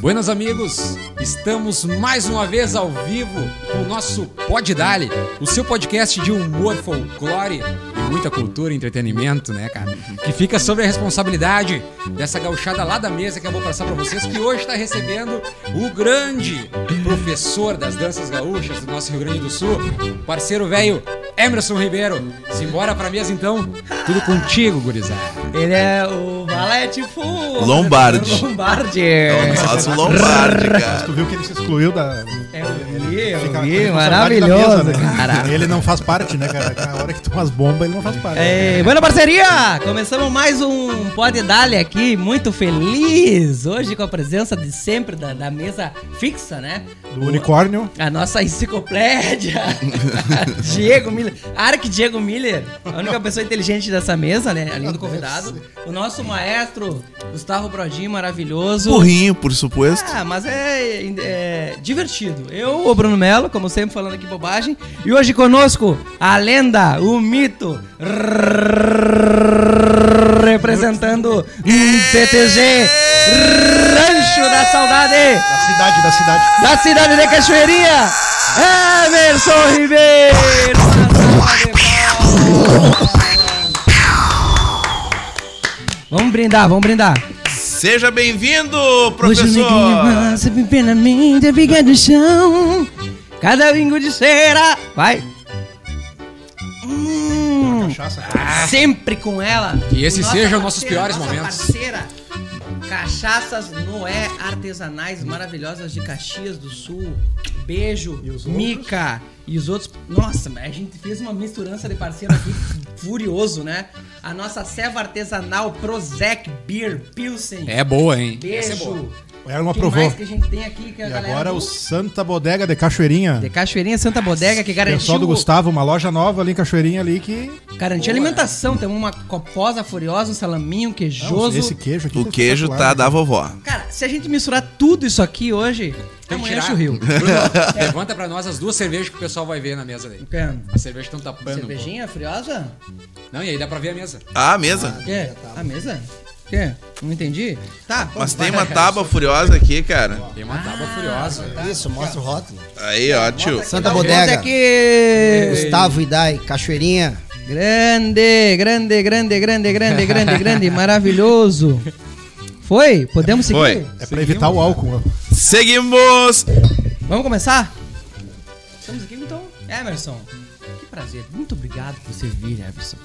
Buenas amigos, estamos mais uma vez ao vivo nosso Pod Dali, o seu podcast de humor, folclore e muita cultura e entretenimento, né, cara? Que fica sobre a responsabilidade dessa gauchada lá da mesa que eu vou passar para vocês, que hoje está recebendo o grande professor das danças gaúchas do nosso Rio Grande do Sul, parceiro velho Emerson Ribeiro. Simbora pra mesa então, tudo contigo, gurizada. Ele é o Valete Full. Lombardi. Lombardi. É o nosso Lombardi, cara. Tu viu que ele se excluiu da. É eu Fica- com maravilhoso, mesa, né? cara. Ele não faz parte, né, cara? Na hora que tu umas bombas, ele não faz parte. É, Boa parceria! Começamos mais um Pode Dali aqui, muito feliz hoje com a presença de sempre da, da mesa fixa, né? Do unicórnio. A nossa enciclopédia, Diego Miller, Ark Diego Miller, a única pessoa inteligente dessa mesa, né? Além do convidado. O nosso maestro, Gustavo Brodinho, maravilhoso. Burrinho, por suposto. Ah, mas é, é divertido. Eu, o Bruno Melo, como sempre, falando aqui bobagem. E hoje conosco, a lenda, o mito, representando um PTG Rancho da Saudade Da cidade, da cidade. da cidade de Cachoeirinha, Emerson Ribeiro. Vamos brindar, vamos brindar. Seja bem-vindo, Hoje professor. fica no chão. Cada vingo de cera. Vai. Hum, Cachaça. sempre com ela. Que esses sejam nossos piores nossa momentos. Parceira. Cachaças Noé artesanais maravilhosas de Caxias do Sul. Beijo, E Mica e os outros. Nossa, mas a gente fez uma misturança de parceiro aqui furioso, né? A nossa ceva artesanal Prozac Beer Pilsen. É boa, hein? Essa é Beijo. Ela não aprovou. mais que a gente tem aqui que a E galera agora do- o Santa Bodega de Cachoeirinha. de Cachoeirinha Santa Bodega que garantiu Pessoal do Gustavo, uma loja nova ali em Cachoeirinha ali que. garantiu alimentação, temos uma coposa furiosa, um salaminho Não, queijoso. esse queijo aqui. O tá queijo tá espetacular, da né? vovó. Cara, se a gente misturar tudo isso aqui hoje, amanhã tirar. enche o rio. Bruno, levanta pra nós as duas cervejas que o pessoal vai ver na mesa daí. Quer? As cervejas estão tapando. Cervejinha friosa? Não, e aí dá pra ver a mesa. Ah, a mesa. Quer? A mesa? Quer? Não entendi? Tá. Mas tem uma tábua furiosa aqui, cara. Tem uma tábua furiosa. Isso, mostra o rótulo. Aí, ó, tio. Santa Bodega. aqui. Gustavo Idai, Cachoeirinha. Grande, grande, grande, grande, grande, grande, grande, maravilhoso. Foi? Podemos seguir? Foi. É pra evitar o álcool. Seguimos. Vamos começar? Estamos aqui então. Emerson, que prazer. Muito obrigado por você vir, Emerson.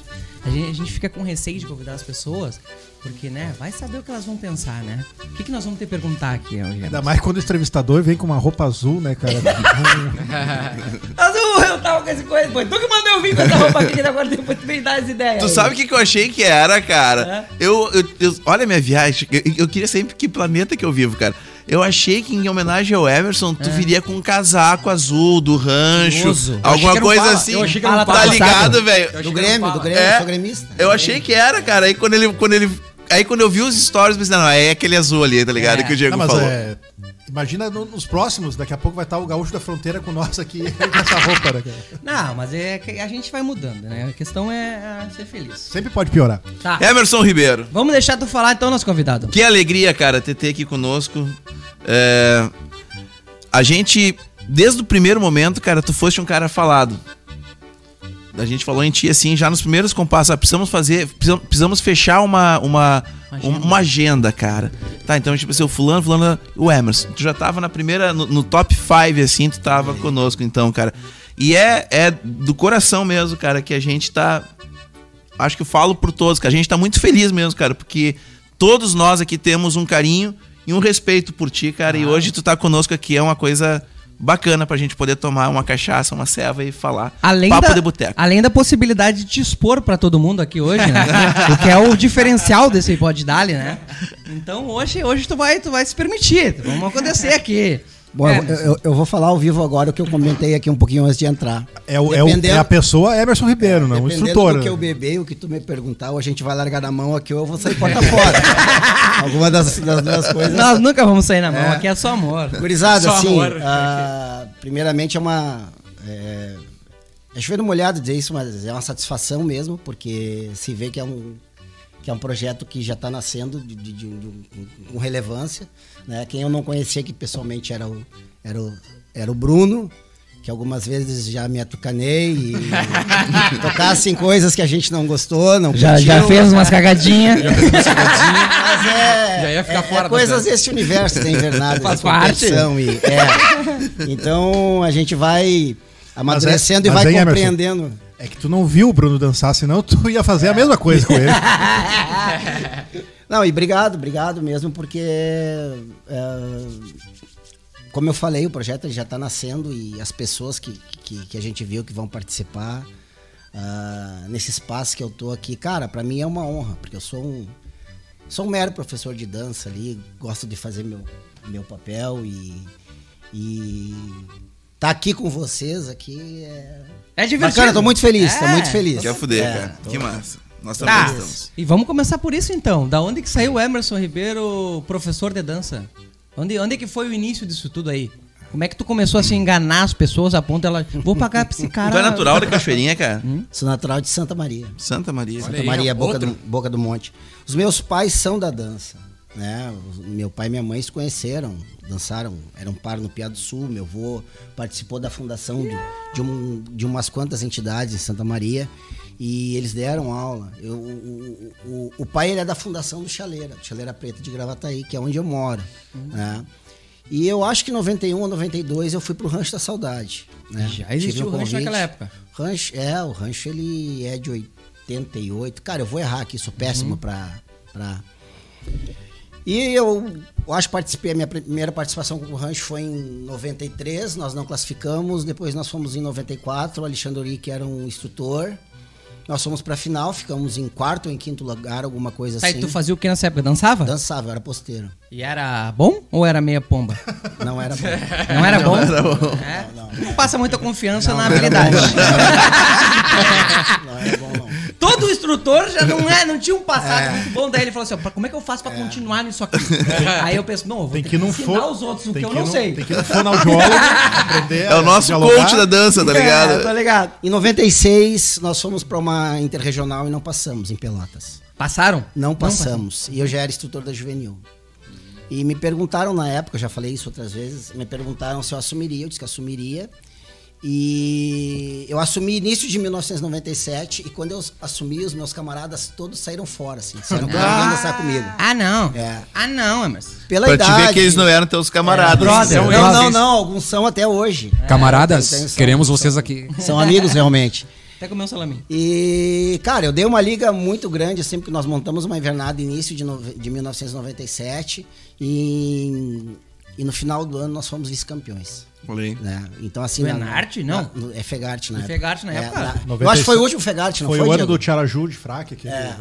A gente, a gente fica com receio de convidar as pessoas, porque, né, vai saber o que elas vão pensar, né? O que, que nós vamos ter que perguntar aqui, hoje, Ainda mais quando o entrevistador vem com uma roupa azul, né, cara? Azul, eu tava com esse coisa, foi tu que mandou eu vir com essa roupa aqui, agora depois tu veio dar as ideias. Tu aí. sabe o que, que eu achei que era, cara? Eu, eu, eu- Olha a minha viagem. Eu, eu queria sempre que planeta que eu vivo, cara. Eu achei que em homenagem ao Emerson, tu viria com um casaco azul do rancho. Uso. Alguma um coisa fala. assim. Eu achei que era um tá ligado, velho? Do Grêmio, do Grêmio, É. sou gremista. Eu achei que era, cara. Aí quando ele. Quando ele aí quando eu vi os stories, eu pensei, não, é aquele azul ali, tá ligado? É. Que o Diego Não, mas falou. é. Imagina no- nos próximos, daqui a pouco vai estar o gaúcho da fronteira com nós aqui com essa roupa, né, cara? Não, mas é que a gente vai mudando, né? A questão é ah, ser feliz. Sempre pode piorar. Tá. Emerson Ribeiro. Vamos deixar tu falar então, nosso convidado. Que alegria, cara, ter ter aqui conosco. É, a gente, desde o primeiro momento, cara, tu foste um cara falado. A gente falou em ti assim, já nos primeiros compassos, ah, precisamos fazer, precisamos, precisamos fechar uma, uma, Agenda. uma agenda, cara. Tá, então, tipo assim, o fulano, fulano, o Emerson, tu já tava na primeira, no, no top 5, assim, tu tava conosco, então, cara. E é, é do coração mesmo, cara, que a gente tá acho que eu falo por todos, que a gente tá muito feliz mesmo, cara, porque todos nós aqui temos um carinho e um respeito por ti, cara, e hoje tu tá conosco aqui é uma coisa bacana pra gente poder tomar uma cachaça, uma ceva e falar Além papo da, de boteco. além da possibilidade de te expor pra todo mundo aqui hoje, né? o que é o diferencial desse Pod Dali, né? Então hoje, hoje tu, vai, tu vai se permitir. Vamos acontecer aqui. Bom, É, eu, eu- eu vou falar ao vivo agora o que eu comentei aqui um pouquinho antes de entrar. É, o, é, o- é a pessoa Emerson Ribeiro, não o instrutor. do que eu beber, o que tu me perguntar, ou a gente vai largar na mão aqui ou eu vou sair porta fora. Alguma das, das duas coisas. Nós nunca vamos sair na mão, É. aqui é só amor. Gurizada, Só assim, amor. ah, primeiramente é uma. É, é chover molhado dizer isso, mas é uma satisfação mesmo, porque se vê que é um, que é um projeto que já está nascendo de, de- de- de- com relevância. Né? Quem eu não conhecia aqui pessoalmente era o, era o, era o Bruno, que algumas vezes já me atucanei e tocasse em coisas que a gente não gostou, não Já, curtiu. já fez umas cagadinhas. Mas é, Já ia ficar é- fora é coisas desse universo da invernada, Faz competição E, é. Então a gente vai amadurecendo Mas é- e vai compreendendo. É que tu não viu o Bruno dançar, senão tu ia fazer a mesma coisa com ele. Não, e obrigado, obrigado mesmo, porque é, como eu falei, o projeto já está nascendo e as pessoas que, que, que a gente viu que vão participar ah, nesse espaço que eu tô aqui, cara, para mim é uma honra, porque eu sou um sou um mero professor de dança ali, gosto de fazer meu, meu papel e, e tá aqui com vocês aqui é É divertido. bacana, tô muito feliz, tô É. muito feliz. Quer fuder, É, cara. tô- Que massa. Nós também Tá. estamos. E vamos começar por isso então. Da onde que saiu o Emerson Ribeiro, professor de dança? Onde, onde que foi o início disso tudo aí? Como é que tu começou a se enganar as pessoas a ponto dela. Vou pagar pra esse cara. Tu é natural da Cachoeirinha, cara? Sou natural de Santa Maria. Santa Maria. Santa aí, Maria, Boca outro. do, Boca do Monte. Os meus pais são da dança, né? Meu pai e minha mãe se conheceram, dançaram, eram par no Piá do Sul. Meu avô participou da fundação de, de, um- de umas quantas entidades em Santa Maria e eles deram aula. Eu- o, o- o- pai ele é da fundação do Chaleira, do Chaleira Preta de Gravataí, que é onde eu moro, né? E eu acho que em 91 ou 92 eu fui pro Rancho da Saudade. Né? Já existiu Tive um o rancho convite. naquela época. Rancho, é, o rancho ele é de 88. Cara, eu vou errar aqui, sou péssimo Uhum. pra, pra. E eu, eu acho que participei, a minha primeira participação com o rancho foi em 93, nós não classificamos, depois nós fomos em 94, o Alexandre Ori, que era um instrutor. Nós fomos pra final, ficamos em quarto ou em quinto lugar, alguma coisa Tá, e assim. tu fazia o que nessa época? Dançava? Dançava, eu era posteiro. E era bom ou era meia pomba? Não era bom. Não era bom? É? Não, passa muita confiança na não era habilidade. Não era bom, não. Instrutor já não, é, não tinha um passado muito bom. Daí ele falou assim: ó, como é que eu faço pra continuar nisso aqui? Aí eu penso: não, eu vou Tem que ir num ensinar fo- os outros o tem que eu não sei. Tem que ir no fonoaudiólogo, aprender É o nosso dialogar. coach da dança, tá É, ligado? tá ligado. Em 96, nós fomos pra uma interregional e não passamos em Pelotas. Passaram? Não passamos. E eu já era instrutor da juvenil. E me perguntaram na época, eu já falei isso outras vezes, me perguntaram se eu assumiria, eu disse que assumiria. E eu assumi início de 1997 e quando eu assumi, os meus camaradas todos saíram fora, assim, que não iam dançar comigo. Ah, não. É. Ah, não, Emerson. Pela Pra idade. te ver que eles não eram teus camaradas. brother. São Não, eles. não, não, alguns são até hoje. Camaradas, tem- tem- são- queremos são- vocês aqui. São amigos realmente. Até comer um salaminho. E, cara, eu dei uma liga muito grande, assim, porque nós montamos uma invernada início de, nove- de 1997 e, e no final do ano nós fomos vice-campeões. Aí. Né? Então, assim. Do na- Enarte? Não. na- é Fegarte época. Fegarte na É, época? na- eu acho que foi o último Fegarte, não Foi, foi? o ano Diego? do Tiaraju de fraque aqui. É.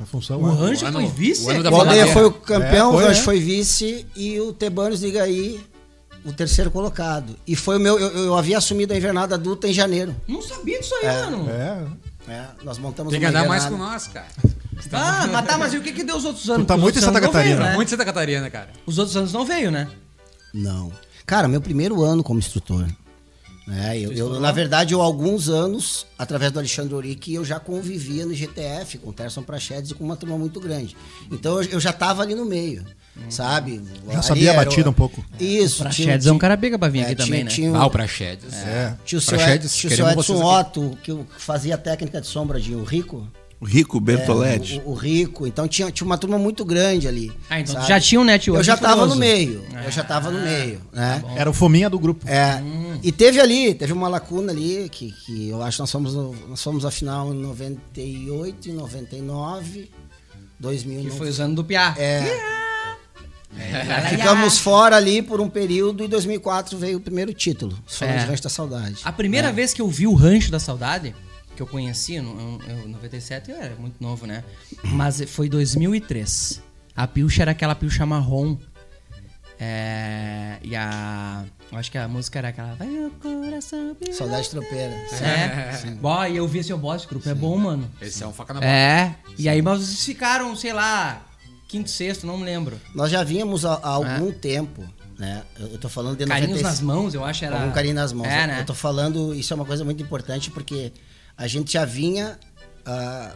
A função. O né? Rancho O ano- foi vice? o ano da O Aldeia foi o campeão, É, foi, o Rancho né? foi vice e o Tebanos Liga aí o terceiro colocado. E foi o meu. Eu, eu havia assumido a invernada adulta em janeiro. Não sabia disso aí, mano. É. É, nós montamos Tem que andar mais com nós, cara. Ah, mas tá, mas e o que que deu os outros anos? tá Os muito em Santa não Catarina. veio, né? Muito Santa Catarina, cara. Os outros anos não veio, né? Não. Cara, meu primeiro ano como instrutor. né? eu, eu, na verdade, eu alguns anos, através do Alexandre Oric, eu já convivia no GTF com o Terson Prachedes e com uma turma muito grande. Então eu, eu já tava ali no meio, sabe? Já Ali sabia a batida um pouco. Isso. Praxedes é um cara bega pra vir aqui tinha- também, né? Tinha, Ah, o Praxedes. É. tinha o seu, Praxedes, tinha o seu Edson. Otto, que o- fazia a técnica de sombra de o Rico. O Rico É, Bertoletti. o, o Rico. Então tinha, tinha uma turma muito grande ali. Ah, então já tinha um network Eu já tava no poderoso. meio. Ah, eu já tava no meio. Né? Era o fominha do grupo. É, e teve ali, teve uma lacuna ali, que, que eu acho que nós fomos, no- nós fomos à final em 98, em 99, 2000. Que foi usando do Piá. É. Ficamos fora ali por um período e em 2004 veio o primeiro título, os Falando É. de Rancho da Saudade. A primeira vez que eu vi o Rancho da Saudade, que eu conheci, no, eu, eu, 97 eu era muito novo, né? Mas foi 2003. A pilcha era aquela pilcha marrom. É, e a. Eu acho que a música era aquela. Vai meu coração. Saudade tropeira. É. Bom, e eu vi esse boss, esse grupo é bom, mano. Esse é um faca na boca. É. E aí, mas vocês ficaram, sei lá, quinto, sexto, não me lembro. Nós já vínhamos há, há algum tempo, né? Eu, eu tô falando de Carinhos 96 nas mãos, eu acho era. Com carinho nas mãos. É, né? Eu tô falando, isso é uma coisa muito importante porque a gente já vinha ah,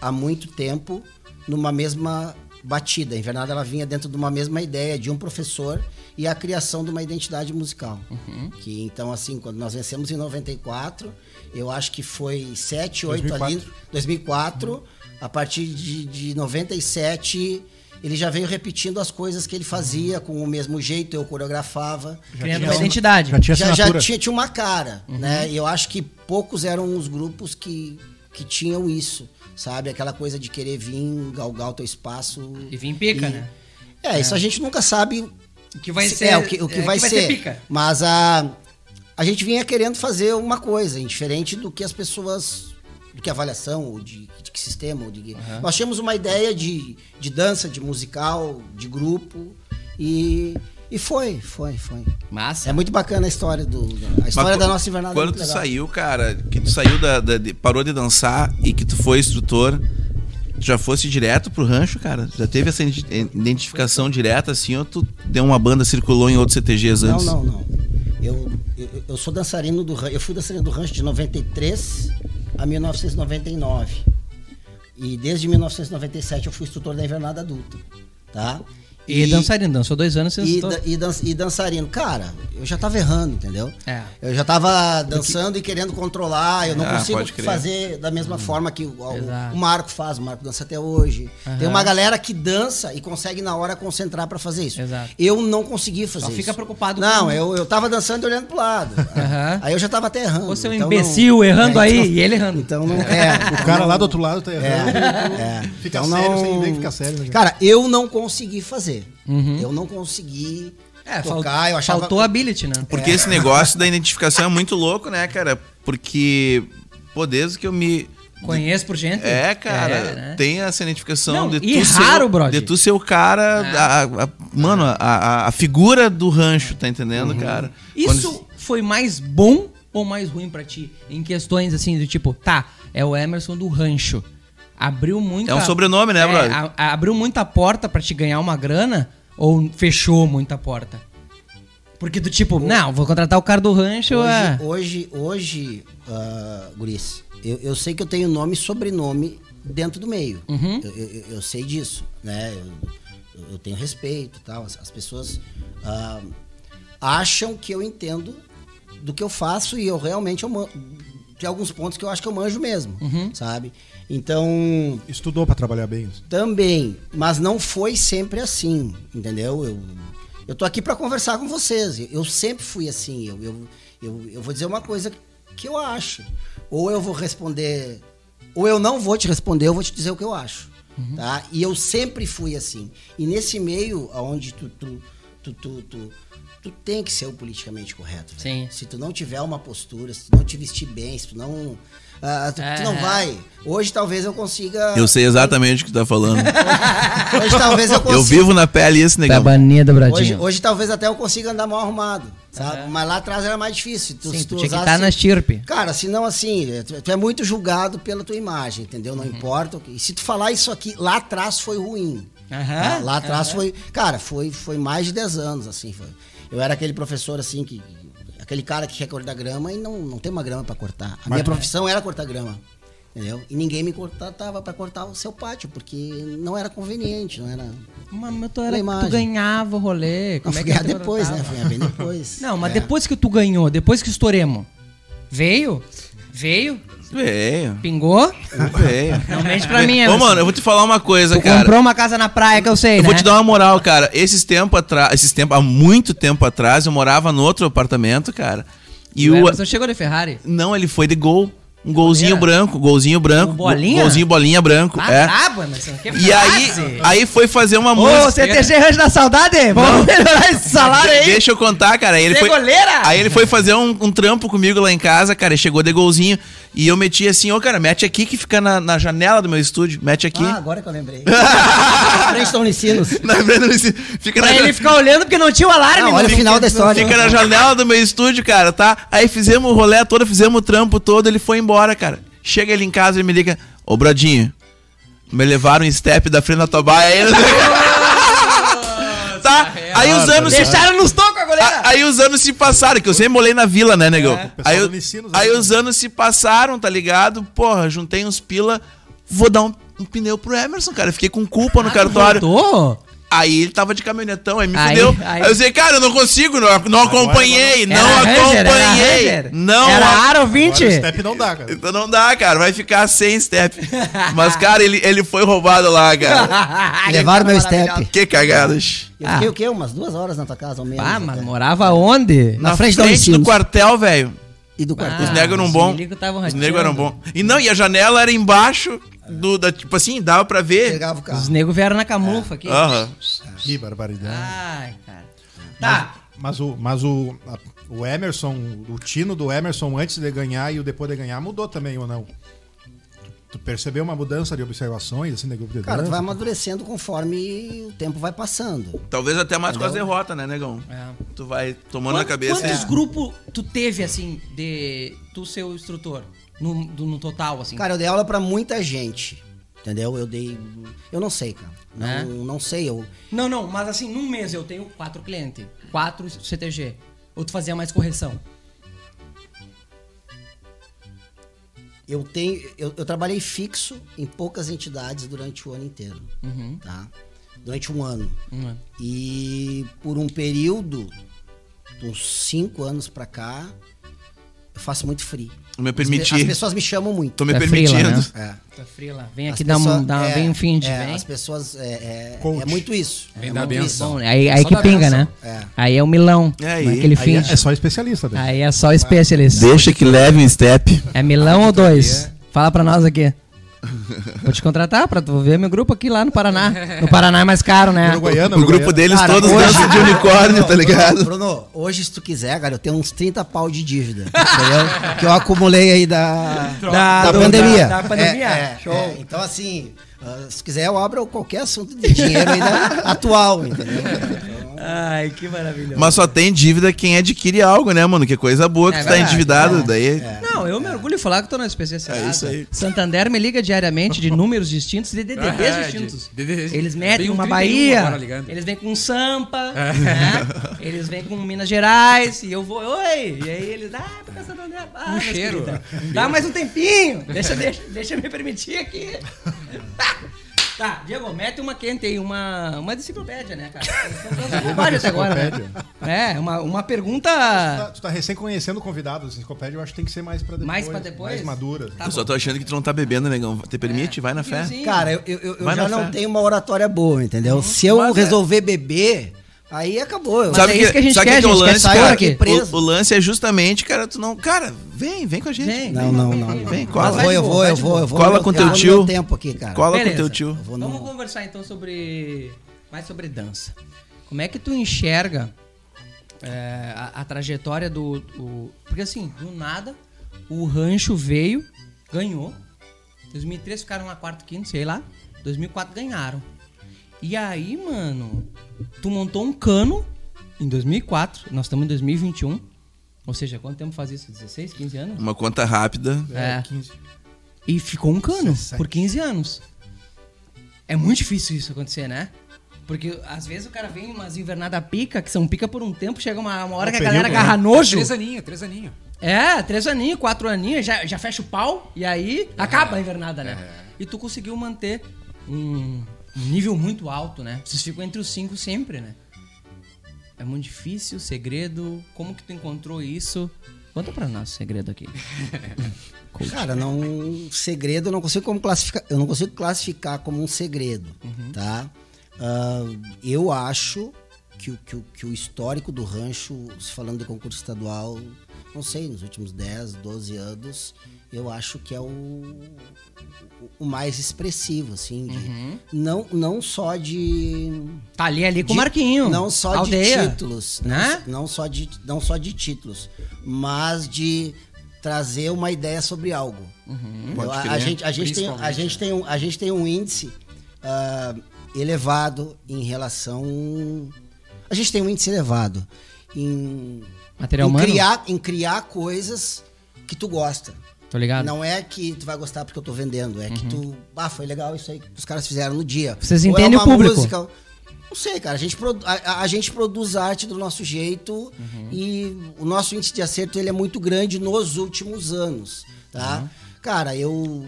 há muito tempo numa mesma batida. A Invernada ela vinha dentro de uma mesma ideia de um professor e a criação de uma identidade musical. Uhum. Que então assim, quando nós vencemos em 94, eu acho que foi 7, 8 ali, 2004. 2004, a partir de, de 97 ele já veio repetindo as coisas que ele fazia com o mesmo jeito, eu coreografava. Criando tinha uma identidade. Já tinha Já, já tinha, tinha uma cara, Uhum. né? E eu acho que poucos eram os grupos que, que tinham isso, sabe? Aquela coisa de querer vir, galgar o teu espaço. E vir em pica, E- né? É, isso a gente nunca sabe O que vai se- ser. é, o que, o que é, vai, ser. pica. Mas a, a gente vinha querendo fazer uma coisa, indiferente do que as pessoas. Do que avaliação, ou de, de que sistema. Ou de, Nós tínhamos uma ideia de, de dança, de musical, de grupo. E, e foi, foi, foi. Massa. É muito bacana a história do. A história Mas da nossa invernada. é Quando muito tu legal. saiu, cara, que tu saiu da, da- de- parou de dançar e que tu foi instrutor, tu já fosse direto pro rancho, cara? Já teve essa identi- identificação direta, assim, ou tu deu uma banda, circulou em outros CTGs Não, antes? não, não. Eu, eu, eu sou dançarino do rancho. Eu fui dançarino do rancho de 93 a 1999. E desde 1997 eu fui instrutor da invernada adulta. Tá? E, dançarino, dançou dois anos sem E, da- e, dan- e dançarino. Cara, eu já tava errando, entendeu? É. Eu já tava dançando e querendo controlar. Eu não Ah, consigo fazer da mesma forma que o, o- Marco faz. O Marco dança até hoje. Tem uma galera que dança e consegue na hora concentrar pra fazer isso. Exato. Eu não consegui fazer Só isso. fica preocupado Não, com- eu, eu tava dançando e olhando pro lado. Aham. Aí eu já tava até errando. Você é um então imbecil não- errando É, aí então- e ele errando. Então não é. O cara lá do outro lado tá errando. É, Fica então sério não- sem ver que fica sério. Né? Cara, eu não consegui fazer. Eu não consegui Uhum. É, tocar. Eu achava. faltou ability, né? Porque esse negócio da identificação é muito louco, né, cara? Porque, pô, desde que eu me. Conheço por gente. É, cara, É, né? tem essa identificação Não, de e tu raro, ser, brother. de tu ser o cara, É. a- a- mano, a, a, figura do rancho, tá entendendo, cara? Isso Quando- foi mais bom ou mais ruim pra ti? Em questões assim, do tipo, tá, é o Emerson do rancho. Abriu muita... É um sobrenome, né, É, brother? a- a- abriu muita porta pra te ganhar uma grana ou fechou muita porta? Porque do tipo, não, vou contratar o cara do rancho, é... Hoje, hoje, hoje ah, Guris, eu, eu sei que eu tenho nome e sobrenome dentro do meio. Uhum. Eu, eu- eu sei disso, né? Eu, eu tenho respeito e tal. As, as pessoas ah, acham que eu entendo do que eu faço e eu realmente eu tem alguns pontos que eu acho que eu manjo mesmo, Uhum. sabe? Então, Estudou pra trabalhar bem isso. também, mas não foi sempre assim, entendeu? Eu, eu tô aqui para conversar com vocês. Eu sempre fui assim. Eu, eu, eu, eu vou dizer uma coisa que eu acho. Ou eu vou responder, ou eu não vou te responder, eu vou te dizer o que eu acho. Tá? E eu sempre fui assim. E nesse meio onde tu, tu, tu, tu, tu, tu tem que ser o politicamente correto. velho. Sim. Se tu não tiver uma postura, se tu não te vestir bem, se tu não. ah, tu, tu não É. vai. Hoje talvez eu consiga. Eu sei exatamente o que tu tá falando. Hoje talvez eu consiga. eu vivo na pele isso, Tá negão. banida, Hoje, Bradinho. hoje talvez até eu consiga andar mal arrumado, sabe? Aham. Mas lá atrás era mais difícil. Tu, Sim, se tu tu tinha que usasse- estar na estirpe. Cara, senão assim, tu, tu é muito julgado pela tua imagem, entendeu? Não importa. o que- E se tu falar isso aqui, lá atrás foi ruim. Tá? Lá atrás foi. Cara, foi, foi mais de 10 anos, assim. Foi. Eu era aquele professor, assim, que. Aquele cara que quer cortar grama e não, não tem uma grama pra cortar. A minha profissão era cortar grama. Entendeu? E ninguém me cortava pra cortar o seu pátio, porque não era conveniente, não era. Mas mas tu, era, tu imagem. ganhava o rolê. Não, Como é fui que ganhar depois, né? Fui ganhar bem depois. Não, mas É. depois que tu ganhou, depois que estouremos, veio? Veio? Veio. Pingou? Veio. Não mente pra mim, Ô, mano, eu vou te falar uma coisa, Tu cara. comprou uma casa na praia que eu sei, Eu né? vou te dar uma moral, cara. Esses tempos atrás, esses tempos, há muito tempo atrás, eu morava no outro apartamento, cara. E o o. Emerson chegou de Ferrari. Não, ele foi de gol. Um golzinho branco, golzinho branco. Um bolinha? Golzinho bolinha branco, Ah, é. brabo. Que E aí, aí foi fazer uma Ô, música. CTG Rancho da Saudade, vamos melhorar esse salário aí. Deixa eu contar, cara. Aí ele Você é foi, goleira? Aí ele foi fazer um, um trampo comigo lá em casa, cara. e Chegou de golzinho. E eu meti assim, ô, cara, mete aqui que fica na, na janela do meu estúdio. Mete aqui. Ah, agora que eu lembrei. frente Unicinos. Na frente do ensino. Fica Pra na, ele ficar olhando porque não tinha o alarme. Não, olha o final da história. fica na janela do meu estúdio, cara, tá? Aí fizemos o rolê todo, fizemos o trampo todo, ele foi embora, cara. Chega ele em casa e me liga, ô Brodinho, me levaram em step da frente da tua baia. Aí, tá? Aí os anos se Deixaram nos tocos Aí os anos se passaram, que eu sempre molei na vila, né, negão? pessoal Aí, eu- aí né? os anos se passaram, tá ligado? Porra, juntei uns pila, vou dar um, um pneu pro Emerson, cara. Fiquei com culpa no Ah, tu cartório. voltou? Aí ele tava de caminhonetão, aí me Aí- fudeu. aí- Aí, eu disse, cara, eu não consigo, não, não acompanhei, não Era Ranger, era acompanhei. Ranger. não Era a- Aro Agora 20. o step não dá, cara. Então não dá, cara, vai ficar sem step. Mas, cara, ele, ele foi roubado lá, cara. Levaram meu step. que cagadas. Eu fiquei o quê? Umas duas horas na tua casa, ao menos. Ah, mas até. morava onde? Na frente da do quartel, velho. E do Ah, quartel. Os negros eram bons. Os negros eram bons. E não, e a janela era embaixo do. Da, tipo assim, dava pra ver. Pegava o carro. Os negros vieram na camufla aqui. Aham. Que barbaridade. Ai, cara. Tá. Mas o, mas o, a- o Emerson, o tino do Emerson antes de ganhar e o depois de ganhar mudou também ou não? Tu percebeu uma mudança de observações, assim, de grupo de Cara, tu dança? vai amadurecendo conforme o tempo vai passando. Talvez até mais com as derrotas, né, negão? É. Tu vai tomando Quant- cabeça. Quantos É. grupos tu teve, assim, de tu ser o instrutor? No, no total, assim? Cara, eu dei aula pra muita gente. Entendeu? Eu dei. Eu não sei, cara. Não, É? não sei. Eu, Não, não, mas assim, num mês eu tenho quatro clientes, quatro CTG. Ou tu fazia mais correção? eu tenho. Eu, eu trabalhei fixo em poucas entidades durante o ano inteiro. Uhum. Tá? Durante um ano. Uhum. E por um período, uns cinco anos pra cá, eu faço muito free. Me As, pe- permitir. as pessoas me chamam muito. Tô me É permitindo. frila, né? É. Tá frio lá. Vem As aqui dar um, dar, é, vem um fim de é, vem. As pessoas. É, é, é muito isso. Vem é dar benção. Bom, aí, aí Só que pinga, benção. né? É. Aí é o milão. É aí. é aquele Aí fim. é, é só especialista, velho. Aí é só specialist. Deixa que leve um step. É milão ou dois? Fala pra nós aqui. Vou te contratar pra tu ver meu grupo aqui lá no Paraná. No Paraná é mais caro, né? Uruguaiano, O grupo deles Cara, todos hoje- dançam de unicórnio, tá ligado? Bruno, hoje, se tu quiser, cara, eu tenho uns 30 pau de dívida. Entendeu? que eu acumulei aí da, da, Da- do- pandemia. da- da pandemia. É, é, Show. é. então, assim, ah, se quiser, eu abro qualquer assunto de dinheiro ainda atual, entendeu? Ai, que maravilhoso. Mas só tem dívida quem adquire algo, né, mano? Que coisa boa que É tu tá verdade, endividado. é. Daí. Não, eu me orgulho de falar que eu tô na SPC É isso aí. Santander me liga diariamente de números distintos, de DDDs É, distintos. de- de- de- Eles metem Tem um uma 31 agora Bahia, eles vêm com Sampa, né? Eles vêm com Minas Gerais, e eu vou, oi! E aí eles, ah, tô com Santander. Ah, Um cheiro. querida, Dá mais um tempinho. Deixa, deixa, deixa eu me permitir aqui. Tá, Diego, mete uma quente aí, uma, uma enciclopédia, né, cara? Bobagens até agora, né? É, uma, uma pergunta... Tu tá, tu tá recém conhecendo o convidado, assim, enciclopédia, eu acho que tem que ser mais pra depois. Mais pra depois? Mais madura. Tá Eu só tô achando que tu não tá bebendo, negão. Te permite? Vai na fé. Sim. Cara, eu, eu, eu- já não fé. tenho uma oratória boa, entendeu? Se eu Mas é- resolver beber, aí acabou. Eu- Mas é isso que a gente sabe quer, que é o a gente quer lance, sair cara? aqui. O, o lance é justamente, cara, tu não. Cara, vem, vem com a gente. Vem. Não, não, não. não. Vem, Eu cola. vou, eu vou, eu vai de vou, eu vou. Cola com teu eu vou tio. tempo aqui, cara. Cola Beleza. com teu tio. Eu vou no- Vamos conversar então sobre. Mais sobre dança. Como é que tu enxerga é, a, a trajetória do, o- Porque assim, do nada, o rancho veio, ganhou. 2003 ficaram lá quarto, quinto, sei lá. 2004 ganharam. E aí, mano, tu montou um cano em 2004. Nós estamos em 2021. Ou seja, quanto tempo faz isso? 16, 15 anos? Uma conta rápida. É. 15. E ficou um cano 17. por 15 anos. É muito difícil isso acontecer, né? Porque às vezes o cara vem umas invernadas pica, que são pica por um tempo, chega uma, uma hora Um que a período, galera né? agarra nojo. Três aninhos, três aninhos. É, três aninhos, quatro aninhos, já, já fecha o pau e aí acaba a invernada, né? E tu conseguiu manter um nível muito alto, né? Vocês ficam entre os cinco sempre, né? É muito difícil, segredo. Como que tu encontrou isso? Conta pra nós o segredo aqui. Cara, não segredo eu não consigo como classificar, eu não consigo classificar como um segredo, tá? Ah, eu acho que, o- que, que o histórico do rancho, falando de concurso estadual, não sei, nos últimos 10, 12 anos, eu acho que é o, o- mais expressivo, assim, de- não, não só de Tá ali, ali com o Marquinho. Não só aldeia. de títulos, né? Não, não só de, não só de títulos, mas de trazer uma ideia sobre algo. Uhum. Eu- a, gente, a, gente tem, a, gente tem um, a gente tem um índice ah, elevado em relação. A gente tem um índice elevado em, Material em humano? criar, em criar coisas que tu gosta. Tô ligado? Não é que tu vai gostar porque eu tô vendendo, é que tu. Ah, foi legal isso aí que os caras fizeram no dia. Vocês Ou é entendem uma o público? música- Não sei, cara. A gente, produ- a, a- gente produz arte do nosso jeito e o nosso índice de acerto ele é muito grande nos últimos anos, tá? Cara, eu.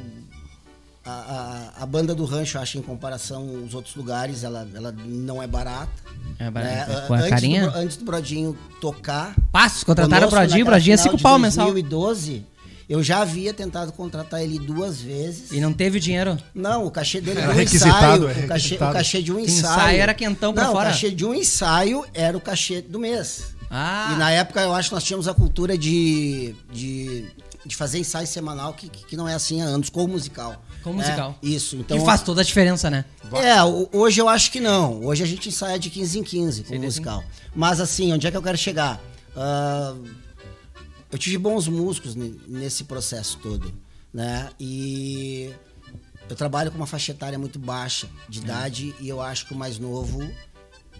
A, a- a banda do rancho, eu acho, em comparação aos outros lugares, ela, ela não é barata. É barata. né? Com a antes, carinha? do, antes do Brodinho tocar, Passos, contrataram o conosco, Brodinho, o Brodinho é final 5 de pau mensal. 2012, eu já havia tentado contratar ele duas vezes. E não teve o dinheiro. Não, o cachê dele Era um requisitado, ensaio. é o, cachê, o cachê de um ensaio. ensaio era quentão pra não, fora. O cachê de um ensaio era o cachê do mês. Ah. E na época eu acho que nós tínhamos a cultura de, de, de fazer ensaio semanal, que, que não é assim há anos, com o musical. Com o É, musical. isso. Então, que faz toda a diferença, né? é, hoje eu acho que não. Hoje a gente ensaia de 15 em 15 com o musical. Mas assim, onde é que eu quero chegar? Ah, eu tive bons músicos ne- nesse processo todo, né? E eu trabalho com uma faixa etária muito baixa de idade e eu acho que o mais novo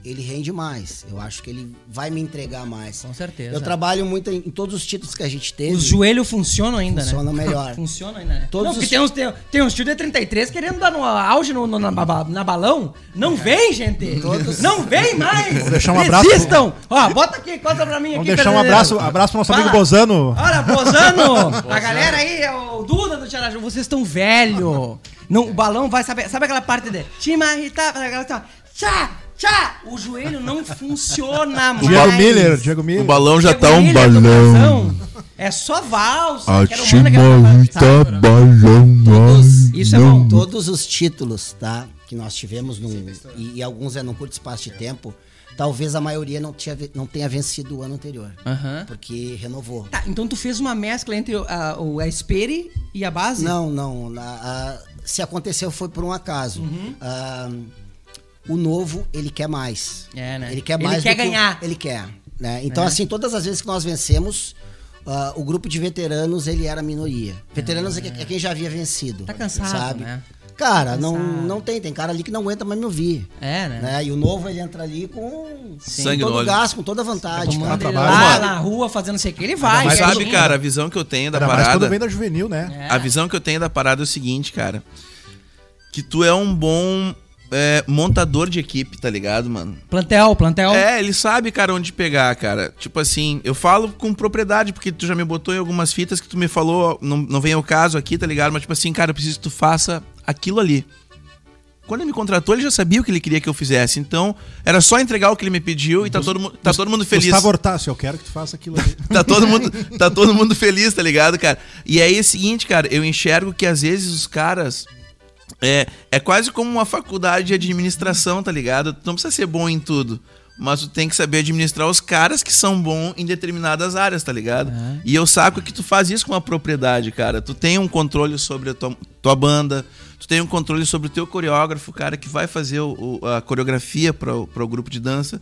ele rende mais. Eu acho que ele vai me entregar mais. Com certeza. Eu trabalho muito em, em todos os títulos que a gente teve. Os joelhos funcionam ainda, Funcionam né? melhor. Funcionam ainda, né? Todos não, porque os- tem uns, tem, tem uns tio de 33 querendo dar no auge no, no- na, na balão. Não vem, gente! Todos- Não vem mais! Vamos deixar um abraço- Resistam! Ó, bota aqui, conta pra mim Vamos aqui. deixar um abraço, abraço pro nosso amigo Fala. Bozano. Olha, Bozano! a galera aí, é o Duda do Tiaraju, vocês estão velho. Não, o balão vai saber. Sabe aquela parte de. Timarita, aquela assim, ó, tchá, tchá. O joelho não funciona mais. Diego Miller, Diego Miller. O balão já Diego tá um Miller, balão. É só valsa. A era Timarita sabe? balão. Isso é bom. Todos os títulos, tá? Que nós tivemos num, e, e alguns é num curto espaço de tempo, talvez a maioria não, tinha, não tenha vencido o ano anterior. Aham. Porque renovou. Tá, então tu fez uma mescla entre a, o, a Espere e a base? Não, não. na- a- se aconteceu foi por um acaso. Uhum. Ah, o novo, ele quer mais. É, né? Ele quer Ele mais quer do que o- ganhar. ele quer. Né? Então, É. assim, todas as vezes que nós vencemos, ah, o grupo de veteranos, ele era a minoria. Veteranos é, é quem já havia vencido. Tá cansado, sabe? né? Cara, não, cansado. não tem. Tem cara ali que não aguenta mais me ouvir. É, né? Né? E o novo, ele entra ali com Sangue todo no o olho. gás, com toda a vontade. Tomando cara. ele trabalho. lá Mano. na rua fazendo não sei o que, ele vai. Mas sabe, cara, a visão que eu tenho da quando parada. vem da juvenil, né? É. A visão que eu tenho da parada é o seguinte, cara. Que tu é um bom é, montador de equipe, tá ligado, mano? Plantel, plantel. É, ele sabe, cara, onde pegar, cara. Tipo assim, eu falo com propriedade, porque tu já me botou em algumas fitas que tu me falou, não, não vem ao caso aqui, tá ligado? Mas, tipo assim, cara, eu preciso que tu faça aquilo ali. Quando ele me contratou, ele já sabia o que ele queria que eu fizesse. Então, era só entregar o que ele me pediu e tá, todo, tá todo mundo feliz. Gustavo Hortácio, eu quero que tu faça aquilo ali. tá todo mundo tá todo mundo feliz, tá ligado, cara? E aí é o seguinte, cara, eu enxergo que às vezes os caras é, é quase como uma faculdade de administração, tá ligado? Tu não precisa ser bom em tudo, mas tu tem que saber administrar os caras que são bons em determinadas áreas, tá ligado? E eu saco que tu faz isso com uma propriedade, cara. Tu tem um controle sobre a tua, tua banda, tu tem um controle sobre o teu coreógrafo, cara, que vai fazer o- o- a coreografia para o grupo de dança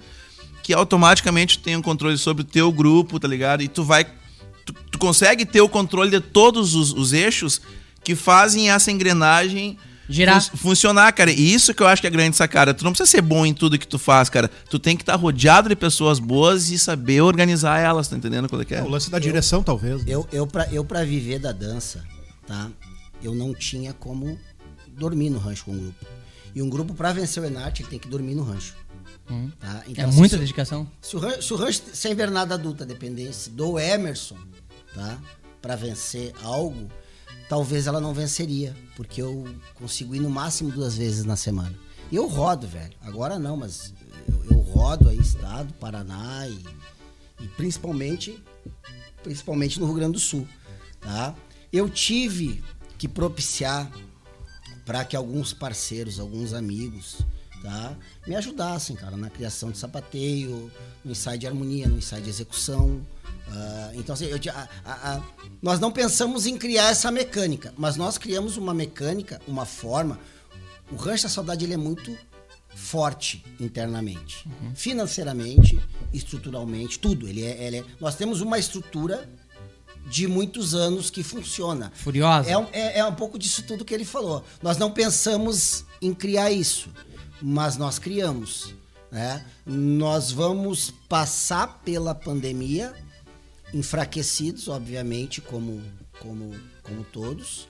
que automaticamente tu tem um controle sobre o teu grupo, tá ligado? E tu vai. Tu, tu consegue ter o controle de todos os, os eixos que fazem essa engrenagem Girar. fun- funcionar, cara. E isso que eu acho que é a grande sacada. Tu não precisa ser bom em tudo que tu faz, cara. Tu tem que estar rodeado de pessoas boas e saber organizar elas, tá entendendo qual é que é? É, o lance da direção, talvez. né? Eu, eu, pra, eu, pra viver da dança, tá? Eu não tinha como dormir no rancho com um grupo. E um grupo, pra vencer o Enart, ele tem que dormir no rancho. Tá? É Então, assim, muita se- dedicação. Se o rancho, se o rancho sem invernada adulta dependesse do Emerson, tá? Pra vencer algo, talvez ela não venceria. Porque eu consigo ir no máximo duas vezes na semana. E eu rodo, velho. Agora não, mas eu, eu rodo aí, estado, Paraná e, e principalmente, principalmente no Rio Grande do Sul, tá? Eu tive que propiciar para que alguns parceiros, alguns amigos, tá, me ajudassem, cara, na criação de sapateio, no ensaio de harmonia, no ensaio de execução. Ah, então, assim, eu a- a- a- nós não pensamos em criar essa mecânica, mas nós criamos uma mecânica, uma forma. O Rancho da Saudade ele é muito forte internamente, financeiramente, estruturalmente, tudo. Ele é, ele é- nós temos uma estrutura de muitos anos que funciona. Furiosa. É, um- é, é um pouco disso tudo que ele falou. Nós não pensamos em criar isso. mas nós criamos. Né? Nós vamos passar pela pandemia enfraquecidos, obviamente, como, como, como todos,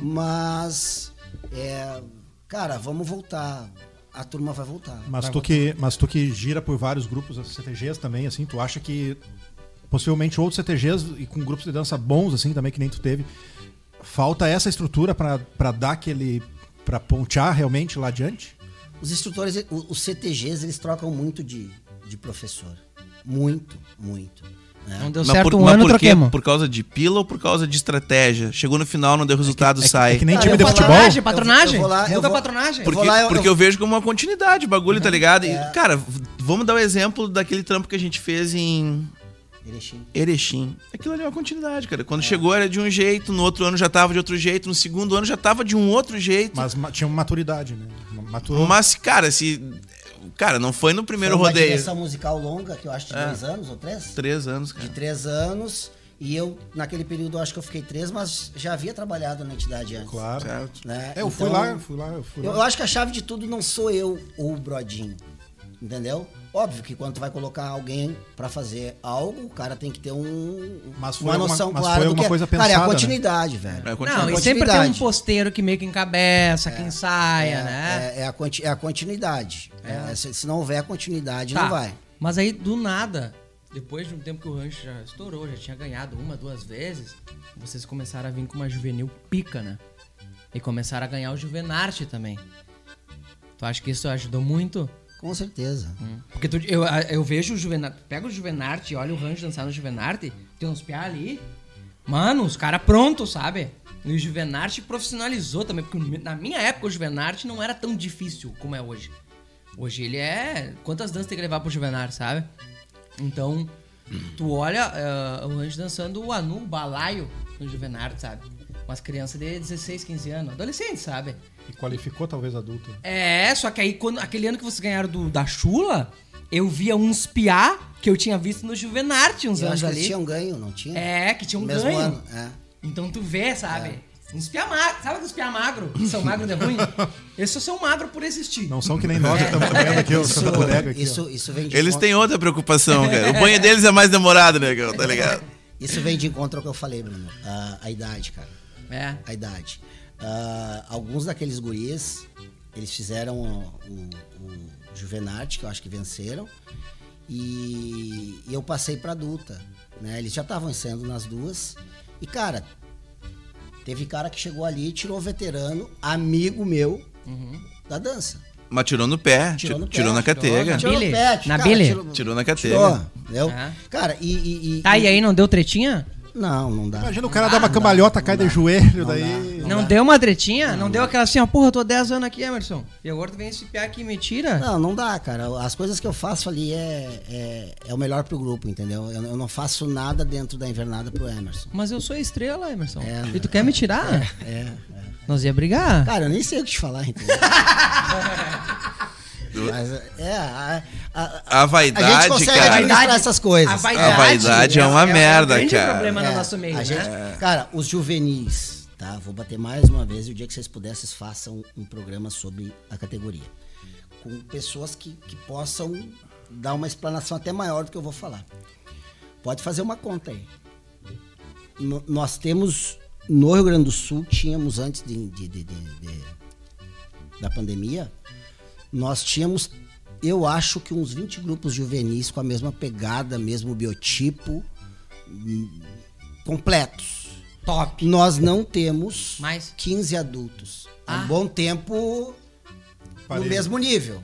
mas, é, cara, vamos voltar. A turma vai voltar. Mas Vai tu, voltar. que, mas tu que gira por vários grupos CTGs também, assim, tu acha que possivelmente outros CTGs e com grupos de dança bons, assim, também, que nem tu teve, falta essa estrutura pra dar aquele. pra pontear realmente lá adiante? Os instrutores, os CTGs, eles trocam muito de, de professor. Muito, muito. Né? Não deu Mas certo por, um mas ano, por quê? troquemos. Por causa de pila ou por causa de estratégia? Chegou no final, não deu resultado, sai. É que nem Cara, time eu de futebol. Patronagem, patronagem. Eu vou lá- eu Muda a vou- patronagem. Porque, vou lá, eu- porque eu vejo como uma continuidade o bagulho, tá ligado? E, É. cara, vamos dar o exemplo daquele trampo que a gente fez em Erechim. Erechim. Aquilo ali é uma continuidade, cara. É. Quando chegou era de um jeito, no outro ano já tava de outro jeito, no segundo ano já tava de um outro jeito. Mas ma- tinha uma maturidade, né? Maturou. Mas, cara, se. Cara, não foi no primeiro Foi uma rodeio. direção musical longa, que eu acho de É. dois anos ou três. Três anos, cara. De três anos. E eu, naquele período, acho que eu fiquei três, mas já havia trabalhado na entidade antes. Claro. Certo. né? É, eu fui Então, lá, eu fui lá, eu fui Eu, lá. eu acho que a chave de tudo não sou eu ou o Brodinho. Entendeu? Óbvio que quando tu vai colocar alguém pra fazer algo, o cara tem que ter um, Mas foi uma alguma- noção mas clara foi do alguma que é. coisa Cara, é a pensada, né? continuidade, velho. É, continua. Não, e Continuidade. sempre tem um posteiro que meio que encabeça, que ensaia, É, né? é, é a, conti- é a continuidade. É, se, se não houver continuidade, Tá. não vai. Mas aí, do nada, depois de um tempo que o rancho já estourou, já tinha ganhado uma, duas vezes, vocês começaram a vir com uma juvenil pica, né? E começaram a ganhar o Juvenarte também. Tu acha que isso ajudou muito? Com certeza. Porque tu- eu, eu vejo o Juvenarte, pega o Juvenarte olha o rancho dançar no Juvenarte, tem uns piá ali. Mano, os caras prontos, sabe? E o Juvenarte profissionalizou também, porque na minha época o Juvenarte não era tão difícil como é hoje. Hoje ele é. Quantas danças tem que levar pro Juvenarte, sabe? Então, tu olha eh, o rancho dançando o Anu, o balaio no Juvenarte, sabe? Umas crianças de 16, 15 anos, adolescentes, sabe? E qualificou talvez adulto. É, só que aí quando, aquele ano que vocês ganharam do, da Chula, eu via uns piá que eu tinha visto no Juvenarte uns Eu anos acho que ali. eles tinham ganho, não tinha? É, que tinha um No mesmo ganho. ano, é. Então tu vê, sabe? Uns piá magro. Sabe aqueles piá magro? Que são magro de ruim? Esses são magro por existir. Não são que nem nós, que estamos vendo aqui, o Santa Bodega aqui. Isso, isso vem de Eles encontro- têm outra preocupação, cara. O banho deles é mais demorado, né, cara? Tá ligado? Isso vem de encontro ao que eu falei, Bruno. A, a idade, cara. É. A idade. Ah, alguns daqueles guris, eles fizeram o, o, o Juvenarte, que eu acho que venceram. E, e eu passei pra adulta. Né? Eles já estavam ensaiando nas duas. E, cara, teve cara que chegou ali e tirou veterano, amigo meu, da dança. Mas tirou no pé, Tirou tirou, no pé, tirou na catega. na Tirou Billy? no pé, Na Billy? tirou- Tirou na catega. Tirou, entendeu? É. Cara, e, e, e- Tá, e aí não deu tretinha? Não, não dá. Imagina o cara dar uma cambalhota, cai de joelho, daí. Não, deu uma tretinha? Não, deu aquela assim, ó, porra, eu tô 10 anos aqui, Emerson. E agora tu vem esse piá aqui e me tira? Não, não dá, cara. As coisas que eu faço ali é, é, é o melhor pro grupo, entendeu? Eu, eu não faço nada dentro da invernada pro Emerson. Mas eu sou estrela, Emerson. É, e tu quer me tirar? É, é. Nós ia brigar. Cara, eu nem sei o que te falar, entendeu? Mas é, a, a, a, vaidade, a gente consegue cara. administrar essas coisas. A vaidade, A vaidade é uma merda, um cara. problema no É, nosso meio, a né? gente- Cara, os juvenis, tá? Vou bater mais uma vez e o dia que vocês pudessem, vocês façam um programa sobre a categoria. Com pessoas que, que possam dar uma explanação até maior do que eu vou falar. Pode fazer uma conta aí. No- nós temos, no Rio Grande do Sul, tínhamos antes de, de- de- de- de- da pandemia, nós tínhamos, eu acho que uns 20 grupos juvenis com a mesma pegada, mesmo biotipo, completos. Top. Nós não temos Mais? 15 adultos. Há Ah. um bom tempo no Parelho. mesmo nível.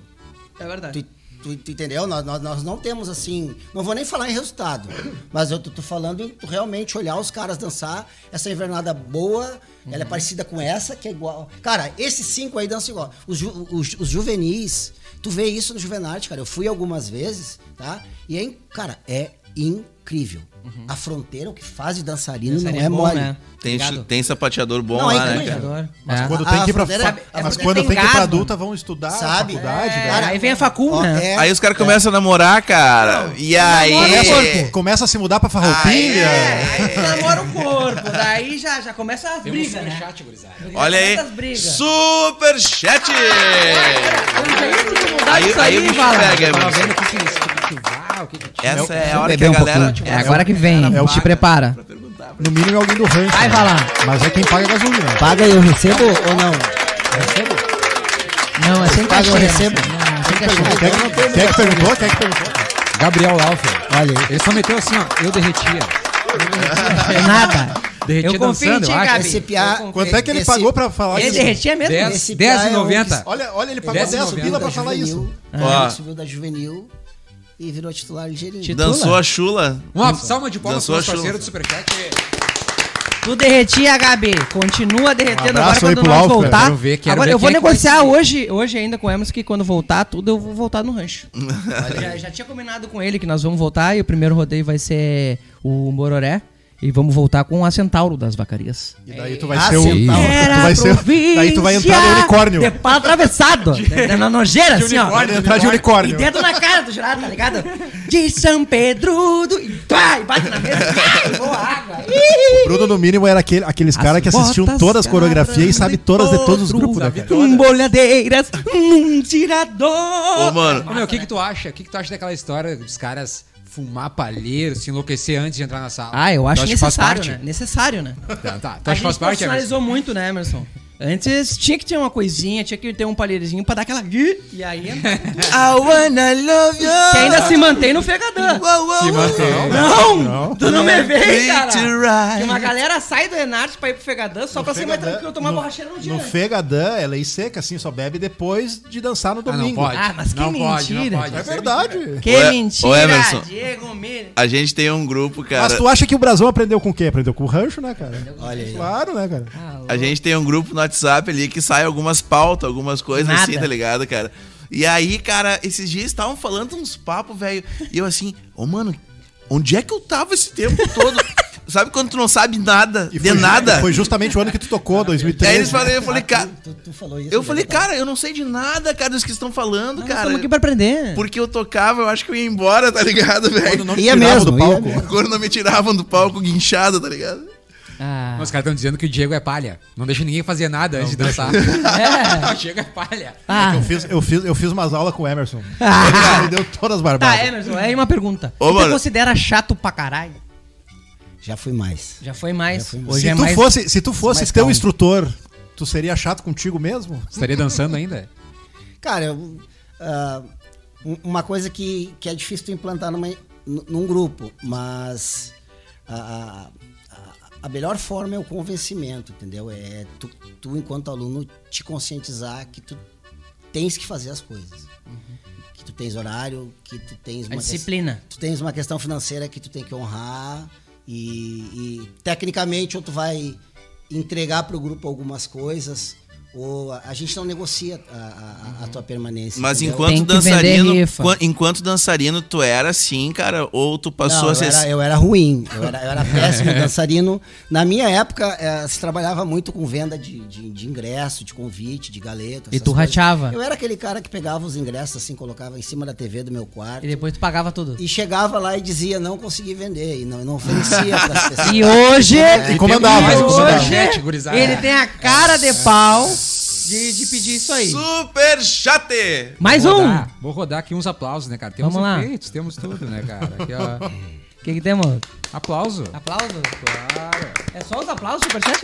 É verdade. Tu, tu- tu entendeu? Nós, nós, nós não temos assim. Não vou nem falar em resultado. Mas eu tô, tô falando em tu realmente olhar os caras dançar. Essa invernada boa, ela é parecida com essa, que é igual. Cara, esses cinco aí dançam igual. Os, ju- os, os juvenis, tu vê isso no Juvenarte, cara. Eu fui algumas vezes, tá? E é, cara, é incrível. A fronteira, o que faz de dançarino, Dançarino não é bom, mole. né? Tem, Obrigado. tem sapateador bom Não, lá, aí né, cara? Mas É. quando A- tem que ir pra, é mas quando tem tem que ir pra adulta, vão estudar Sabe? faculdade. É, né? aí vem a facul, né? é- Aí os caras começam a namorar, cara. E aí. Começa a se mudar pra farroupilha. É, aí tu namora o corpo, daí já, já começa as brigas, né? superchat, gurizada. Olha aí. Superchat! Que mudar Aí, isso aí o aí, Emerson. vendo o que que eles o que que tinha. Essa é a hora que a um galera. pouquinho. É agora que vem, é o te que- prepara. No mínimo é alguém do rancho. Vai, né? vai lá. Mas é quem paga a gasolina. Paga eu recebo ou não? Não, é sem Paga, eu recebo. Quem, é que perguntou? Quem é que perguntou? Gabriel Laufer. Olha aí. Ele só meteu assim, ó. Eu derretia. É nada. Derretia eu confio em dançando, ti, eu acho. Gabi. Esse piá-. Quanto é que ele Esse- pagou pra falar Ele isso? derretia mesmo? 10 Esse 10 piá e é um 90. Olha, olha, ele pagou Dez e 10 noventa. pila da pra falar isso. juvenil. Ó. É, subiu da juvenil e virou titular ligeirinho. Titula. Dançou a chula. Uma salva de palmas Dançou pro a nosso parceiro chula. do Superchat. Tu derretia, Gabi. Continua derretendo Um agora quando nós Alfred. voltar. Quero ver, quero agora ver eu vou é negociar hoje, hoje ainda com o Emerson que quando voltar tudo eu vou voltar no rancho. já, já tinha combinado com ele que nós vamos voltar e o primeiro rodeio vai ser o Mororé. E vamos voltar com a Centauro das vacarias. E daí tu vai Ah, ser o. tu vai ser, daí tu vai entrar de unicórnio. De pau atravessado. na, na nojeira, assim, ó. Vai entrar de E unicórnio. dedo na cara do jurado, tá ligado? De São Pedro. E, pá, e bate na mesa. E voa água. Ih! Bruno, no mínimo, era aquele, aqueles caras que assistiam todas as coreografias e sabe todas de todos os grupos, né, cara? Com bolhadeiras num tirador. Ô, mano. Ô, meu, o que que tu acha? O que que tu acha daquela história dos caras fumar palheiro, se enlouquecer antes de entrar na sala? Ah, eu acho faz necessário, parte? né? Necessário, né? Tá, tá. Tu A gente faz parte, Emerson? profissionalizou muito, né, Emerson? Antes tinha que ter uma coisinha, tinha que ter um palheirozinho pra dar aquela... E aí... I wanna love you. que ainda se mantém no fegadã. Se mantém. Não! Tu não me vê, cara! Que uma galera sai do Enarte pra ir pro fegadã só pra ser mais tranquilo, tomar no- borracheira no dia. No Fegadã, é lei seca, assim, só bebe depois de dançar no Ah, não domingo. pode. Ah, mas que não pode, mentira. não pode. É Isso verdade. Que E- mentira, ô, Emerson. Diego Miller. A gente tem um grupo, cara. Mas tu acha que o Brasão aprendeu com o quê? Aprendeu com o rancho, né, cara? Olha aí. Claro, né, cara? A gente tem um grupo no WhatsApp ali que sai algumas pautas, algumas coisas Nada. assim, tá ligado, cara? E aí, cara, esses dias estavam falando uns papos, velho. E eu assim, ô mano, onde é que eu tava esse tempo todo? Sabe quando tu não sabe nada, E de foi nada? Foi justamente o ano que tu tocou, E aí 2013. eles falaram, eu falei, cara. Tu, tu falou isso. Eu falei, né, tá? cara, eu não sei de nada, cara, dos que estão falando, Nós cara. estamos aqui pra aprender. Porque eu tocava, eu acho que eu ia embora, tá ligado, Quando velho? não te Ia tiravam mesmo, do ia palco. mesmo. Quando não me tiravam do palco guinchado, tá ligado? Ah. Os caras estão dizendo que o Diego é palha. Não deixa ninguém fazer nada antes de dançar. É. o Diego é palha. Ah. Eu fiz, eu, fiz, eu fiz umas aulas com o Emerson. Ah. Ele deu todas as Tá, barbadas. Emerson, aí uma pergunta. Ô, tu considera chato pra caralho? Já fui mais. Já foi mais. Já fui mais. Hoje se, é tu mais. fosse, se tu fosse teu calmo. instrutor, tu seria chato contigo mesmo? Estaria dançando ainda? Cara, eu, um- uma coisa que, que é difícil tu implantar numa, num grupo, mas a, a- a- a melhor forma é o convencimento, entendeu? É tu, tu, enquanto aluno, te conscientizar que tu tens que fazer as coisas. Que tu tens horário, que tu tens A uma ques- disciplina. tu tens uma questão financeira que tu tem que honrar e, e, tecnicamente ou tu vai entregar pro grupo algumas coisas ou a, a gente não negocia a, a- a- a tua permanência. Mas entendeu? enquanto dançarino, enquanto dançarino, tu era assim, cara, ou tu passou Não, a eu, ser. era, eu era ruim, eu era, eu era péssimo dançarino. Na minha época, eh, se trabalhava muito com venda de, de, de ingresso, de convite, de galeta. E tu coisas. rateava. Eu era aquele cara que pegava os ingressos assim, colocava em cima da TV do meu quarto. E depois tu pagava tudo. E chegava lá e dizia, não consegui vender. E não, não oferecia para as pessoas. E hoje. É. E comandava, e um e comandava. hoje ele tem a cara de pau de, de pedir isso aí. Super chate! Mais Vou um! rodar- vou rodar aqui uns aplausos, né, cara? Temos Vamos lá. efeitos, temos tudo, né, cara? Aqui, ó. O que, que temos? Aplauso. Aplausos? Claro. É só os aplausos, superchat?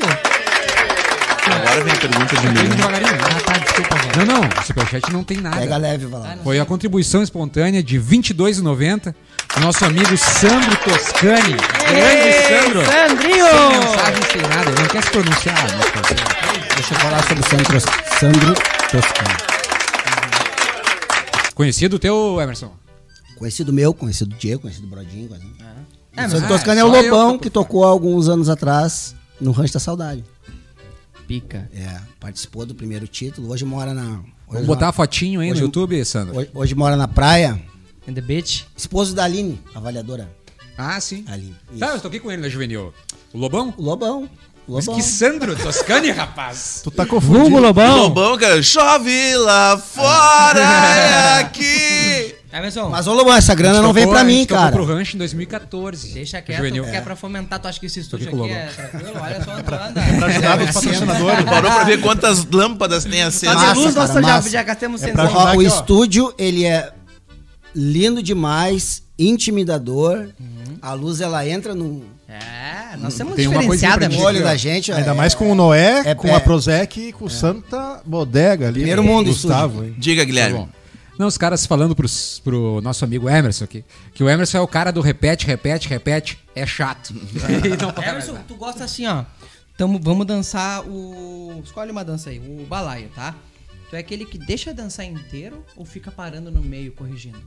Agora vem a pergunta de mim. devagarinho. Ah, tá, desculpa, velho. Não, não. O Superchat não tem nada. Pega leve, vai lá. Foi a contribuição espontânea de R$ 22,90 do nosso amigo Sandro Toscani. Grande Sandro. Sandrinho! Sem mensagem, sem nada. Ele não quer se pronunciar. né, parceiro? Deixa eu falar sobre o Sandro, Sandro Toscano. Conhecido o teu, Emerson? Conhecido meu, conhecido do Diego, conhecido do Brodinho. Conhecido. É, mas Sandro ah, Toscano é o Lobão tô que tocou há alguns anos atrás no Rancho da Saudade. pica. É, participou do primeiro título. Hoje mora na. Hoje Vamos botar a mora, fotinho aí no YouTube, Sandro. hoje, hoje mora na praia. In the beach. Esposo da Aline, avaliadora. Ah, sim. Ali. Tá, eu toquei com ele na juvenil. O Lobão? O Lobão. O Mas Lobão. que Sandro Toscani, rapaz. Tu tá confundindo. Vulgo Lobão. Lobão, cara, chove lá fora, é aqui. Emerson, Mas, ô Lobão, essa grana não vem pra a mim, gente tocou cara. pro rancho em 2014. deixa quieto, Juvenil. que é pra fomentar. Tu acha que esse estúdio aqui é tranquilo? Olha só, anda. Pra ajudar os patrocinadores. Parou pra ver quantas lâmpadas tem acesas. Fazer luz, cara, nós já, já gastamos É 100 pra reais. ajudar Ó, o ó. estúdio, ele é lindo demais, intimidador. A luz, ela entra no É, nós temos Tem uma diferenciada mesmo. olho da gente. Ainda é- mais com o Noé, é- com é- a Prozec e com o Santa Bodega ali. Primeiro né? mundo, Gustavo, hein? Diga, Tá Guilherme. bom. Não, os caras falando pros, pro nosso amigo Emerson aqui, que o Emerson é o cara do repete, repete, repete, é chato. Emerson, tu gosta assim, ó. Tamo, vamos dançar o. Escolhe uma dança aí, o balaio, tá? Tu é aquele que deixa dançar inteiro ou fica parando no meio corrigindo?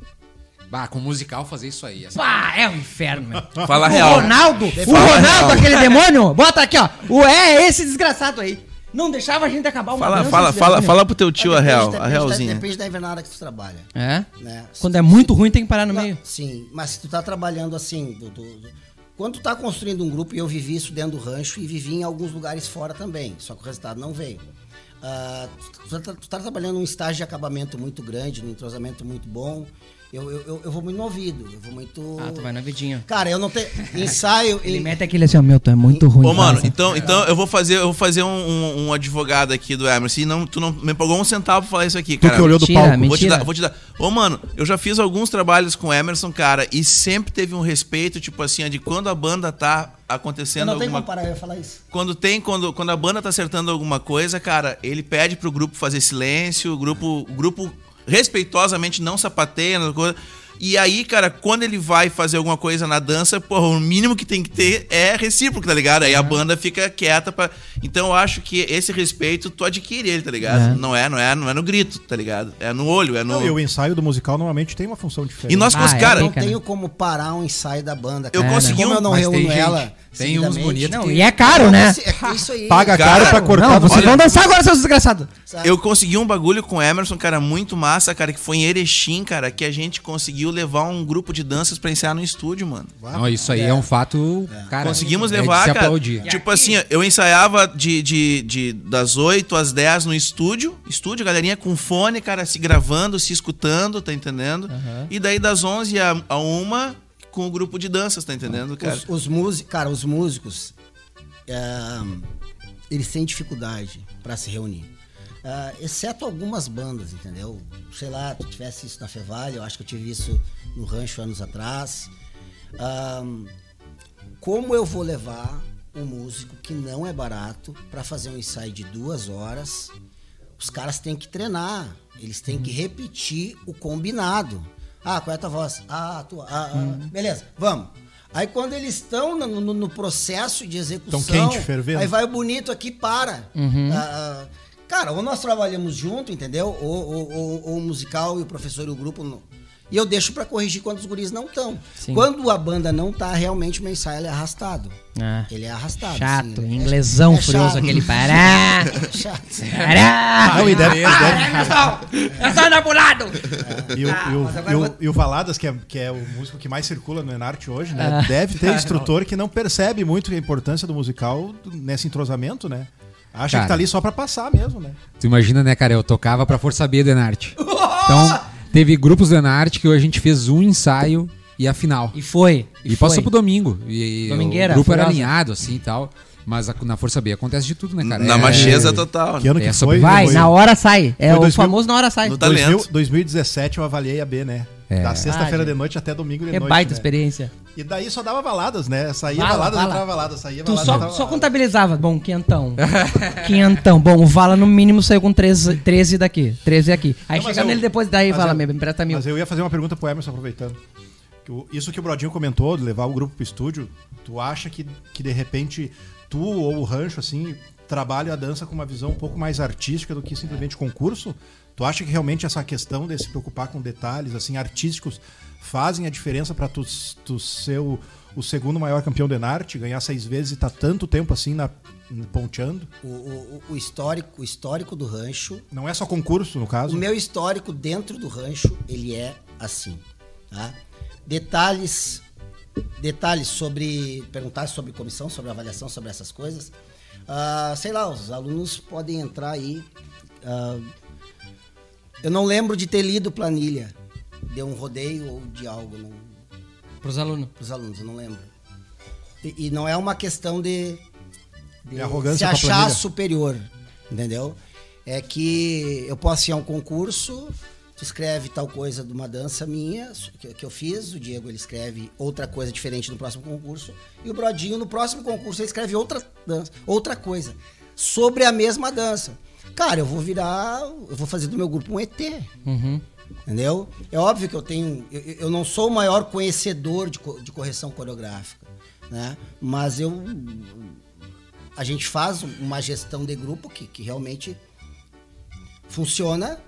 Bah, com musical fazer isso aí. essa- Pá, é um inferno, meu. Fala o real. Ronaldo, o Fala Ronaldo, real. aquele demônio, bota aqui, ó. O é esse desgraçado aí. Não deixava a gente acabar uma Fala, fala, fala, fala pro teu tio a Depende- real, depende a da- realzinha. Depende da invernada que tu trabalha. É? Né? Quando é muito ruim, tem que parar no Não, meio. Sim, mas se tu tá trabalhando assim, do- do- do- quando tu tá construindo um grupo, e eu vivi isso dentro do rancho e vivi em alguns lugares fora também, só que o resultado não veio. Ah, tu, tu, tu tá trabalhando num estágio de acabamento muito grande, num entrosamento muito bom, eu, eu, eu, eu vou muito no ouvido, eu vou muito... Ah, tu vai na vidinha. Cara, eu não tenho... Ensaio... Ele e- mete aquele assim, ó, meu, tu é muito ruim. Ô, mano, então, então eu vou fazer, eu vou fazer um, um- um advogado aqui do Emerson. E não, tu não me pagou um centavo pra falar isso aqui, Tu cara. que olhou do Mentira, palco. mentira. Vou te dar, vou te dar. Ô, mano, eu já fiz alguns trabalhos com o Emerson, cara, e sempre teve um respeito, tipo assim, de quando a banda tá Eu acontecendo não tenho alguma como parar, eu ia falar isso. Quando tem, quando, quando a banda tá acertando alguma coisa, cara, ele pede pro grupo fazer silêncio, o grupo, o grupo respeitosamente não sapateia, coisa. E aí, cara, quando ele vai fazer alguma coisa na dança, porra, o mínimo que tem que ter é recíproco, tá ligado? Aí a banda fica quieta pra. Então eu acho que esse respeito tu adquire ele, tá ligado? É. Não é, não é, não é no grito, tá ligado? É no olho, é no. Não, e o ensaio do musical normalmente tem uma função diferente. E nós, Ah, é, cara, Eu não tenho como parar um ensaio da banda. Eu cara. consegui Como um- eu não mas reúno tem ela tem uns bonitos Não, e é caro, né? É isso aí. Paga Cara, caro pra cortar Não, você. vocês vão dançar agora, seus desgraçados. Eu consegui um bagulho com o Emerson, cara, muito massa, cara, que foi em Erechim, cara, que a gente conseguiu levar um grupo de danças pra ensaiar no estúdio, mano. Não, isso aí é, um fato, cara. Conseguimos é levar, se cara. aplaudir. Tipo assim, eu ensaiava de, de, de- das 8 às 10 no estúdio. Estúdio, galerinha com fone, cara, se gravando, se escutando, tá entendendo? E daí das 11 a, a 1 com o grupo de danças, tá entendendo, cara? Os, os músicos, cara, os músicos, é, eles têm dificuldade pra se reunir. Ah, exceto algumas bandas, entendeu? Sei lá, tu tivesse isso na Fevale, eu acho que eu tive isso no Rancho anos atrás. Ah, como eu vou levar um músico que não é barato pra fazer um ensaio de duas horas? Os caras têm que treinar, eles têm que repetir o combinado. Ah, qual é a tua voz? Ah, tua. Ah, ah, beleza, vamos. Aí quando eles estão no, no- no processo de execução, Tão quente, fervendo. aí vai o bonito aqui e para. Uhum. Ah, ah, cara, ou nós trabalhamos junto, entendeu? Ou, ou- ou- ou o musical e o professor e o grupo. não. E eu deixo pra corrigir quando os guris não estão. Sim. Quando a banda não tá, realmente o ensaio ele é arrastado. Ah, Ele é arrastado. chato, é- inglesão é furioso chato. aquele pará. É chato. Pará. Não, e deve, deve- É só andar pro lado. E o, Ah, e o- e o Valadas, que é, que é o músico que mais circula no Enarte hoje, né? Ah. Deve ter instrutor que não percebe muito a importância do musical nesse entrosamento, né? Acha Cara. que tá ali só pra passar mesmo, né? Tu imagina, né, cara? Eu tocava pra Força B do Enarte. Então, teve grupos do Enarte que hoje a gente fez um ensaio e a final. E foi. E, foi. passou pro domingo. E Domingueira, o grupo era furiosa. alinhado, assim e tal. Mas a- na Força B acontece de tudo, né, cara? Na É- macheza total. Que ano É que sobre- foi? Vai, Foi- na hora sai. É Foi o 2000 famoso na hora sai. No talento. 2000 2017 eu avaliei a B, né? É. Da sexta-feira Ah, de noite até domingo de É noite. baita né? experiência. E daí só dava valadas, né? Saía Vala, valadas, vala. entrava valadas, saía Tu valadas, só, só contabilizava. Bom, quinhentão. quinhentão. Bom, o Vala no mínimo saiu com 13, 13 daqui. 13 aqui. Aí Não, chega eu- nele depois, daí fala, eu- me empresta mil. Mas eu ia fazer uma pergunta pro Emerson aproveitando. Isso que o Brodinho comentou, de levar o grupo pro estúdio, tu acha que, que de repente tu ou o rancho, assim, trabalha a dança com uma visão um pouco mais artística do que simplesmente concurso? Tu acha que realmente essa questão de se preocupar com detalhes, assim, artísticos, fazem a diferença pra tu, tu ser o, o segundo maior campeão de Enarte, ganhar seis vezes e tá tanto tempo assim na, ponteando? O, o- o histórico, o histórico do rancho Não é só concurso, no O caso? meu histórico dentro do rancho, ele é assim, tá? Detalhes detalhes sobre. Perguntar sobre comissão, sobre avaliação, sobre essas coisas. Ah, sei lá, os alunos podem entrar aí. Ah, eu não lembro de ter lido planilha de um rodeio ou de algo não, Pros alunos. pros alunos, eu não lembro. E, e não é uma questão de, de arrogância se achar superior, entendeu? É que eu posso ir a um concurso, tu escreve tal coisa de uma dança minha que, que eu fiz, o Diego ele escreve outra coisa diferente no próximo concurso, e o Brodinho no próximo concurso ele escreve outra dança, outra coisa sobre a mesma dança. Cara, eu vou virar, eu vou fazer do meu grupo um ET. Uhum. Entendeu? É óbvio que eu tenho. Eu, eu não sou o maior conhecedor de, de correção coreográfica, né? Mas eu. A gente faz uma gestão de grupo que, que realmente funciona.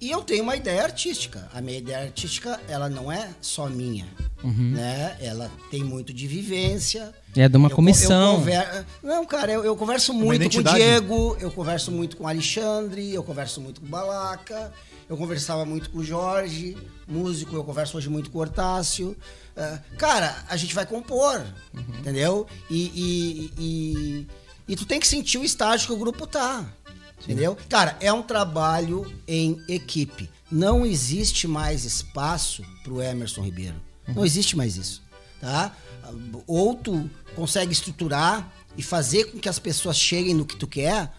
E eu tenho uma ideia artística. A minha ideia artística, ela não é só minha, né? Ela tem muito de vivência. É de uma Eu co- comissão. eu conver- Não, cara, eu, eu converso muito com o. Diego, eu converso muito com o Alexandre, eu converso muito com o Balaca, eu conversava muito com o Jorge, músico, eu converso hoje muito com o Hortácio. Ah, cara, a gente vai compor, entendeu? E, e, e, e tu tem que sentir o estágio que o grupo tá. Entendeu? Cara, é um trabalho em equipe. Não existe mais espaço pro Emerson Ribeiro. Não existe mais isso. Tá? Ou tu consegue estruturar e fazer com que as pessoas cheguem no que tu quer,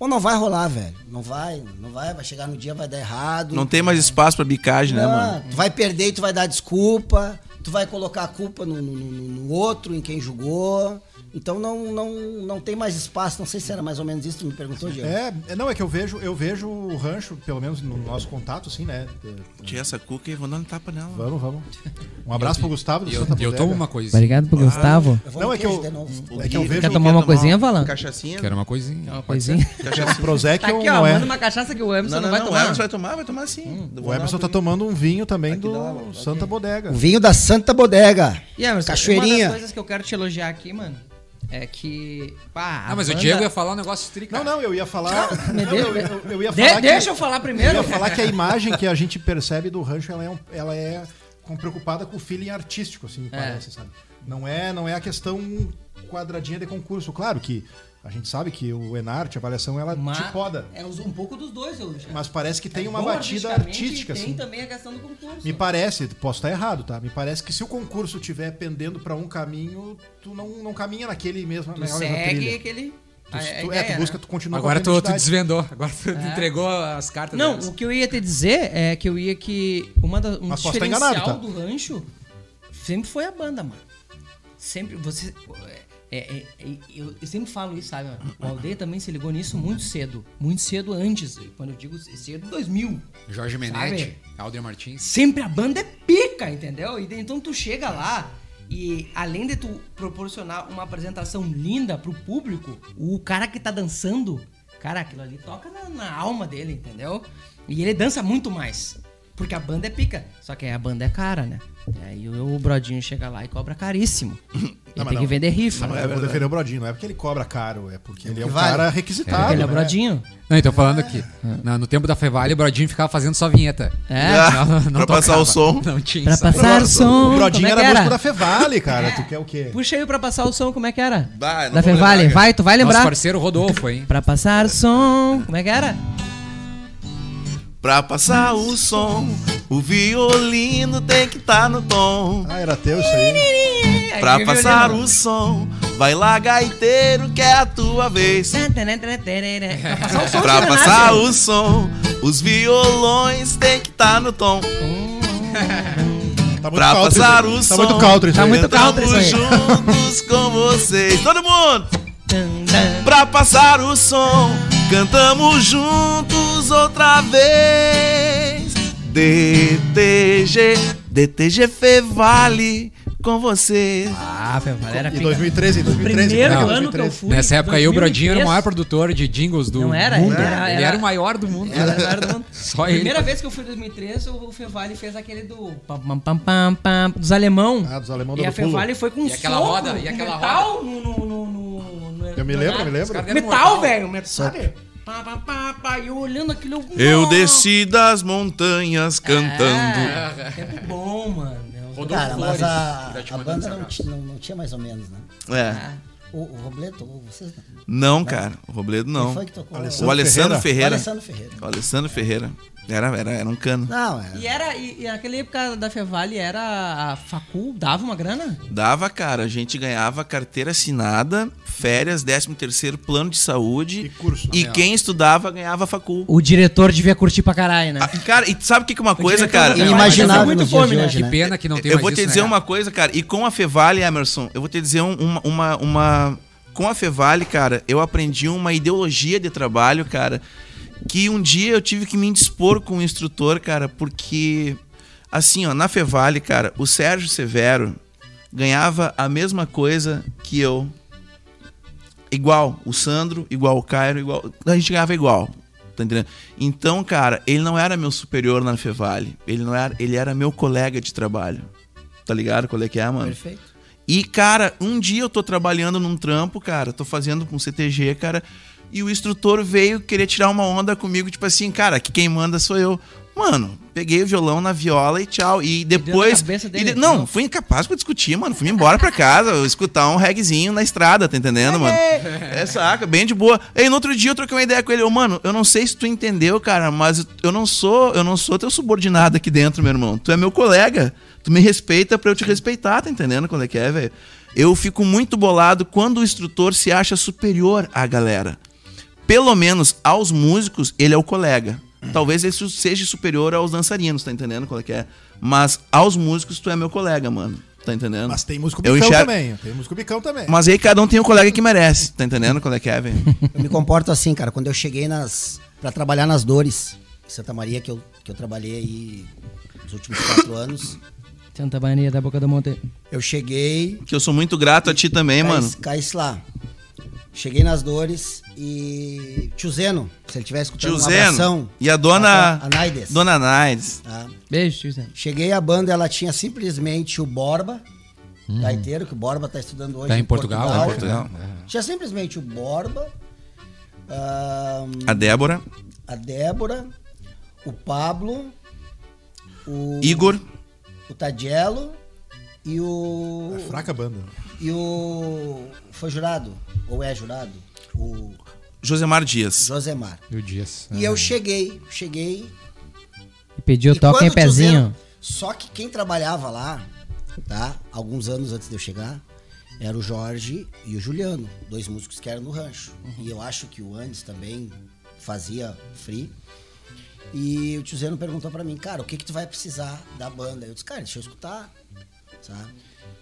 ou não vai rolar, velho. Não vai, não vai, vai chegar no dia, vai dar errado. Não tem mais espaço pra bicagem, né, Não, mano? Tu vai perder e tu vai dar desculpa, tu vai colocar a culpa no, no- no- no outro, em quem julgou. Então não, não, não tem mais espaço. Não sei se era mais ou menos isso que tu me perguntou, Diego. É, é, não, é que eu vejo, eu vejo o rancho, pelo menos no nosso contato, assim, né? Tinha essa cuca e vou dando tapa nela. Vamos, vamos. Um abraço pro Gustavo do E eu, Santa eu Bodega. tomo uma coisa. Obrigado pro Gustavo. Eu vou Não, é que eu- de novo. É que eu vejo Quer tomar uma coisinha, Valan? Cachaçinha? Quero uma coisinha. Uma coisinha. Cachaçinha. Prozac Tá aqui, não ó. é. Manda uma cachaça que o Emerson Não, não, não, vai não. O tomar. Emerson vai tomar, vai tomar sim. O Emerson tá tomando um vinho também do. Santa Bodega. O vinho da Santa Bodega. E Emerson, Cachoeirinha. uma das coisas que eu quero te elogiar aqui, mano, é que... Pá, Ah, mas a o banda- Diego ia falar um negócio trica. Não, não, eu ia falar. Me Não, deixa- eu, eu- eu ia De- falar que- deixa eu falar primeiro. Eu ia falar que a imagem que a gente percebe do rancho, ela é, um- ela é preocupada com o feeling artístico, assim, me parece, sabe? Não é, não é a questão quadradinha de concurso. Claro que a gente sabe que o Enarte, a avaliação, ela Mas te poda. É um pouco dos dois, eu acho. Mas parece que tem É uma batida artística, e tem assim. também a questão do concurso. Me parece, posso estar errado, tá? Me parece que se o concurso estiver pendendo pra um caminho, tu não, não caminha naquele mesmo, Tu segue trilha. aquele... Tu, a- a tu- é, ideia, tu busca, né? tu continua Agora tu, a tu desvendou. Agora tu É. entregou as cartas Não, deles. o que eu ia te dizer é que eu ia que uma da, um Mas diferencial enganado, tá? do rancho sempre foi a banda, mano. Sempre você é, é, é, eu, eu sempre falo isso, sabe? O Aldeia também se ligou nisso muito cedo, muito cedo antes. Quando eu digo cedo, 2000. Jorge Sabe? Menetti, Alder Martins. Sempre a banda é pica, entendeu? E então tu chega lá e além de tu proporcionar uma apresentação linda pro público, o cara que tá dançando, cara, aquilo ali toca na, na alma dele, entendeu? E ele dança muito mais. Porque a banda é pica. Só que aí a banda é cara, né? E aí o, o Brodinho chega lá e cobra caríssimo. Ele mas tem não. que vender rifa. Não, né? é, vou defender o Brodinho, não é porque ele cobra caro, é porque ele é um vale. cara É requisitado. porque ele é o né? Brodinho. Não, então falando aqui. na- no tempo da Fevale, o Brodinho ficava fazendo só vinheta. É. Ah, pra passar o som. Não tinha Pra passar o som. O Brodinho como é era que músico era? da Fevale, cara. Tu quer o quê? Puxa aí pra passar o som, como é que era? Bah, não da Fevale, lembrar, vai, tu vai Nosso lembrar. parceiro Rodolfo, hein? Pra passar o som, como é que era? Pra passar o som, o violino tem que estar no tom. Ah, era teu isso aí. Pra Aí, passar o som, vai lá gaiteiro que é a tua vez. Pra passar o som, Pra de passar verdade. o som, os violões tem que estar no tom. Tá muito Pra country passar o Tá som. muito country Tá muito Cantamos country isso aí. juntos com vocês. Todo mundo! Pra passar o som, cantamos juntos outra vez. DTG, DTG Fevale com você. Ah, Fevale era Em pica. 2013, em 2013. Primeiro Não, ano que eu 2013. fui. Nessa época aí, o Brodinho era o 2003. maior produtor de jingles do Não era? mundo. Era- ele era- era o maior do mundo. Era, era do mundo. Só ele. Primeira vez que eu fui em 2003, o Fevale fez aquele do pam, pam, pam, pam, pam, dos alemão. Ah, dos alemão E a. Fevale foi com E aquela soco, roda, e aquela metal no, no, no, no, no- Eu me lembro, eu me lembro. Metal, velho, metal, sabe? Pá, pá, pá, pá, e eu olhando aquilo. Eu nossa. desci das montanhas cantando. É, tempo bom, mano. Rodolfo Cara, mas a, a banda não, não, não tinha mais ou menos, né? É. O, o Robledo, ou vocês não. Não, cara. O Robledo Quem não. foi que tocou? O Alessandro O Ferreira. Alessandro Ferreira. O Alessandro Ferreira. Era, era, era um cano. Não, é. E era, e, e naquela época da Fevale era a Facul, dava uma grana? Dava, cara. A gente ganhava carteira assinada, férias, 13 terceiro plano de saúde. E curso. E Não. quem estudava ganhava facul. O diretor devia curtir pra caralho, né? Ah, cara, e sabe o que que é uma coisa, diretor cara? Inimaginável muito fome, né? Que pena que não tem eu mais vou te isso, dizer né? uma coisa, cara. E com a Fevale, Emerson, eu vou te dizer um- uma, uma, uma. Com a Fevale, cara, eu aprendi uma ideologia de trabalho, cara. Que um dia eu tive que me indispor com o instrutor, cara, porque. Assim, ó, na Fevale, cara, o Sérgio Severo ganhava a mesma coisa que eu. Igual. O Sandro, igual o Cairo, igual. A gente ganhava igual. Tá entendendo? Então, cara, ele não era meu superior na Fevale. Ele não era, ele era meu colega de trabalho. Tá ligado qual é que é, mano? Perfeito. E, cara, um dia eu tô trabalhando num trampo, cara, tô fazendo com CTG, cara, e o instrutor veio querer tirar uma onda comigo, tipo assim, cara, que quem manda sou eu. Mano, peguei o violão na viola e tchau. E depois. e dele, de- não, não. fui incapaz pra discutir, mano. Fui embora pra casa, escutar um regzinho na estrada, tá entendendo, mano? É, saca, bem de boa. Aí no outro dia eu troquei uma ideia com ele. Eu, mano, eu não sei se tu entendeu, cara, mas eu não sou, eu não sou teu subordinado aqui dentro, meu irmão. Tu é meu colega. Tu me respeita pra eu te respeitar, tá entendendo quando é que é, velho? Eu fico muito bolado quando o instrutor se acha superior à galera. Pelo menos aos músicos, ele é o colega. Talvez ele seja superior aos dançarinos, tá entendendo qual é que é? Mas aos músicos, tu é meu colega, mano. Tá entendendo? Mas tem músico bicão enxergo- também. Tem músico bicão também. Mas aí cada um tem o colega que merece, tá entendendo qual é que é, velho? Eu me comporto assim, cara. Quando eu cheguei nas. pra trabalhar nas dores, em Santa Maria, que eu, que eu trabalhei aí nos últimos quatro anos, Santa Maria da Boca do Monte. eu cheguei. Que eu sou muito grato a ti também, Cai- mano. Caísse lá. Cheguei nas dores e. Tio Zeno, se ele estiver escutando Tio um Zeno. abração. E a dona. A, a Naides. Dona Naides. Tá? Beijo, tio Zé. Cheguei a banda, ela tinha simplesmente o Borba, gaiteiro, que o Borba tá estudando hoje Tá em Portugal, Tá em né? Portugal. Tinha simplesmente o Borba, ahn, A Débora. a Débora, o Pablo, o Igor. o Tadielo e o É fraca a banda. e o foi jurado ou é jurado o Josemar Dias. Josemar. E o Dias. E eu cheguei, cheguei E pediu E toca em pezinho. Só que quem trabalhava lá, tá? Alguns anos antes de eu chegar, era o Jorge e o Juliano, dois músicos que eram no rancho. E eu acho que o Andes também fazia free. E o tio Zeno perguntou pra mim, cara, o que que tu vai precisar da banda? Eu disse, cara, deixa eu escutar, sabe?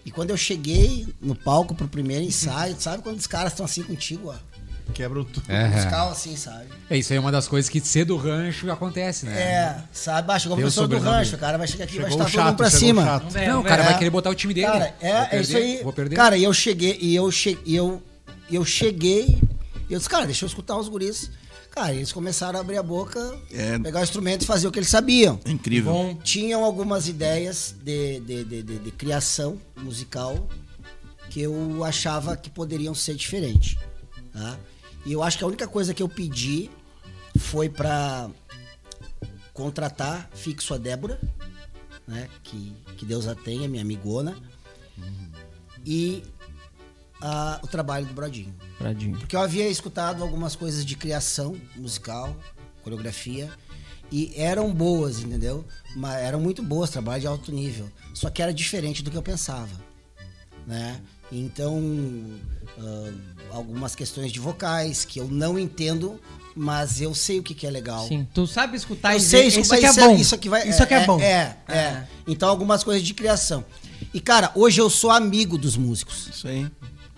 E quando eu cheguei no palco pro primeiro ensaio, sabe quando os caras estão assim contigo, ó? Quebra o tudo. Os É. caras assim, sabe? é, isso aí é uma das coisas que ser do rancho acontece, né? É, sabe? Ah, chegou o professor do rancho, o cara vai chegar aqui e vai estar todo mundo pra cima. chato. Não, o cara ver. vai É. querer botar o time dele. Cara, é, é isso aí. Vou perder. Cara, e eu cheguei, e eu cheguei, e eu, e eu cheguei, e eu disse, cara, deixa eu escutar os guris. Cara, eles começaram a abrir a boca, É. pegar o instrumento e fazer o que eles sabiam. Incrível. Bom, Tinham algumas ideias de, de, de, de- de criação musical que eu achava que poderiam ser diferentes. Tá? E eu acho que a única coisa que eu pedi foi pra contratar fixo a Débora, né? Que, que Deus a tenha, minha amigona. E o trabalho do Brodinho. Pradinho. Porque eu havia escutado algumas coisas de criação musical, coreografia, e eram boas, entendeu? Mas eram muito boas, trabalho de alto nível. Só que era diferente do que eu pensava, né? Então, ah, algumas questões de vocais que eu não entendo, mas eu sei o que, que é legal. Sim, tu sabe escutar Eu e sei, isso, isso aqui é bom. Isso aqui vai. Isso aqui é, bom. É, é. Então, algumas coisas de criação. E, cara, hoje eu sou amigo dos músicos Isso aí.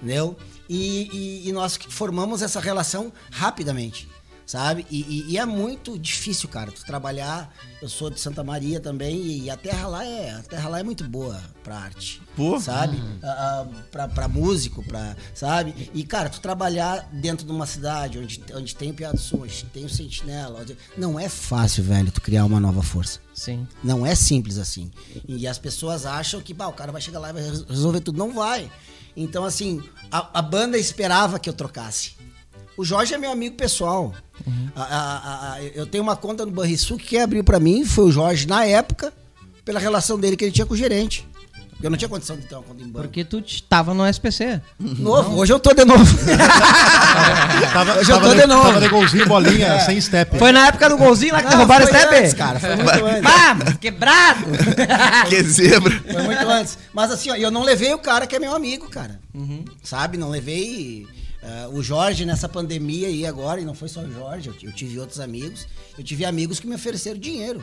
Entendeu? E, e- e nós formamos essa relação rapidamente, sabe? E, e- e é muito difícil, cara, tu trabalhar. Eu sou de Santa Maria também e a terra lá é a terra lá é muito boa pra arte, Pô. sabe? Ah, ah, pra, pra músico, pra, sabe? E cara, tu trabalhar dentro de uma cidade onde, onde tem o Piado Sul, onde tem o Sentinela, onde- não é fácil, velho, tu criar uma nova força. Sim. Não é simples assim. E as pessoas acham que bah, o cara vai chegar lá e vai res- resolver tudo. Não vai. Então, assim, a, a banda esperava que eu trocasse. O Jorge é meu amigo pessoal. A- a- a- eu tenho uma conta no Banrisul que quem abriu pra mim foi o Jorge na época, pela relação dele que ele tinha com o gerente. Eu não tinha condição de ter uma conta em banco. Porque tu tava no SPC. Novo, hoje eu tô de novo. Tava, Hoje eu tava tô de, de novo. tava de golzinho, bolinha, sem step. Foi na época do golzinho lá que Não, roubaram o foi step? antes, cara. Foi muito antes. Mas quebrado! Que zebra. Foi muito antes. Mas assim, ó, eu não levei o cara que é meu amigo, cara. Sabe? Não levei ah, o Jorge nessa pandemia aí agora, e não foi só o Jorge, eu, eu tive outros amigos. Eu tive amigos que me ofereceram dinheiro.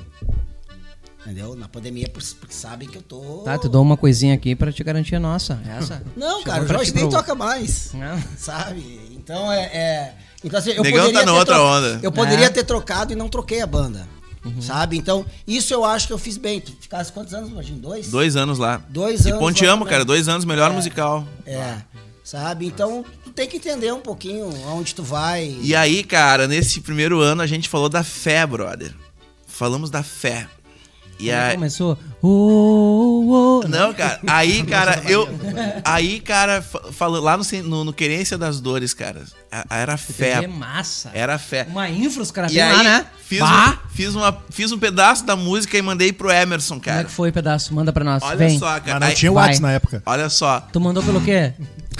Entendeu? Na pandemia, por- porque sabem que eu tô. Tá, tu dou uma coisinha aqui pra te garantir a nossa. Essa. Não, Chegou cara, o Jorge nem pro- toca mais. Não. Sabe? Então é. é- Então, assim, eu Negão poderia tá na ter outra tro- onda. Eu poderia É. ter trocado e não troquei a banda. Sabe? Então, isso eu acho que eu fiz bem. Tu ficasse quantos anos, Lojinho? Dois? Dois anos lá. Dois E anos Ponteamo, lá cara. Dois anos, melhor musical. É. Sabe? Então, tu tem que entender um pouquinho aonde tu vai. E aí, cara, nesse primeiro ano a gente falou da fé, brother. Falamos da fé. E Aí. Começou. Oh, oh, Não, cara. Aí, cara, eu. Aí, cara, fa- falou lá no, no, no Querência das Dores, cara. Era É fé. massa. Era fé. Uma infra, os caras lá, né? fiz, um, fiz, uma, fiz um pedaço da música e mandei pro Emerson, Como é cara. que foi o pedaço? Manda pra nós. Olha Vem. só, cara. Mas não Aí- tinha o vai. WhatsApp na época. Olha só. Tu mandou pelo quê?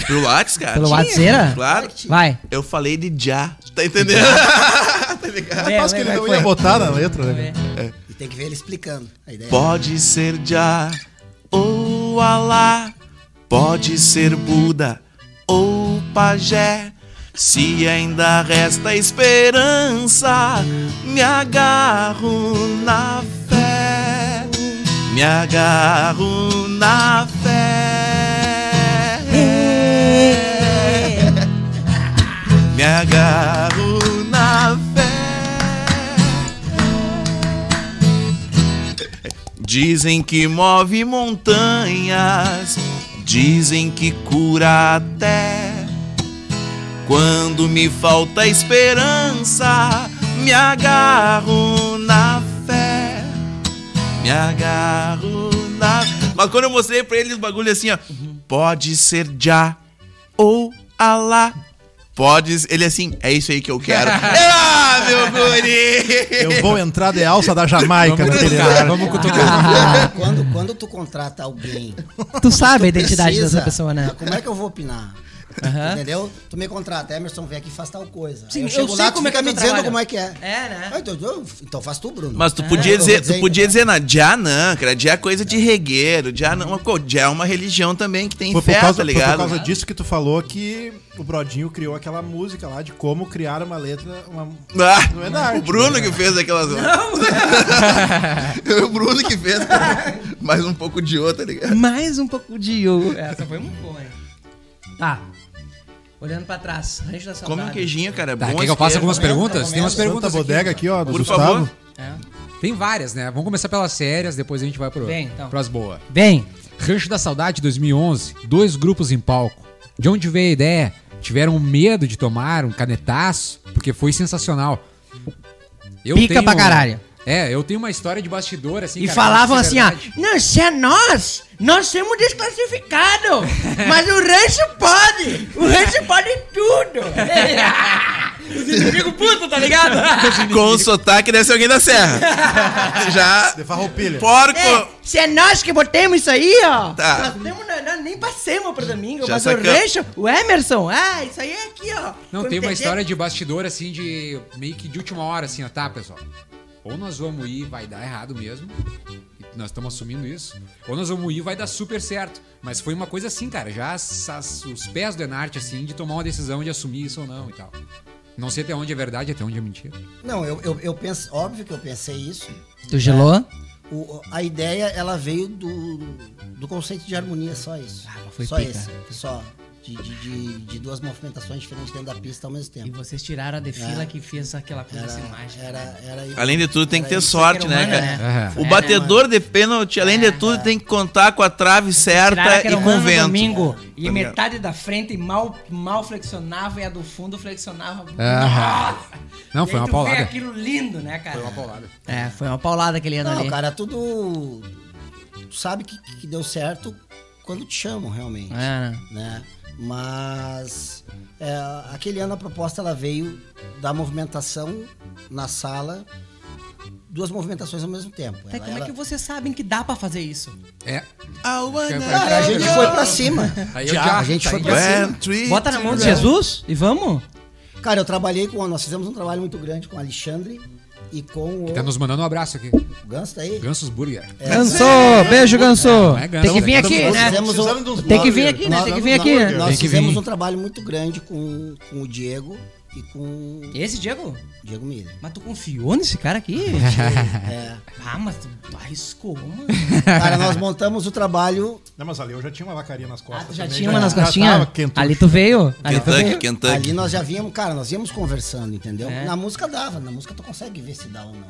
Pro Whats, cara. Pelo WhatsApp? Claro. Vai. Eu falei de já. Tá entendendo? tá ligado? Vem, Mas que ele não foi. ia botar na letra, né? E tem que ver ele explicando. A ideia Pode ser já ou Alá, pode ser Buda ou Pajé. Se ainda resta esperança, me agarro na fé, me agarro na fé, me agarro Dizem que move montanhas, dizem que cura até. Quando me falta esperança, me agarro na fé, me agarro na. Mas quando eu mostrei pra ele os bagulho assim, ó, pode ser já ou Alá. Pode, ser- ele assim, é isso aí que eu quero. ah, meu guri! Eu vou entrar de alça da Jamaica Vamos naquele cutucar, lugar. vamos cutucar. Ah, Quando, quando tu contrata alguém. tu sabe a identidade precisa, dessa pessoa, né? Como é que eu vou opinar? Aham. Entendeu? Tu me contrata, Emerson, vem aqui e faz tal coisa. Sim, Aí eu eu chego sei lá, tu como é fica que me tu dizendo trabalha. como é que é. É, né? Ah, então, eu- então faz tu, Bruno. Mas tu É, podia eu dizer, tu podia dizer, não, já não, cara, já é coisa de regueiro, já não, pô, já é uma religião também que tem Foi por, fé, causa, tá foi ligado? por causa disso que tu falou que o Brodinho criou aquela música lá de como criar uma letra. Uma... Ah, Não é da arte, o Bruno né, que fez aquelas. o Bruno que fez. Mais um pouco de outra, tá ligado? Mais um pouco de eu. Essa foi muito boa, hein? Tá. Olhando pra trás. Rancho da Come um Saudade. queijinho, cara. é Tá, bom quer que eu faça algumas perguntas? Tem umas perguntas Santa aqui. bodega aqui, ó, do Por Gustavo. favor. É. Tem várias, né? Vamos começar pelas sérias, depois a gente vai pro, Vem, então. pras boas. Vem. Rancho da Saudade 2011, dois grupos em palco. De onde veio a ideia? Tiveram medo de tomar um canetaço? Porque foi sensacional. Eu Pica pra caralho. É, eu tenho uma história de bastidor, assim, E cara, falavam assim, ó. Não, se é nós, nós somos desclassificados. mas o rancho pode. O rancho pode tudo. Os inimigos putos, tá ligado? Com o sotaque deve ser alguém da serra. Já. De farroupilha. Porco! É, se é nós que botemos isso aí, ó. Tá. Nós, temos, nós, nem passemos pro domingo, Já mas saca- o rancho, o Emerson, ah, isso aí é aqui, ó. Não, tem uma entender- história de bastidor, assim, de meio que de última hora, assim, ó, tá, pessoal? Ou nós vamos ir, vai dar errado mesmo. Nós estamos assumindo isso. Ou nós vamos ir, vai dar super certo. Mas foi uma coisa assim, cara, já as- as- os pés do Enarte, assim, de tomar uma decisão de assumir isso ou não e tal. Não sei até onde é verdade, até onde é mentira. Não, eu, eu, eu penso, óbvio que eu pensei isso. Tu gelou? O- a ideia, ela veio do, do conceito de harmonia, só isso. Ah, mas foi só pica. esse. Só. De, de, de, de duas movimentações diferentes dentro da pista ao mesmo E tempo. vocês tiraram a defila É. que fez aquela coisa Era, assim mágica. era, era, Além de tudo, tem que era ter sorte, né, humana, cara? né? O É, batedor de pênalti, além de tudo, tem que contar com a trave certa e com no vento. domingo. E Tá metade da frente mal, mal flexionava e a do fundo flexionava. Não, E foi uma paulada. aquilo lindo, né, cara? Foi uma paulada. É, foi uma paulada aquele ano Não, ali. cara, tudo. Tu sabe que, que deu certo quando te chamam, realmente. É, né? né? Mas é, aquele ano a proposta ela veio da movimentação na sala duas movimentações ao mesmo tempo. Ela- como é ela- que vocês sabem que dá pra fazer isso? É. A gente foi pra cima. Já, A gente foi pra One, cima. Bota na mão de Jesus e vamos? Cara, eu trabalhei com. Nós fizemos um trabalho muito grande com o Alexandre e com o. Tá nos mandando um abraço aqui. O Ganso tá aí? Gansos Burger. Ganso! Beijo, Ganso! É Ganso, Tem que vir é aqui, Nós né? um- Tem que vir aqui, né? Nós- Tem que vir nós- aqui, né? Nós que fizemos um trabalho muito grande com, com o Diego e com Esse, Diego? Diego Miller. Mas tu confiou nesse cara aqui? É. ah, mas tu arriscou, mano. Cara, nós montamos o trabalho. Não, mas ali eu já tinha uma vacaria nas Ah, costas. tu já também, tinha uma nas já costinhas? Ali tu veio? Ali tu Kentucky, veio? Kentucky. Ali nós já víamos, cara, nós íamos conversando, entendeu? É. Na música dava, na música tu consegue ver se dá ou não.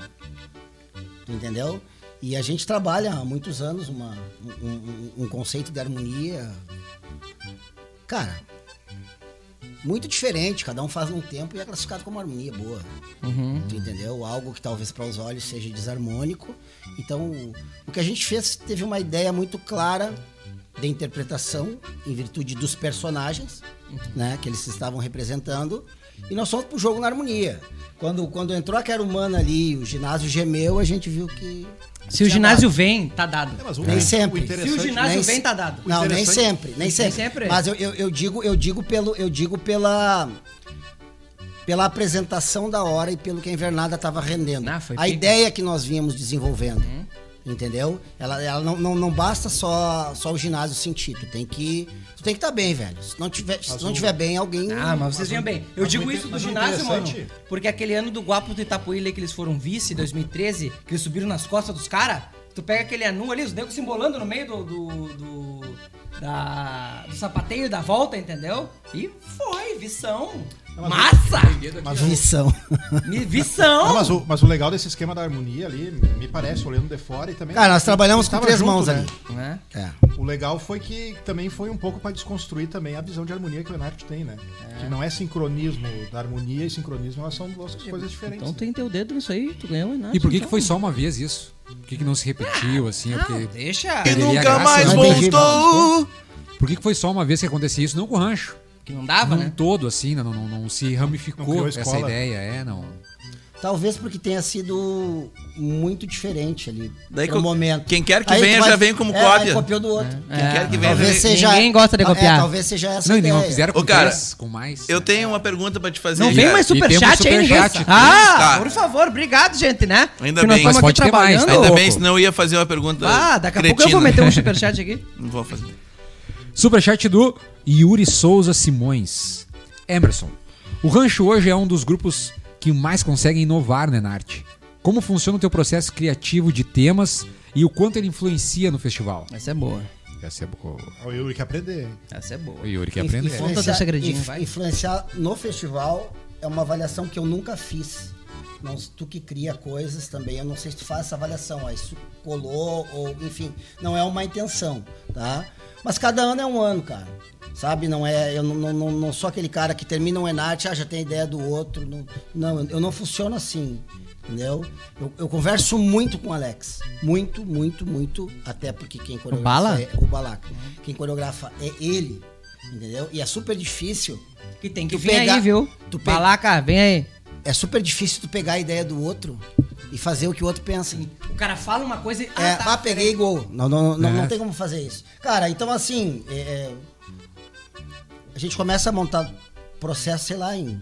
Tu entendeu? E a gente trabalha há muitos anos uma, um, um- um conceito de harmonia. Cara, muito diferente, cada um faz num tempo e é classificado como harmonia boa. Uhum. Tu entendeu? Algo que talvez para os olhos seja desarmônico. Então, o que a gente fez teve uma ideia muito clara de interpretação em virtude dos personagens, né, que eles estavam representando, e nós fomos pro jogo na harmonia. Quando, quando entrou a Quero Humana ali, o ginásio gemeu, a gente viu que Se o ginásio dado. vem, tá dado. É, o- Nem o sempre. Se o ginásio nem vem, tá dado. Não, nem sempre, nem sempre. sempre. Mas eu, eu, eu digo, eu digo pelo, eu digo pela pela apresentação da hora e pelo que a invernada estava rendendo. Ah, a pica. ideia que nós vínhamos desenvolvendo. Entendeu? Ela, ela não, não, não basta só, só o ginásio sentir. Tu tem que. Tu tem que estar bem, velho. Se não tiver, se não tiver bem, alguém. Ah, mas vocês vinham bem. Eu digo isso do ginásio, mano. Porque aquele ano do Guapo do Itapuí, que eles foram vice, 2013, que eles subiram nas costas dos caras, tu pega aquele anu ali, os negros se embolando no meio do. do, do, da- do sapateio da volta, entendeu? E foi, vição. Massa! Mas Vição! Não, mas, o, mas o legal desse esquema da harmonia ali, me parece, olhando de fora e também. Cara, nós trabalhamos com três junto, mãos né? ali. Né? É. O legal foi que também foi um pouco pra desconstruir também a visão de harmonia que o Enart tem, né? Que não é sincronismo da harmonia e sincronismo, elas são duas coisas diferentes. Então tem teu dedo nisso aí, tu ganhou, né? E por que, que foi só uma vez isso? Por que, que não se repetiu assim? É Não, porque... deixa. E nunca graça, mais né? Voltou. Por que, que foi só uma vez que acontecia isso? Não com o rancho. Que não dava, Num né? todo, assim, não, não, não se Não ramificou criou essa ideia, é, não. Talvez porque tenha sido muito diferente ali. Daí co- momento. quem quer que Aí venha vai- já vem como é, cópia. aí copiou do outro. Quem quer que venha Talvez já vem. seja. Ninguém gosta de É, copiar. talvez seja essa Não, ideia. não fizeram com Ô, cara, três, com mais. Eu tenho uma pergunta pra te fazer. Não vem mais superchat aí, ninguém. superchat. Ah, Tá. por favor, obrigado, gente, né? Ainda que bem. Mas pode ter mais, tá Ainda louco. bem, senão eu ia fazer uma pergunta. Ah, daqui a pouco eu cretina. vou meter um superchat aqui. Não vou fazer. Superchat do Yuri Souza Simões. Emerson, o Rancho hoje é um dos grupos que mais conseguem inovar na arte. Como funciona o teu processo criativo de temas e o quanto ele influencia no festival? Essa é boa. Essa é boa. O Yuri que aprender. Essa é boa. O Yuri quer Inf- aprender. Conta influenciar- teu segredinho, inf- vai. Influenciar no festival é uma avaliação que eu nunca fiz. Não, tu que cria coisas também, eu não sei se tu faz essa avaliação, ó, isso colou ou enfim, não é uma intenção, tá? Mas cada ano é um ano, cara. Sabe, não é, eu não, não, não- não sou aquele cara que termina um Enart, ah, já tem ideia do outro, não, não, eu não funciono assim. Entendeu? Eu, eu converso muito com o Alex. Muito, muito, muito. Até porque quem coreografa Bala? é o Balaca. Quem coreografa é ele. Entendeu? E é super difícil Que tem que Tu vir pegar- aí, viu? tu pe- Balaca, vem aí. É super difícil tu pegar a ideia do outro e fazer o que o outro pensa. O cara fala uma coisa e. é, ah, peguei gol. Não, não, não, É. não tem como fazer isso. Cara, então assim, é, é, a gente começa a montar processo, sei lá, em.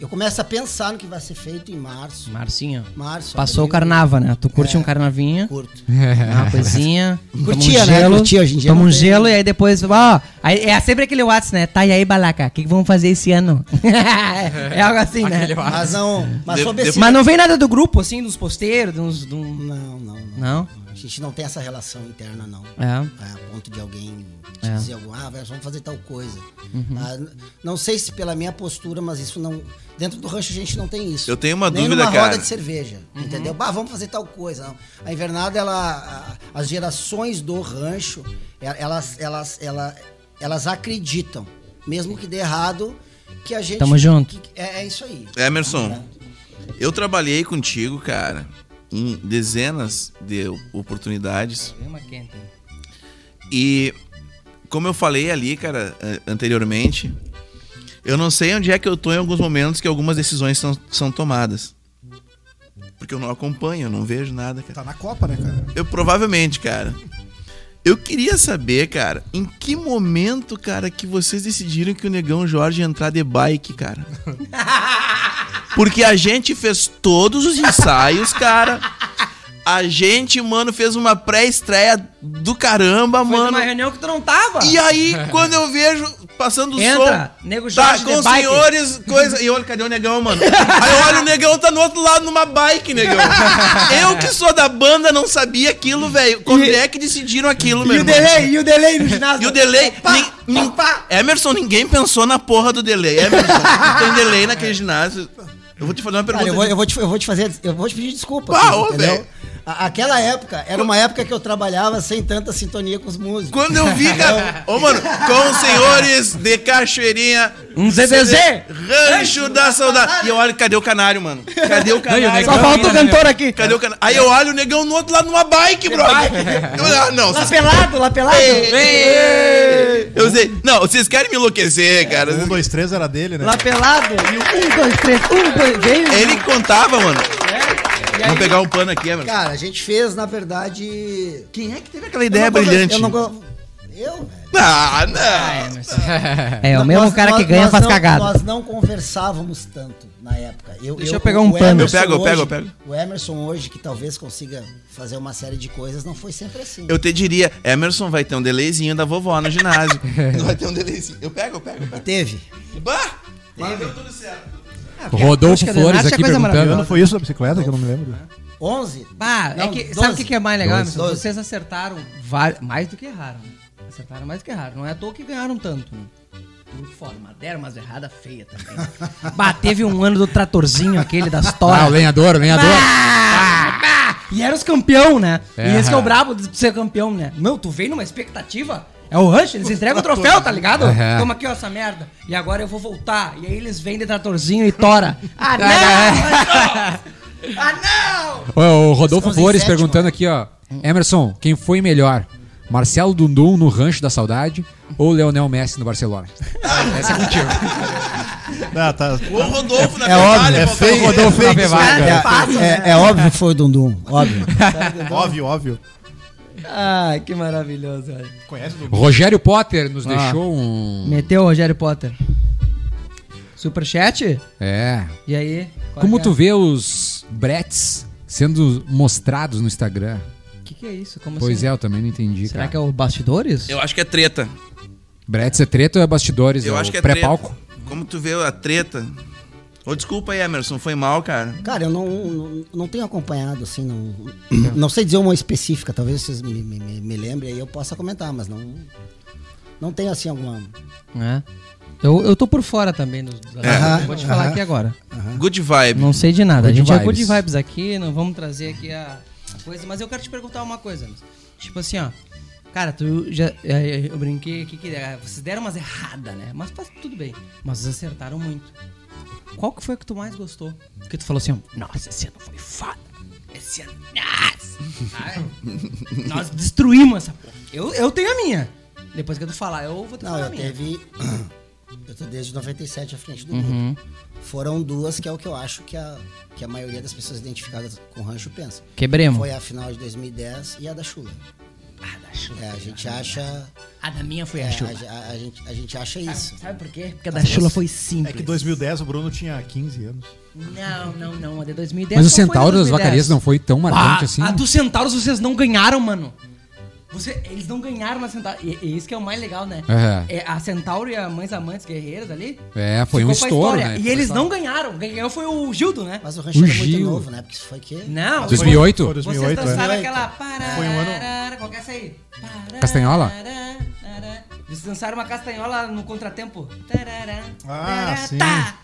Eu começo a pensar no que vai ser feito em março. Marcinho. Março. Passou o abril. carnava, né? Tu curte É. um carnavinho. Curto. Uma coisinha. Curtia, um né? gelo, Curtia, hoje em dia Toma um tem. gelo e aí depois, ó. Aí é sempre aquele WhatsApp, né? Tá, e aí, Balaca, o que, que vamos fazer esse ano? é algo assim, né? Mas não. Mas De- sobre de- esse. Mas não vem nada do grupo, assim, dos posteiros, dos. do- Não, não, não. Não? A gente não tem essa relação interna, não. É. É, a ponto de alguém te É. Uhum. dizer algum, ah, vamos fazer tal coisa. Ah, n- não sei se pela minha postura, mas isso não. Dentro do rancho a gente não tem isso. Eu tenho uma Nem dúvida, numa cara. roda de cerveja. Uhum. Entendeu? Bah, vamos fazer tal coisa. Não. A invernada, ela. a- as gerações do rancho, elas, elas, elas, elas acreditam, mesmo que dê errado, que a gente. Tamo junto. que- é, é isso aí. Emerson, eu trabalhei contigo, cara, em dezenas de oportunidades. E como eu falei ali, cara, anteriormente, eu não sei onde é que eu tô em alguns momentos que algumas decisões são, são tomadas. Porque eu não acompanho, eu não vejo nada, cara. Tá na Copa, né, cara? Eu provavelmente, cara. Eu queria saber, cara, em que momento, cara, que vocês decidiram que o Negão Jorge ia entrar de bike, cara? Porque a gente fez todos os ensaios, cara. A gente, mano, fez uma pré-estreia do caramba, Foi mano. numa reunião que tu não tava. E aí, quando eu vejo passando o Entra, som. nego Tá, com os senhores, coisa. E olha, cadê o negão, mano? Aí eu olho o negão tá no outro lado numa bike, negão. Eu que sou da banda não sabia aquilo, velho. Quando é que decidiram aquilo, meu E o irmão? delay, e o delay no ginásio. E o delay. Nin- pá. Emerson, ninguém pensou na porra do delay. Emerson, tem delay naquele ginásio. Eu vou te fazer uma pergunta. Cara, eu vou, eu, vou te, eu vou te fazer. Eu vou te pedir desculpa. Assim, entendeu? velho. A- Aquela época era uma época que eu trabalhava sem tanta sintonia com os músicos. Quando eu vi, cara. Ô, mano, com os senhores de Cachoeirinha. Um ZZZ. Rancho da Saudade. E eu olho, cadê o canário, mano? Cadê o canário? Só falta o né, cantor aqui. Cadê o canário? Aí eu olho o negão no outro lado numa bike. Eu, ah, não, Lá pelado, lá pelado. Eu sei. Não, vocês querem me enlouquecer, cara. Um, dois, três era dele, né? Lá pelado. E um, dois, três, um, dois. Ele contava, mano. E aí, Vamos pegar um pano aqui, Emerson. Cara, a gente fez, na verdade. Quem é que teve aquela ideia Eu brilhante? Eu não. Eu, velho. Ah, não. É, o mesmo Nós- cara que nós- ganha nós faz não- cagada. Nós não conversávamos tanto na época. Eu, Deixa eu pegar um pano. Eu pego, eu hoje- pego, eu pego. O Emerson hoje, que talvez consiga fazer uma série de coisas, não foi sempre assim. Eu te diria, Emerson vai ter um delayzinho da vovó no ginásio. vai ter um delayzinho. Eu pego, eu pego, eu pego. Teve. Bah! Mas deu tudo certo. Rodolfo Acústica do Flores é aqui coisa perguntando. Maravilhosa. foi isso da bicicleta, que eu não me lembro. 11? Bah, é Não, que, 12. sabe o que que é mais legal, Emerson? 12. Vocês acertaram mais do que erraram. né? Acertaram mais do que erraram. Não é à toa que ganharam tanto. Né? Tudo foda, mas deram umas erradas feias também. bah, teve um ano do tratorzinho aquele das toras. Ah, o lenhador, o lenhador. Ah, bah! E era os campeão, né? É. E esse que é o brabo de ser campeão, né? Meu, tu veio numa expectativa. É o Rush, eles entregam o troféu, tá ligado? Uhum. Toma aqui, ó, essa merda. E agora eu vou voltar. E aí eles vêm de tratorzinho e tora. Ah, não! ah, não! Ô, O Rodolfo Flores sétimo. perguntando aqui, ó. Emerson, quem foi melhor? Marcelo Dundum no Rancho da Saudade ou Leonel Messi no Barcelona? Essa é contigo. Ah, tá. O Rodolfo na É óbvio, É feio, o é feio. Rodolfo na É, é- é óbvio que foi o Dundum, óbvio. Óbvio, óbvio. Ai, que maravilhoso, velho. Conhece o Rogério Potter nos Ah. deixou um. Meteu o Rogério Potter. Superchat? É. E aí? Como que tu é? vê os brets sendo mostrados no Instagram? O que, que é isso? Como Pois assim? é, eu também não entendi. Será cara. que é o bastidores? Eu acho que é treta. Brets é treta ou é bastidores? Eu é acho o que é pré-palco? treta. Como tu vê a treta. Ô, desculpa aí, Emerson, foi mal, cara. Cara, eu não, não, não tenho acompanhado, assim, não. Não sei dizer uma específica, talvez vocês me, me, me- lembrem aí eu possa comentar, mas não. Não tenho assim alguma. É. Eu, eu tô por fora também É. Vou te falar aqui agora. Good vibe. Não sei de nada. Good a gente é vibes. good vibes aqui, não vamos trazer aqui a coisa. Mas eu quero te perguntar uma coisa. Tipo assim, ó. Cara, tu já. é, Eu brinquei aqui que é, vocês deram umas erradas, né? Mas faz tudo bem. Mas vocês acertaram muito. Qual que foi que tu mais gostou? Porque tu falou assim, ó, nossa, esse ano foi foda. Esse ano. Nossa! Nós destruímos essa porra. Eu, eu tenho a minha. Depois que tu falar, eu vou ter que Não, falar eu a minha. teve. Eu tô desde 97 à frente do Uhum. grupo. Foram duas que é o que eu acho que a, que a maioria das pessoas identificadas com o rancho pensa. Quebremos. Foi a final de 2010 e a da Chula. Ah, da Chula. É, a gente acha. A da minha foi é, a Chula. a, a gente, a gente acha isso. Sabe por quê? Porque a da Chula foi É simples. que 2010 o Bruno tinha 15 anos. Não, não, não. A de 2010 Mas o a Centauro das 2010. Vacarias não foi tão marcante Ah, assim? A dos Centauros vocês não ganharam, mano. Você, eles não ganharam na Centauro. E, e isso que é o mais legal, né? Aham. É, a Centauro e a Mães Amantes Guerreiras ali. É, foi um estouro, história. né? E Foi eles não ganharam. Quem ganhou foi o Gildo, né? Mas o rancho O era muito Gil. novo, né? Porque isso foi que. Não. 2008? Foi Vocês 2008, é. dançaram 2008. aquela... Foi um ano- Pararara, Qual que é essa aí? Pararara, Castanhola? Vocês dançaram uma castanhola no contratempo. Tarará, Ah, tarará, sim. tá.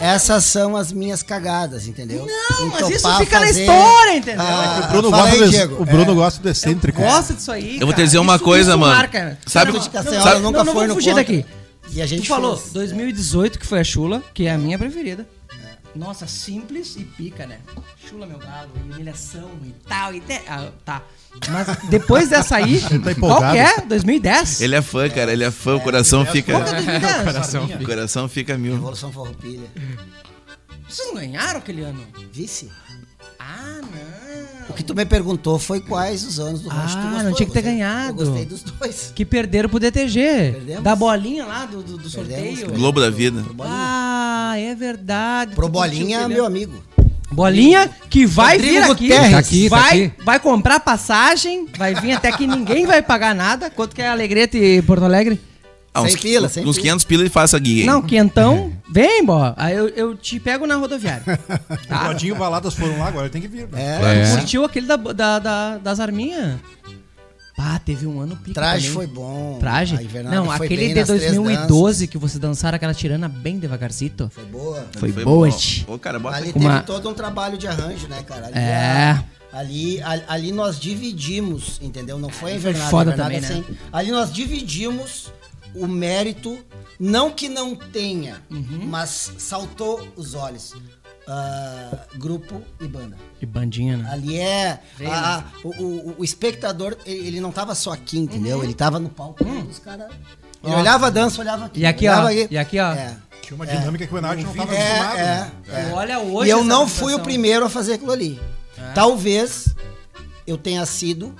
Essas são as minhas cagadas, entendeu? Não, mas isso fica na fazer- história, entendeu? Ah, O Bruno, gosta, aí, do, Diego. o Bruno É. gosta do excêntrico. Gosta disso aí. Eu vou te cara. dizer uma Isso- coisa, isso mano. marca. Sabe- Não, não, não, nunca não, não foi vamos no fugir contra. daqui. E a gente Tu falou fez. 2018, que foi a Chula, que é a minha preferida. Nossa, simples e pica, né? Chula, meu galo, e humilhação e tal. E te- ah, tá. Mas depois dessa aí, tá qual que é? 2010? Ele é fã, cara. Ele é fã. O coração fica. Qual que é 2010? Coração. O coração fica mil. Revolução Farroupilha. Vocês não ganharam aquele ano? Vice? O que tu me perguntou foi quais os anos do rancho Ah, tu gostou. não tinha que ter ganhado. Eu gostei dos dois. Que perderam pro DTG. Perdemos. Da bolinha lá do, do, do sorteio. perdemos. Globo da Vida. Pro Bolinha. Ah, é verdade. Pro Bolinha, meu amigo. Bolinha que vai Rodrigo vir aqui. Tá aqui, tá vai, aqui. vai comprar passagem, vai vir até que ninguém vai pagar nada. Quanto que é Alegrete e Porto Alegre? Ah, uns, Sem pila, sem uns pila. 500 pila ele faz essa guia. hein? Não, quentão, vem, bó. Aí eu, eu te pego na rodoviária. O Tá? Godinho e o Baladas foram lá, agora ele tem que vir. né? É. É. Curtiu aquele da, da- da- das arminhas? Pá, teve um ano pica Traje também. foi bom. Traje? Não, foi aquele bem de nas três 2012 que você dançaram aquela tirana bem devagarzito. Foi boa. Foi, Foi boa. Ô, cara, bota Ali. Uma- teve todo um trabalho de arranjo, né, cara? Ali, É. Ali, ali, ali nós dividimos, entendeu? Não foi a invernada. foda invernada também, né? sem- Ali nós dividimos o mérito, não que não tenha, Uhum. mas saltou os olhos. Ah, grupo e banda. E bandinha, né? Ali é. A- o, o- o espectador, ele, ele não tava só aqui, entendeu? Ele tava no palco. Os caras. Ele Uhum. Olhava a dança, olhava aqui. E aqui, olhava ó, e aqui, ó. É. Tinha uma dinâmica que o Enart não estava É, acostumado. é, né? é. Olha hoje E eu não fui o primeiro a fazer aquilo ali. Talvez eu tenha sido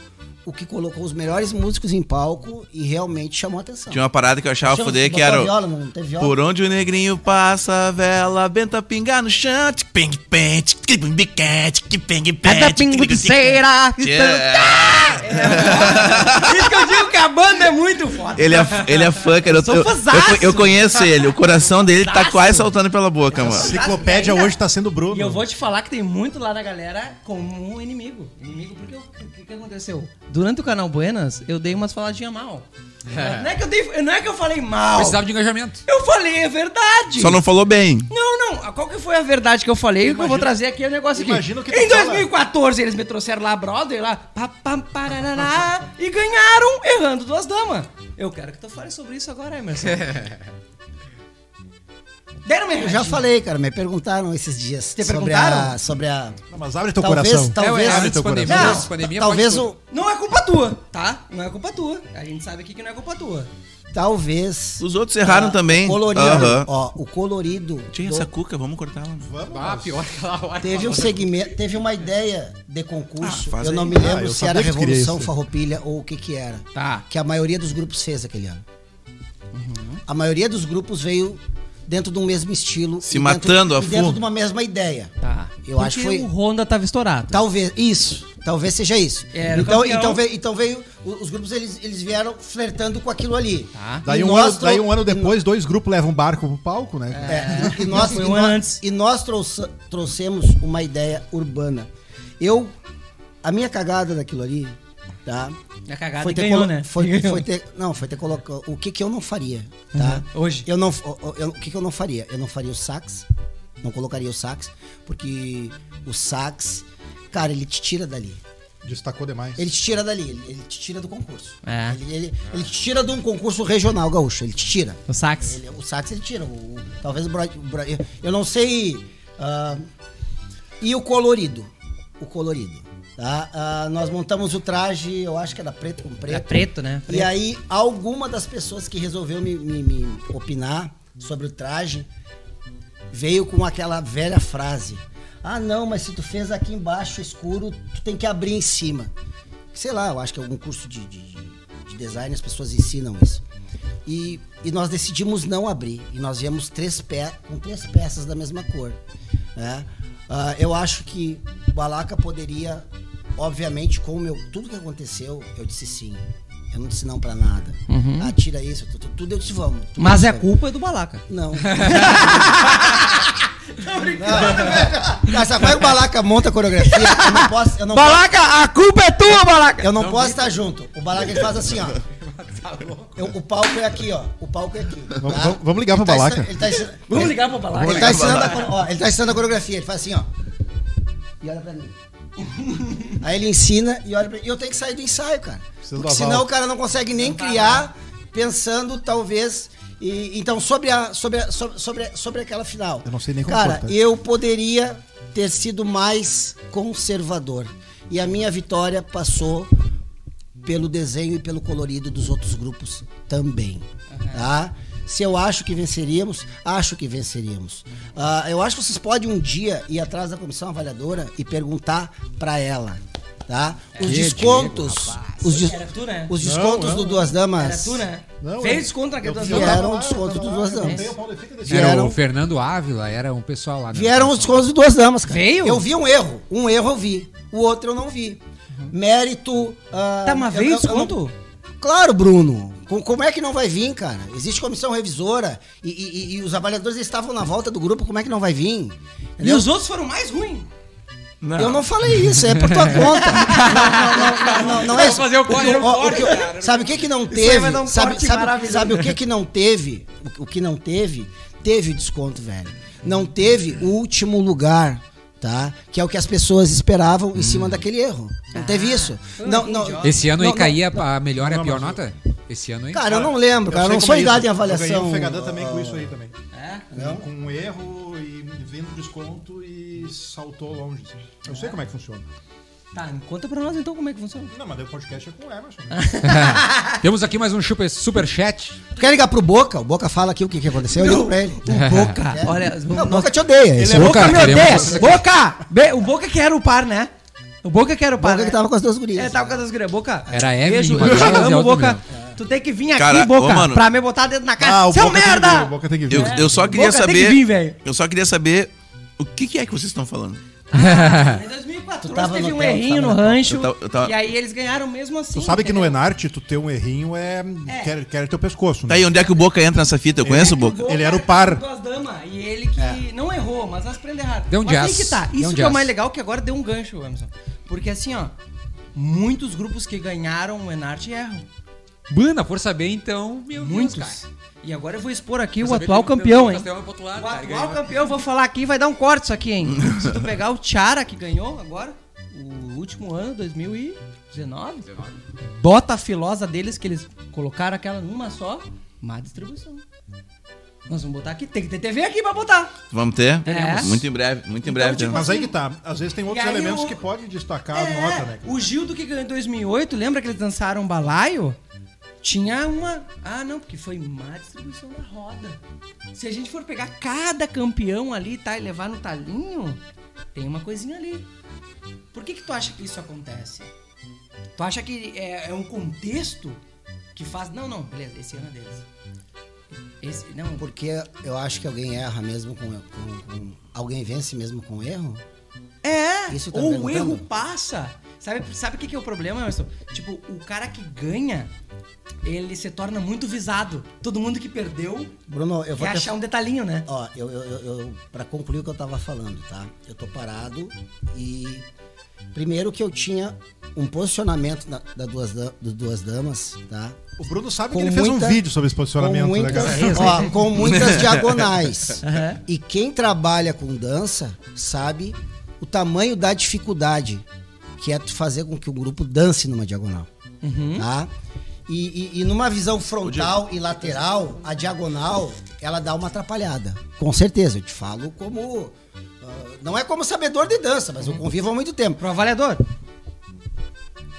o que colocou os melhores músicos em palco e realmente chamou a atenção. Tinha uma parada que eu achava foder que era. Viola, teve viola? Por onde o negrinho passa, a vela, benta pingar no chão. Ping, tic, tic, ping, ping, tic, ping, ping, Cada tic, pingo tic, de tic. cera. Yeah. Isso que eu digo que a banda é muito foda. Ele é, ele é fã, cara. Eu, eu, eu, eu conheço ele. O coração dele tá quase saltando pela boca, A mano. enciclopédia hoje tá sendo o Bruno. E eu vou te falar que tem muito lá na galera como um inimigo. Inimigo porque o que, que aconteceu? Durante o canal Buenas, eu dei umas faladinhas mal. Não, é que eu dei, não é que eu falei mal. Precisava de engajamento. Eu falei a verdade. Só não falou bem. Não, não. Qual que foi a verdade que eu falei? o que eu vou trazer aqui é o negócio aqui. imagina o que em tu fala. 2014, eles me trouxeram lá, brother, lá, pá, pá, parará, e ganharam errando duas damas. Eu quero que tu fale sobre isso agora, Emerson. Deram uma Eu já falei, cara, me perguntaram esses dias. Te sobre perguntaram? A, sobre a. Não, mas abre teu Talvez- coração. talvez- é, abre teu pandemia, coração. da pandemia talvez o. Não é culpa tua, tá? Não é culpa tua. A gente sabe aqui que não é culpa tua. Talvez. Os outros erraram ah, também. O colorido. Ó, o colorido. Tinha do- essa cuca, vamos cortar ela. Vamos, Ah, pior que aquela hora. Teve um segmento, teve uma ideia de concurso. Ah, faz eu não aí. me Ah, lembro eu se era Revolução. Farroupilha ou o que que era. Tá. Que a maioria dos grupos fez aquele ano. A maioria dos grupos veio dentro de um mesmo estilo. Se e matando a dentro, e dentro full. de uma mesma ideia. Tá. Eu Porque acho que foi- o Honda tava estourado. Talvez, isso. Talvez seja isso. Era o então, então, veio, então veio. Os grupos eles, eles vieram flertando com aquilo ali. Tá. Daí um, nós ano, daí um ano depois, dois grupos levam um barco pro palco, né? É, e, nós, Foi e nós- e nós trouxemos uma ideia urbana. Eu. A minha cagada daquilo ali, tá? A cagada Foi ter ganhou, colo- né? Foi, Ganhou. foi ter, não, foi ter colocado. O que que eu não faria, tá? Uhum. Hoje. Eu não, eu- eu- o que que eu não faria? Eu não faria o sax, não colocaria o sax, porque o sax, cara, ele te tira dali. Destacou demais. Ele te tira dali, ele, ele te tira do concurso. É. Ele, ele, ele te tira de um concurso regional gaúcho, ele te tira. O sax. Ele- o sax ele tira. O, o- talvez o, eu- Eu não sei. ah, e o colorido. O colorido. Tá? Ah, nós montamos o traje, eu acho que era preto com preto. É preto, né? E aí, alguma das pessoas que resolveu me, me- me opinar sobre o traje veio com aquela velha frase. Ah, não, mas se tu fez aqui embaixo escuro, tu tem que abrir em cima. Sei lá, eu acho que algum curso de, de- de- de design as pessoas ensinam isso. E, e nós decidimos não abrir. E nós viemos três pé, com três peças da mesma cor. né? Ah, eu acho que o Balaca poderia, obviamente, com o meu, tudo que aconteceu, eu disse sim. Eu não disse não pra nada. Ah, tira isso, tu- tu- tudo eu disse vamos. tudo Mas é culpa do Balaca. não. Não, Essa vai o Balaca monta a coreografia. Eu não posso. Eu não Balaca, a culpa é tua, Balaca! posso, eu não posso estar junto. O Balaca ele faz assim, ó. Eu- o palco é aqui, ó. O palco é aqui. Vamos- tá? vamos- vamos ligar pro Ele tá Balaca. ensinando- tá ensinando, Vamos ligar pro Balaca. ele tá ensinando a, ó, ele tá ensinando a coreografia. Ele faz assim, ó. E olha pra mim. Aí ele ensina e olha pra mim. E eu tenho que sair do ensaio, cara. Precisa do Porque senão o cara não consegue nem criar pensando, talvez. E, então, sobre, a, sobre, a- sobre, sobre, sobre aquela final. Eu não sei nem como Cara, cortar. eu poderia ter sido mais conservador. E a minha vitória passou pelo desenho e pelo colorido dos outros grupos também. Tá? Se eu acho que venceríamos, acho que venceríamos. Ah, eu acho que vocês podem um dia ir atrás da comissão avaliadora e perguntar pra ela tá? Os Que descontos, Diego, os, des- Era tu, né? os descontos Não, do. Duas Era Damas tu, né? Não, Veio eu- desconto naquele eu duas tava vieram um desconto do Duas Damas. o Era Vieram- o Fernando Ávila, era um pessoal lá. Vieram os descontos do Duas Damas, cara. Veio? Eu vi um erro. Um erro eu vi. O outro eu não vi. Mérito. ah, Tá, mas eu- veio eu- eu não- desconto? Claro, Bruno. Com- Como é que não vai vir, cara? Existe comissão revisora e, e- e- e os avaliadores estavam na volta do grupo, como é que não vai vir? E Entendeu? os outros foram mais ruins. Eu não falei isso, é por tua conta. Não, não, não, não, não é isso. fazer o corte, o corte, cara. Sabe o que que não teve? um sabe, sabe, sabe o que que não teve? O, o que não teve? Teve desconto, velho. Não teve o último lugar, tá? Que é o que as pessoas esperavam em cima daquele erro. Não teve isso. Não, não, Esse ano aí não, não, caía a melhor e a Não, pior nota? Esse ano aí? Cara, eu não lembro, cara. Eu não sou é ligado em Eu ganhei avaliação. um Fegadã também com isso aí também. É? Com, com um erro e vindo desconto e saltou longe. assim. Eu sei como é que funciona. Tá, conta pra nós então como é que funciona. Não, mas o podcast é com o Emerson. Temos aqui mais um super, super chat. Tu quer ligar pro Boca? O Boca fala aqui o que, que aconteceu, eu ligo pra ele. O Boca, É. olha... Não, o Boca te odeia. Ele é é o Boca, Boca, me odeia. Boca! Be- O Boca que era o par, né? O Boca que era o par. Boca que né? tava com as duas gurias. É, tava com as gurias. Boca. Era Beijo, e amo, outra Boca. Tu tem que vir aqui, Cara, Boca, ô, mano. pra me botar dentro na cara. Ah, o Seu Boca tem que vir, merda! o Boca tem que vir. Eu, eu só queria Boca tem saber. que vir, velho. eu só queria saber o que, que é que vocês estão falando. Em 2014 Tu tava teve no um hotel, errinho tava no no rancho. Eu tava- eu tava- E aí eles ganharam mesmo assim. Tu sabe que no entendeu? Enarte, tu ter um errinho é. É. Quer, quer teu pescoço, Tá né? aí, onde é que o Boca entra nessa fita? Eu conheço o Boca. Ele era o par. Duas damas. E ele que não errou, mas as prendeu errado. Deu um mas aí jazz. que tá. Deu Isso um que é o jazz. mais legal, que agora deu um gancho, Emerson. Porque assim, ó, muitos grupos que ganharam o Enarte erram. Bana, por saber então, meu Muitos. Deus, cara. E agora eu vou expor aqui Por o atual campeão, hein? Lado, O cara, atual ganhou. campeão, vou falar aqui, vai dar um corte isso aqui, hein? Se tu pegar o Tiara, que ganhou agora, o último ano, 2019, bota a filosa deles, que eles colocaram aquela numa só, má distribuição. Nós vamos botar aqui, tem que ter TV aqui pra botar. Vamos ter? É. Muito em breve, muito em breve. tipo. Mas aí que tá. Às vezes tem outros elementos o- que podem destacar a É, nota, né? O Gildo que ganhou em 2008, lembra que eles dançaram balaio? Tinha uma. Ah, não, porque foi má distribuição da roda. Se a gente for pegar cada campeão ali, tá, e levar no talinho, tem uma coisinha ali. Por que que tu acha que isso acontece? Tu acha que é, é um contexto que faz. Não, não, beleza, esse ano é deles. Esse, não, Porque eu acho que alguém erra mesmo com, com- com- Alguém vence mesmo com erro? É, Isso tá ou o erro passa. Sabe, sabe o que, que é o problema, Emerson? Tipo, o cara que ganha, ele se torna muito visado. Todo mundo que perdeu Bruno, eu vou quer te- achar um detalhinho, né? Ó, eu, eu, eu, eu- pra concluir o que eu tava falando, tá? Eu tô parado e. Primeiro que eu tinha um posicionamento da, da duas, da- duas damas, tá? O Bruno sabe Com que ele fez muita- um vídeo sobre esse posicionamento, com né, muitas, cara? ó, com muitas diagonais. Aham. E quem trabalha com dança sabe o tamanho da dificuldade que é tu fazer com que o grupo dance numa diagonal. Tá? E, e- e numa visão frontal e lateral, a diagonal, ela dá uma atrapalhada. Com certeza, eu te falo como. ah, não é como sabedor de dança, mas eu convivo há muito tempo. Pro avaliador.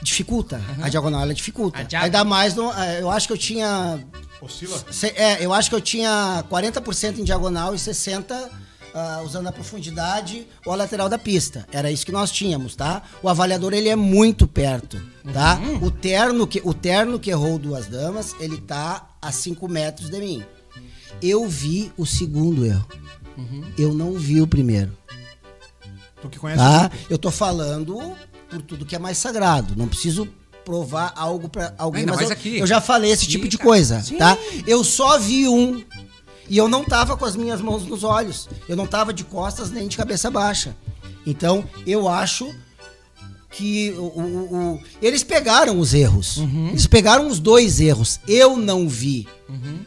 Dificulta. A diagonal ela dificulta. A diago- Ainda mais, no, eh, eu acho que eu tinha Oscila. É, eu acho que eu tinha 40% em diagonal e 60% ah, usando a profundidade ou a lateral da pista. Era isso que nós tínhamos, tá? O avaliador, ele é muito perto, tá? O, terno que, o terno que errou duas damas, ele tá a 5 metros de mim. Eu vi o segundo erro. Eu não vi o primeiro, Tu que conhece tá? Eu tô falando por tudo que é mais sagrado. Não preciso provar algo pra alguém, Ainda mas mais eu, aqui. eu já falei esse tipo de cara. coisa, Sim. tá? Eu só vi um e eu não tava com as minhas mãos nos olhos. Eu não tava de costas nem de cabeça baixa. Então, eu acho que o, o- o- eles pegaram os erros. Eles pegaram os dois erros. Eu não vi.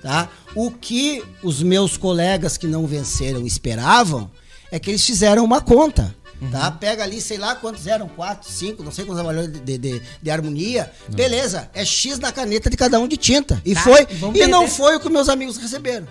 Tá? O que os meus colegas que não venceram esperavam é que eles fizeram uma conta. Tá? Pega ali, sei lá quantos eram, quatro, cinco, não sei quantos valores de, de, de- harmonia. Beleza, é X na caneta de cada um de tinta. E Tá, foi. e E não foi o que meus amigos receberam.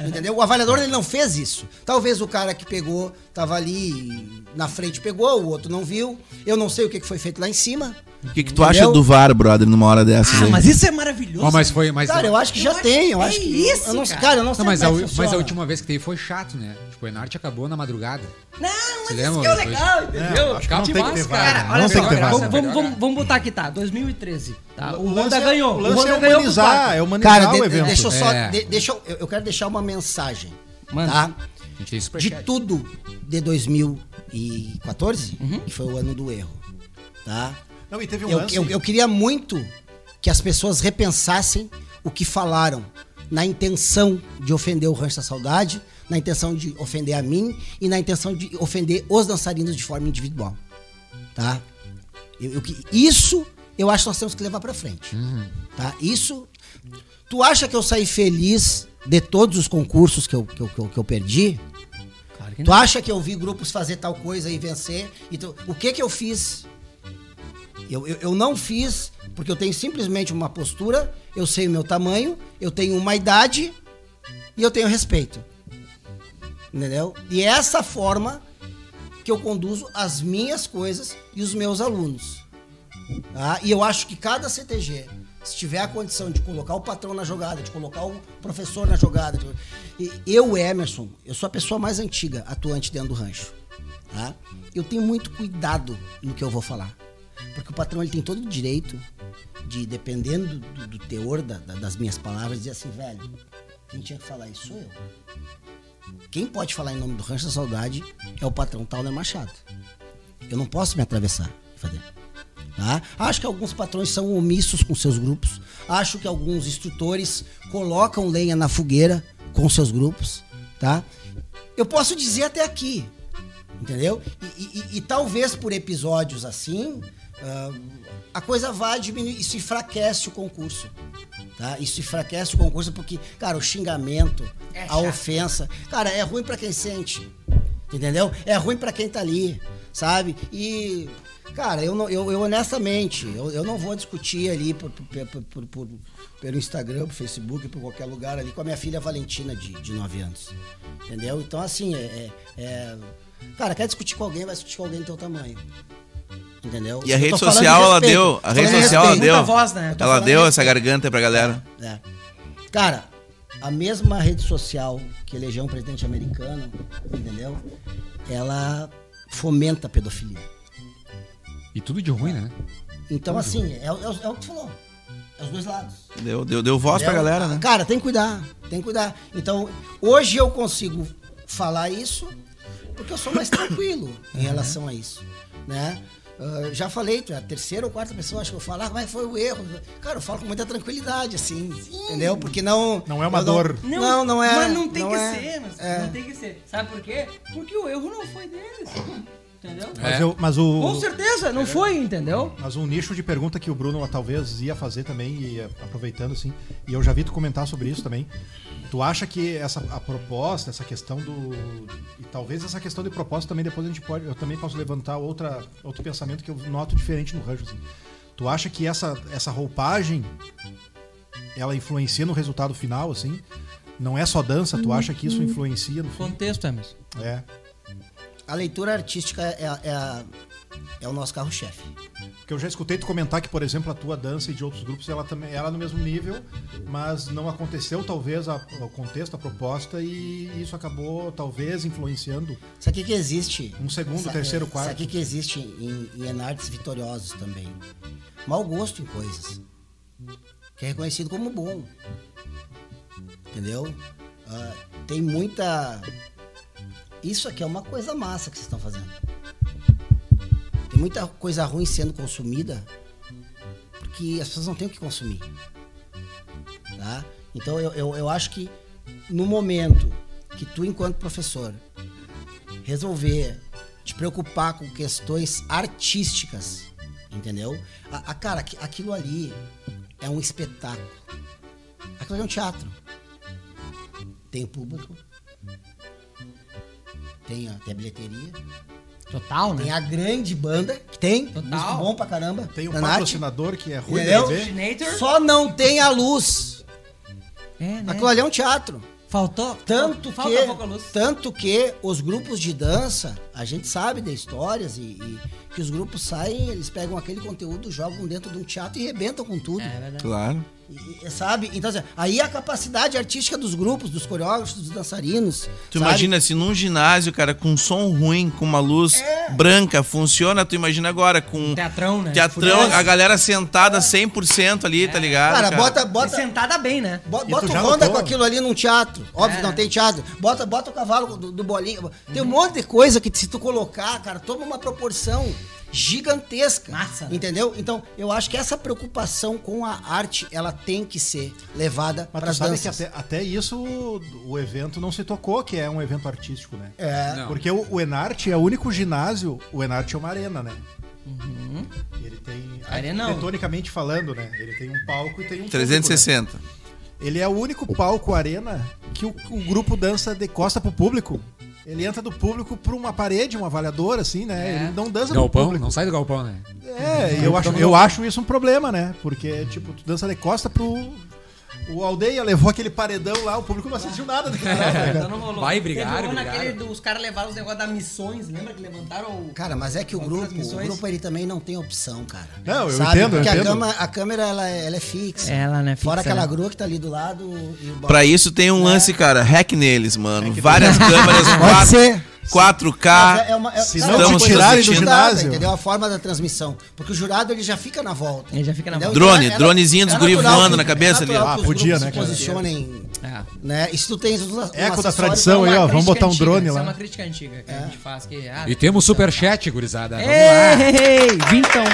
Entendeu? O avaliador ele não fez isso. Talvez o cara que pegou tava ali na frente pegou, o outro não viu. Eu não sei o que foi feito lá em cima, O que, que tu acha do VAR, brother, numa hora dessas Ah, aí? mas isso é maravilhoso. Ó, mas foi. Mas, Cara, eu acho que já Eu tem, eu acho acho que que. é isso, eu não, cara. cara, eu não sei Não, mas, a, como é que mas a funciona. última vez que teve foi chato, né? Tipo, o Enarte acabou na madrugada. Não, mas lembra? isso que é o legal, entendeu? acho que não tem que ter VAR. Cara, né? olha não só, tem que ter cara, VAR. vamos, vamos, vamos, vamos botar aqui, tá? 2013. Tá? O, Honda lance é- ganhou. O lance Honda é ganhou pro humanizar, é humanizar Cara, de- o evento. deixa eu só. É. de- deixa eu, eu quero deixar uma mensagem. Manda. Tá? A gente tem De superchat. tudo de 2014, que foi o ano do erro. Tá? Não, e teve um Eu, lance. eu, eu queria muito que as pessoas repensassem o que falaram na intenção de ofender o Rancho da Saudade, na intenção de ofender a mim e na intenção de ofender os dançarinos de forma individual. Tá? Eu, eu que- isso eu acho que nós temos que levar pra frente. Tá? Isso. Tu acha que eu saí feliz de todos os concursos que eu, que eu, que eu, que eu perdi? Claro que Tu não. acha que eu vi grupos fazer tal coisa e vencer? Então, o que que eu fiz? Eu, eu, eu não fiz porque eu tenho simplesmente uma postura, eu sei o meu tamanho, eu tenho uma idade e eu tenho respeito. Entendeu? E é essa forma que eu conduzo as minhas coisas e os meus alunos. Tá? E eu acho que cada CTG, se tiver a condição de colocar o patrão na jogada, de colocar o professor na jogada. de- Eu, Emerson, eu sou a pessoa mais antiga atuante dentro do rancho. Tá? Eu tenho muito cuidado no que eu vou falar. Porque o patrão ele tem todo o direito de, dependendo do, do teor da- da- das minhas palavras, dizer assim, velho, quem tinha que falar isso sou eu. Quem pode falar em nome do Rancho da Saudade é o patrão Tauner Machado. Eu não posso me atravessar fazer. Tá? Acho que alguns patrões são omissos com seus grupos. Acho que alguns instrutores colocam lenha na fogueira com seus grupos. Tá? Eu posso dizer até aqui. Entendeu? E, e- e- e talvez por episódios assim, a coisa vai diminuir. Isso enfraquece o concurso. Tá? Isso enfraquece o concurso porque, cara, o xingamento, É a ofensa, cara, é ruim pra quem sente. Entendeu? É ruim pra quem tá ali, sabe? E, cara, eu, não, eu, eu honestamente, eu, eu não vou discutir ali por, por- por- por- pelo Instagram, por Facebook, por qualquer lugar ali com a minha filha Valentina, de, de 9 anos. Entendeu? Então, assim, é, é- é- Cara, quer discutir com alguém, vai discutir com alguém do teu tamanho. Entendeu? E a rede social, ela deu. A rede social, ela deu. Voz, né? Ela deu de essa garganta pra galera. É. Cara, a mesma rede social que elegeu um presidente americano, entendeu? Ela fomenta a pedofilia. E tudo de ruim, né? Então, assim, é, o- é é o que tu falou. É os dois lados. Deu, deu, deu voz pra Entendeu? galera, né? Cara, tem que cuidar, tem que cuidar. Então, hoje eu consigo falar isso porque eu sou mais tranquilo em relação a isso, né? Ah, já falei, tu é a terceira ou quarta pessoa, acho que eu falo, ah, mas foi o erro. Cara, eu falo com muita tranquilidade, assim, entendeu? Porque não... Não é uma dor. Não, não, é. Mas não tem que é. ser, mas É. não tem que ser. Sabe por quê? Porque o erro não foi deles. Entendeu? Mas, É. eu- mas o, Com certeza, não foi, entendeu? Mas um nicho de pergunta que o Bruno talvez ia fazer também, e eh, aproveitando assim, e eu já vi tu comentar sobre isso também. Tu acha que essa a proposta, essa questão do. E talvez essa questão de propósito também depois a gente pode. Eu também posso levantar outra, outro pensamento que eu noto diferente no rancho. Assim. Tu acha que essa, essa roupagem ela influencia no resultado final, assim? Não é só dança, tu acha que isso influencia no fim? Contexto, Emerson. É. A leitura artística é, é, a- é o nosso carro-chefe. Porque eu já escutei tu comentar que, por exemplo, a tua dança e de outros grupos, ela também ela é no mesmo nível, mas não aconteceu talvez a- o contexto, a proposta, e isso acabou talvez influenciando Sabe o que, existe? um segundo, terceiro, é, quarto. Sabe o que, existe em, em enartes vitoriosos também? Mau gosto em coisas. Que é reconhecido como bom. Entendeu? Ah, tem muita. Isso aqui é uma coisa massa que vocês estão fazendo. Muita coisa ruim sendo consumida porque as pessoas não têm o que consumir. Tá? Então eu, eu, eu acho que no momento que tu, enquanto professor, resolver te preocupar com questões artísticas, entendeu? A, a- cara, aqui- aquilo ali é um espetáculo. Aquilo ali é um teatro. Tem o público, tem a, tem a bilheteria, Total, né? tem a grande banda, que tem, Total. bom pra caramba. Tem um da Nath. patrocinador que é ruim Entendeu? de ver. Só não tem a luz. É, né? Aquilo ali é um teatro. Faltou? Tanto falta que, pouca luz. tanto que os grupos de dança, a gente sabe de histórias e, e que os grupos saem, eles pegam aquele conteúdo, jogam dentro de um teatro e rebentam com tudo. É verdade. Claro. E- sabe? Então, assim, aí a capacidade artística dos grupos, dos coreógrafos, dos dançarinos. Tu sabe? imagina se num ginásio, cara, com som ruim, com uma luz branca, funciona, tu imagina agora com Teatrão, né? teatrão, a galera sentada 100% ali, tá ligado? Cara, bota, Bota... bota, sentada bem, né? Bo- Bota o Honda com aquilo ali num teatro. Óbvio É. que não tem teatro. Bota, bota o cavalo do, do bolinho. Tem um monte de coisa que se tu colocar, cara, toma uma proporção gigantesca. Massa, né? Entendeu? Então, eu acho que essa preocupação com a arte, ela tem que ser levada para as danças. que até, até isso o, evento não se tocou, que é um evento artístico, né? É. Não. Porque o, o Enarte é o único ginásio, o Enarte é uma arena, né? Uhum. Ele tem, Arenão. arquitetonicamente falando, né? Ele tem um palco e tem um público, né? 360. Ele é o único palco arena que o, o grupo dança de costa pro público. Ele entra do público por uma parede, um avaliador, assim, né? É. Ele não dança Galpão, público. não sai do galpão, né? É, eu acho, eu acho isso um problema, né? Porque, tipo, tu dança de costa pro. O aldeia levou aquele paredão lá, o público não assistiu nada daquele né, cara? Então não rolou. Vai, Teve um brigaram. dos caras levaram os negócios das missões, lembra que levantaram o... Cara, mas é que o grupo, o grupo ele também não tem opção, cara. Não, eu Sabe? entendo, eu Porque entendo. A, cama- a câmera, ela, é- ela é fixa. Ela, né, Fora fixa, aquela né? grua que tá ali do lado e o Pra isso tem um lance, cara, hack neles, mano. Hack Várias câmeras, Pode 4, ser. 4K. Mas é- é uma- é- Se não é te coisa tirarem do ginásio. Entendeu? A forma da transmissão. Porque o jurado ele já fica na volta. Ele já fica na entendeu? volta. Drone, Então, é- dronezinho dos é guri voando na cabeça é ali. Ah, podia, né, se cara? posicionem, É. né? E se tu tens um, Eco da tradição é aí, ó, vamos botar um antiga, drone Isso é lá. uma crítica antiga que a gente faz. Que, ah, E temos superchat, gurizada. Vamos lá. Ei, vintão.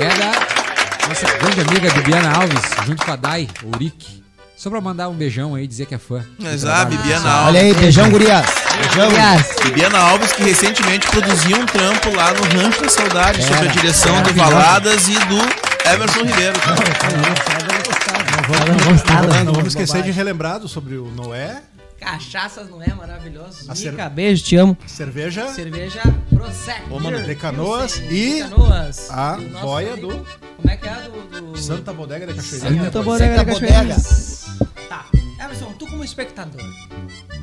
É da nossa grande amiga Bibiana Alves, junto com a Dai, o Uric. Só pra mandar um beijão aí e dizer que é fã. Ah, trabalho. Bibiana Olha Alves. aí, beijão, gurias. Beijão. Bibiana Alves, que recentemente produziu um trampo lá no Rancho da Saudade, sob a Era. direção do Valadas e do Everson Ribeiro. Não vamos esquecer de relembrar sobre o Noé, Cachaças não é maravilhoso? A cer- Mica, beijo, te amo. cerveja, Cerveja Prosec. Ô, mano, de Canoas e de Canoas. a boia do- Como é que é a do... do... Santa Bodega da Cachoeirinha. Santa Bodega Bodega da Cachoeirinha. Bodega. Tá. Emerson, tu como espectador,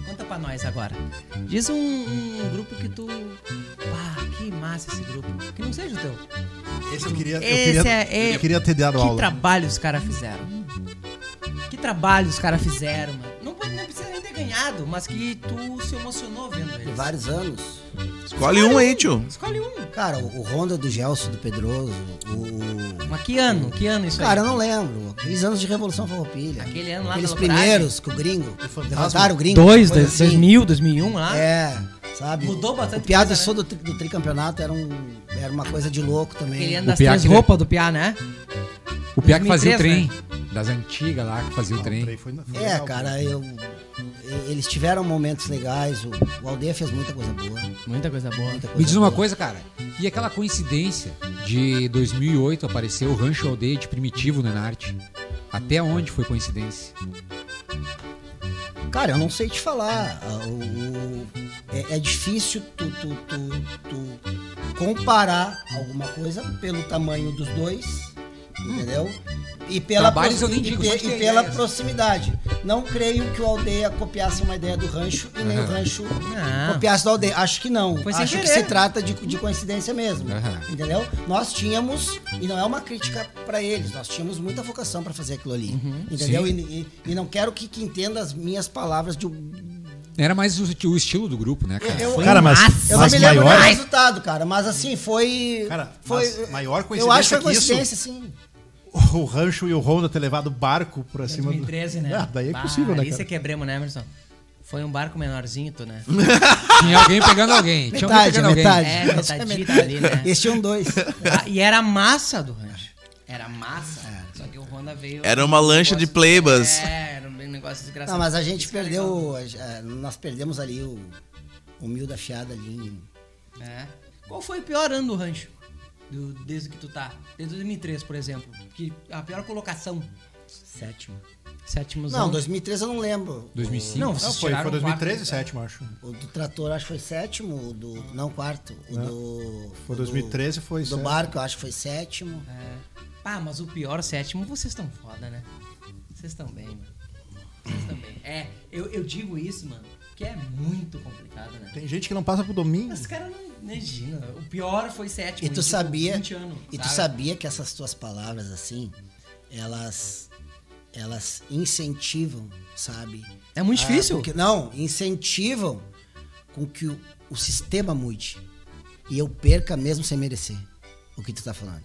conta pra nós agora. Diz um, um grupo que tu... Pá, que massa esse grupo. Que não seja o teu. Esse eu queria, eu Esse queria, é- é- eu queria ter dado Que aula. trabalho os caras fizeram? Que trabalho os caras fizeram, mano? Ganhado, mas que tu se emocionou vendo De eles. vários anos. Escolhe um aí, tio. Escolhe um. Cara, o, Honda do Gelson, do Pedroso, o... Mas que ano? Que ano isso Cara, eu aí? não lembro. Aqueles anos de Revolução Farroupilha. Aquele ano lá Aqueles primeiros que o gringo levantaram o gringo. Dois, dois, assim. 2000, 2001 lá. É, sabe? Mudou bastante O piada coisa, né? só do, tri- do tricampeonato era, um, era uma coisa de louco também. Aquele ano O das três que- roupas do Piá, né? O Piá que fazia o 2003, trem. Das antigas lá, que fazia o trem. trem foi- foi É, legal. cara, eu, eles tiveram momentos legais. O, o Aldeia fez muita coisa boa. Muita coisa boa. Muita coisa Me diz uma boa. coisa, cara. E aquela coincidência de 2008 aparecer o Rancho Aldeia de Primitivo no Enarte? Até onde foi coincidência? Cara, eu não sei te falar. Ah, o- o- é, é difícil tu, tu, tu, tu comparar alguma coisa pelo tamanho dos dois, entendeu? E pela, Trabalhos eu nem e digo, ter e pela ideias. proximidade. Não creio que o Aldeia copiasse uma ideia do rancho e nem o Aham. rancho Não. copiasse do Aldeia. Acho que não. Foi Acho que querer. se trata de, de coincidência mesmo. Aham. Entendeu? Nós tínhamos, e não é uma crítica pra eles, nós tínhamos muita vocação pra fazer aquilo ali. Entendeu? Sim. E, e- e não quero que, que entenda as minhas palavras de Era mais o, o estilo do grupo, né, cara? eu, Foi Cara, mas, eu mas não me lembro maior, do resultado, cara, mas assim, foi. Cara, foi mas maior Eu acho que coincidência foi que isso- coincidência, sim. O Rancho e o Honda ter levado barco pra cima 2013, do... né? Ah, daí é Bah, possível, né, cara? você quebremos, né, Emerson? Foi um barco menorzinho, tu, né? Tinha alguém pegando alguém. Tinha alguém Metade, pegando alguém. metade. É, Essa é metadita metade. ali, né? Eles tinham dois. Ah, e era massa do rancho. Era massa. Só que o Honda veio. Era uma lancha de playbus. É, era um negócio desgraçado. Não, mas a gente Isso é perdeu. a- Nós perdemos ali o, o mil da fiada ali. É. Qual foi o pior ano do rancho? Do- desde que tu tá? Desde 2003, por exemplo. Que a pior colocação. Sétimo. Sétimo Não, 2013 eu não lembro. 2005. Não, Não, vocês foi, tiraram foi o quarto 2013 lugar. sétimo, acho. O do trator acho que foi sétimo, o do. Não, quarto. O do. Foi o do- 2013, foi Do sétimo. barco eu acho que foi sétimo. É. Pá, mas o pior sétimo, vocês estão foda, né? Vocês estão bem, mano. Vocês estão bem. É, eu, eu digo isso, mano, que é muito complicado, né? Tem gente que não passa pro domingo. Os caras não imagina. O pior foi sétimo. E tu tipo, sabia, 20 anos, e tu sabia que essas tuas palavras assim, elas elas incentivam, sabe? É muito Ah, difícil. porque- não, incentivam com que o, o sistema mude. E eu perca mesmo sem merecer o que tu tá falando.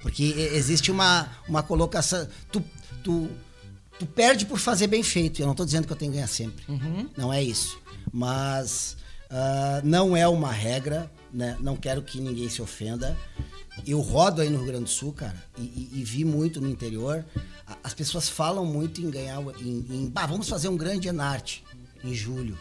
Porque existe uma, uma colocação. Tu, tu, tu perde por fazer bem feito. Eu não tô dizendo que eu tenho que ganhar sempre. Não é isso. Mas ah, não é uma regra, né? Não quero que ninguém se ofenda. Eu rodo aí no Rio Grande do Sul, cara, e, e- e vi muito no interior. As pessoas falam muito em ganhar. Em, em, "Bah, vamos fazer um grande Enarte em julho.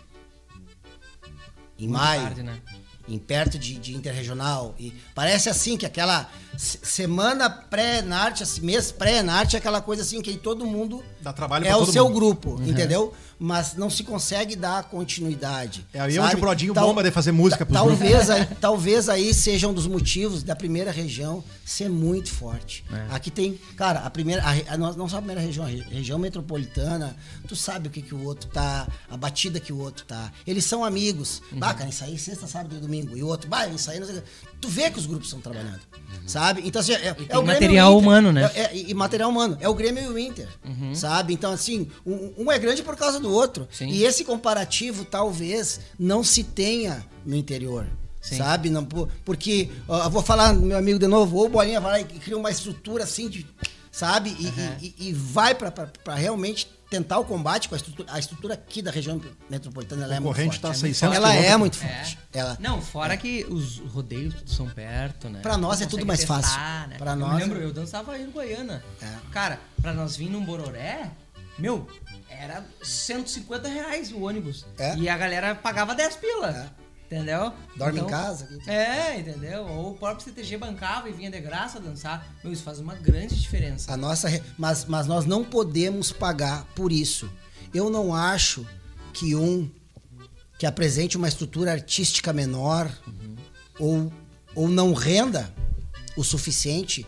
Em Muito maio tarde, né? em perto de, de interregional. E parece assim que aquela se- semana pré-Enarte, assim, mês pré-Enarte, é aquela coisa assim que aí todo mundo Dá trabalho é o seu mundo. grupo, entendeu? Mas não se consegue dar continuidade. É aí sabe? onde o Brodinho bomba de fazer música pros Talvez aí, talvez aí seja um dos motivos da primeira região ser muito forte. É. Aqui tem, cara, a primeira, a, a, não só a primeira região, a re- região metropolitana, tu sabe o que, que o outro tá, a batida que o outro tá. Eles são amigos. Uhum. Bah, cara, isso aí sexta, sábado e domingo. E o outro, bah, isso aí não sei o quê. Tu vê que os grupos estão trabalhando, sabe? Então, assim, é, é o material humano, né? É- é- e material humano. É o Grêmio e o Inter, sabe? Então, assim, um, um é grande por causa do outro. Sim. E esse comparativo talvez não se tenha no interior. Sim. Sabe? Não, por- porque, ó, vou falar, meu amigo, de novo, ou o Bolinha vai lá e cria uma estrutura assim de. Sabe? E, e- e- e vai pra realmente tentar o combate com a estrutura. A estrutura aqui da região metropolitana ela é muito concorrente forte. tá a É muito 600 forte. Ela é muito É. forte. Ela, Não, fora que os rodeios são perto, né? Pra nós é tudo mais testar, fácil. Né? Pra eu nós me lembro, é- eu dançava aí no Goiânia. É. Cara, pra nós vir num Bororé, meu, era 150 reais o ônibus. É. E a galera pagava 10 pila. É. Entendeu? Dorme Então- em casa. É, entendeu? Ou o próprio CTG bancava e vinha de graça dançar. Meu, isso faz uma grande diferença. A nossa, re- mas, mas nós não podemos pagar por isso. Eu não acho que um que apresente uma estrutura artística menor ou, ou não renda o suficiente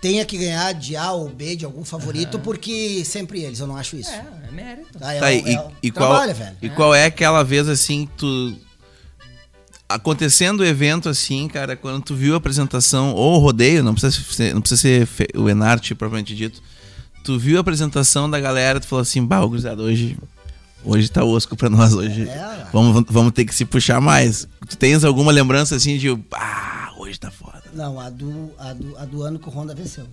tenha que ganhar de A ou B de algum favorito, porque sempre eles, eu não acho isso. É, é mérito. Tá, é Tá, e, é e qual, trabalha, velho. e qual é aquela vez assim que tu. Acontecendo o evento assim, cara, quando tu viu a apresentação, ou o rodeio, não precisa ser, não precisa ser o Enarte propriamente dito. Tu viu a apresentação da galera, tu falou assim, bah, gurizada, hoje, hoje tá osco pra nós, hoje É. vamos, vamos ter que se puxar mais. Tu tens alguma lembrança assim de, ah, hoje tá foda. Não, a do, a do, a do ano que o Honda venceu.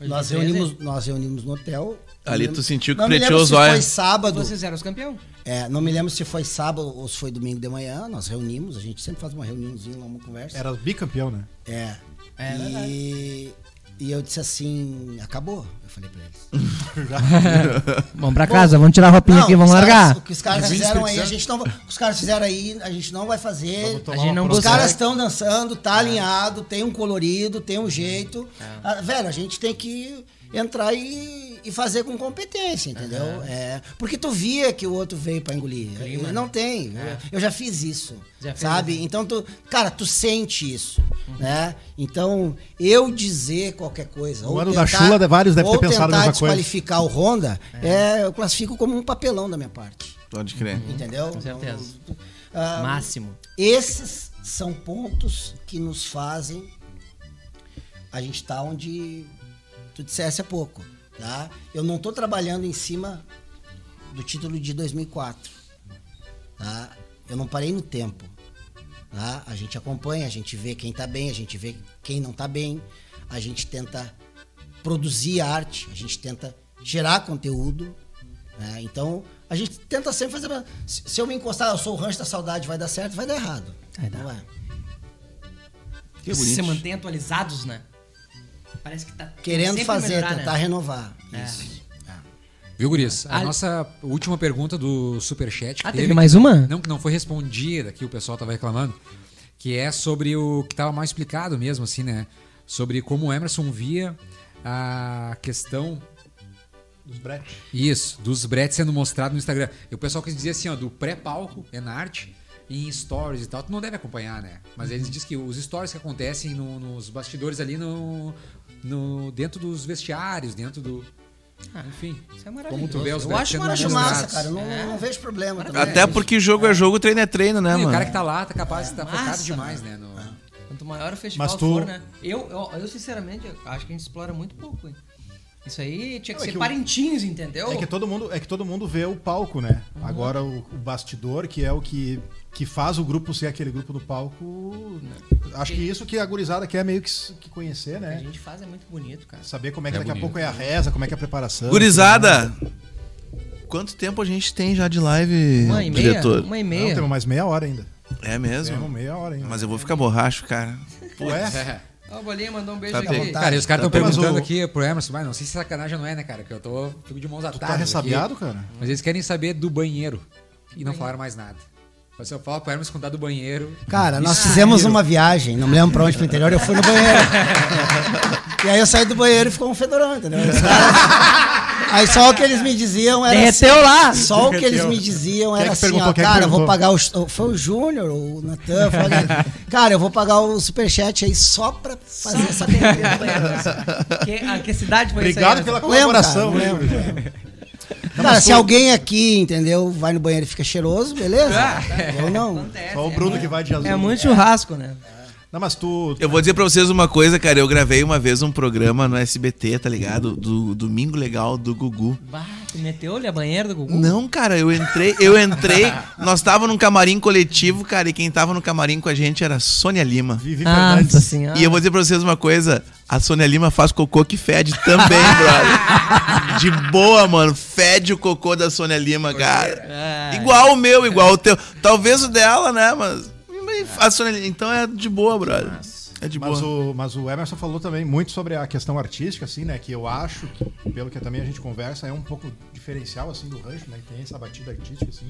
Nós, 2013? reunimos, nós reunimos no hotel. Ali tu sentiu que não me preteou lembro os se foi olhos. sábado. Vocês eram os campeão. É, não me lembro se foi sábado ou se foi domingo de manhã, nós reunimos, a gente sempre faz uma reuniãozinha uma conversa. Era bicampeão, né? É. É e, e eu disse assim, acabou. Eu falei pra eles. Vamos pra casa, vamos tirar a roupinha Não, aqui, vamos os caras- largar. o que os caras fizeram aí, a gente não vai- os caras fizeram aí, a gente não vai fazer. A gente não Os caras estão dançando, tá alinhado, tem um colorido, tem um jeito. Ah, velho, a gente tem que entrar e, e fazer com competência, entendeu? É, porque tu via que o outro veio pra engolir. Clima, não tem. Eu já fiz isso. Já fez sabe? Então tu, cara, tu sente isso, né? Então, eu dizer qualquer coisa, No ou ano da tentar- chula, vários devem ter pensado a tentar mesma coisa. desqualificar o Honda, é, eu classifico como um papelão da minha parte, Pode crer. entendeu? Com certeza. Ah, Máximo. esses são pontos que nos fazem a gente estar onde tu dissesse há pouco, tá? Eu não estou trabalhando em cima do título de 2004, tá? Eu não parei no tempo, tá? A gente acompanha, a gente vê quem tá bem, a gente vê quem não tá bem, a gente tenta produzir arte, a gente tenta gerar conteúdo, né? Então, a gente tenta sempre fazer. Se eu me encostar, eu sou o rancho da saudade, vai dar certo, vai dar errado. Vai dar. Não é? Que Se bonito. mantém atualizados, né? Parece que tá Querendo fazer, melhorar, tentar né? renovar. É. Isso. Viu, Guris? A Ah, nossa última pergunta do Superchat. que Ah, teve mais uma? Não, que não foi respondida, que o pessoal tava reclamando. Que é sobre o que tava mal explicado mesmo, assim, né? Sobre como o Emerson via a questão Dos bretes. Isso, dos bretes sendo mostrado no Instagram. E o pessoal quis dizer assim, ó, do pré-palco, é na arte, em stories e tal, tu não deve acompanhar, né? Mas eles dizem que os stories que acontecem no- nos bastidores ali no, no dentro dos vestiários, dentro do Enfim. Isso é maravilhoso. Como tu vê os Eu acho maravilhoso. massa, cara. Eu não, É. não vejo problema também. Até porque jogo é jogo, treino é treino, né, E o mano? cara que tá lá tá capaz de estar Massa, focado demais, né? no- Quanto maior o festival tu- for, né? Eu, eu, eu, sinceramente, acho que a gente explora muito pouco, hein? Isso aí tinha que Não, é ser que o- parintins, entendeu? É que todo mundo, é que todo mundo vê o palco, né? Agora o, o bastidor, que é o que, que faz o grupo ser aquele grupo do palco. né? Acho que isso que a gurizada quer meio que, que conhecer, O que a né? gente faz é muito bonito, cara. Saber como é que É daqui a bonito. pouco é a reza, como é que é a preparação. Gurizada, quanto tempo a gente tem já de live, Uma e meia? diretor? Uma e Não, meia. temos mais meia hora ainda. É mesmo? Temos meia hora ainda. Mas eu vou ficar borracho, cara. Ué? Ó, o Bolinha mandou um beijo Tá aqui. bem. Cara, e os caras estão Tá, perguntando o- aqui pro Emerson, mas não sei se sacanagem não é, né, cara? Que eu tô fico de mãos Tu atadas. tá ressabiado, aqui. cara? Mas eles querem saber do banheiro. E não falaram mais nada. Mas se eu falo pro Emerson contar do banheiro. Cara, nós fizemos uma viagem, não me lembro pra onde pro interior, eu fui no banheiro. e aí eu saí do banheiro e ficou um fedorão, entendeu? Os caras- Aí só o que eles me diziam era. Derreteu assim, lá. Só o que eles me diziam é era assim, ó, é cara, eu vou pagar o. Foi o Júnior, o Natan, foi alguém. Cara, eu vou pagar o superchat aí só pra fazer essa pergunta. Que, ah, que cidade foi Obrigado essa aí? pela colaboração. né? lembro. Cara, se alguém aqui, entendeu, vai no banheiro e fica cheiroso, beleza? Eu não. Acontece, Só o é Bruno muito- que vai de azul. É muito churrasco, né? Não, mas tu. Eu vou dizer pra vocês uma coisa, cara. Eu gravei uma vez um programa no SBT, tá ligado? Do Domingo Legal do Gugu. Bah, tu meteu-lhe a banheira do Gugu? Não, cara, eu entrei, eu entrei, nós tava num camarim coletivo, cara, e quem tava no camarim com a gente era a Sônia Lima. Vivi Nossa Fernandes. senhora. E eu vou dizer pra vocês uma coisa, a Sônia Lima faz cocô que fede também, brother. De boa, mano, fede o cocô da Sônia Lima, cara. Ah, Igual o meu, igual o teu. Talvez o dela, né, mas a Lima, então é de boa, brother. É de Mas boa. o, mas o Emerson falou também muito sobre a questão artística, assim, né? Que eu acho, que, pelo que também a gente conversa, é um pouco diferencial, assim, do rancho, né? Tem essa batida artística, assim.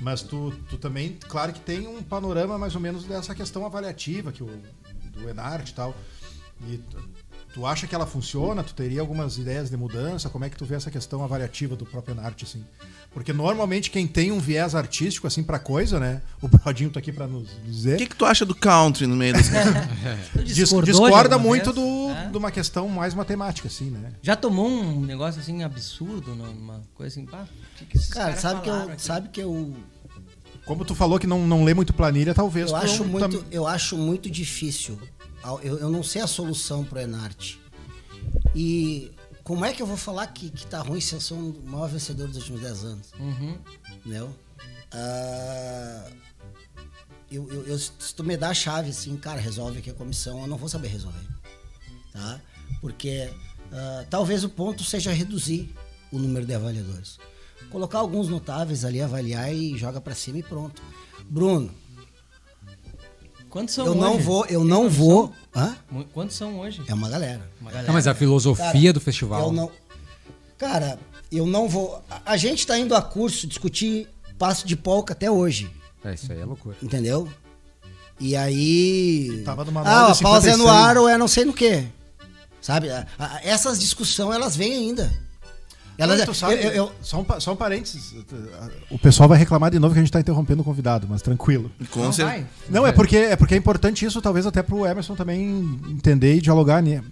Mas tu, tu também, claro que tem um panorama mais ou menos dessa questão avaliativa, que o, do Enart e tal. E tu, tu acha que ela funciona? Tu teria algumas ideias de mudança? Como é que tu vê essa questão avaliativa do próprio Enart, assim? Porque normalmente quem tem um viés artístico, assim, pra coisa, né? O Brodinho tá aqui pra nos dizer. O que, que tu acha do country no meio das tu Dis- discordou de discorda muito vez? do, É? de uma questão mais matemática, assim, né? Já tomou um negócio assim absurdo, numa coisa assim, pá? o que que Cara, sabe que, eu, aqui? sabe que eu, Como tu falou que não, não lê muito planilha, talvez. eu, acho não- muito, tam- eu acho muito difícil. Eu, eu não sei a solução pro Enart. E como é que eu vou falar que, que tá ruim se eu sou o maior vencedor dos últimos 10 anos? Uhum. Entendeu? Ah, eu, eu- eu- se tu me dá a chave assim, cara, resolve aqui a comissão, eu não vou saber resolver. Tá? Porque ah, talvez o ponto seja reduzir o número de avaliadores. Colocar alguns notáveis ali, avaliar e joga pra cima e pronto. Bruno, Quantos são eu não hoje? vou, eu não noção? vou. Hã? Mu- Quantos são hoje? É uma galera. Uma galera. Não, mas a filosofia Cara, do festival. Eu não. Cara, eu não vou. A, gente tá indo a curso discutir passo de polca até hoje. É, isso aí é loucura. Entendeu? E aí. Tava manual ah, a pausa é no 56. ar ou é não sei no que. Sabe? Essas discussões elas vêm ainda. Elas, Não, tu sabe, eu- eu- Só, um, só um parênteses. O pessoal vai reclamar de novo que a gente tá interrompendo o convidado, mas tranquilo. Com Não certeza. Não, é porque é porque é importante isso, talvez até pro Emerson também entender e dialogar, né?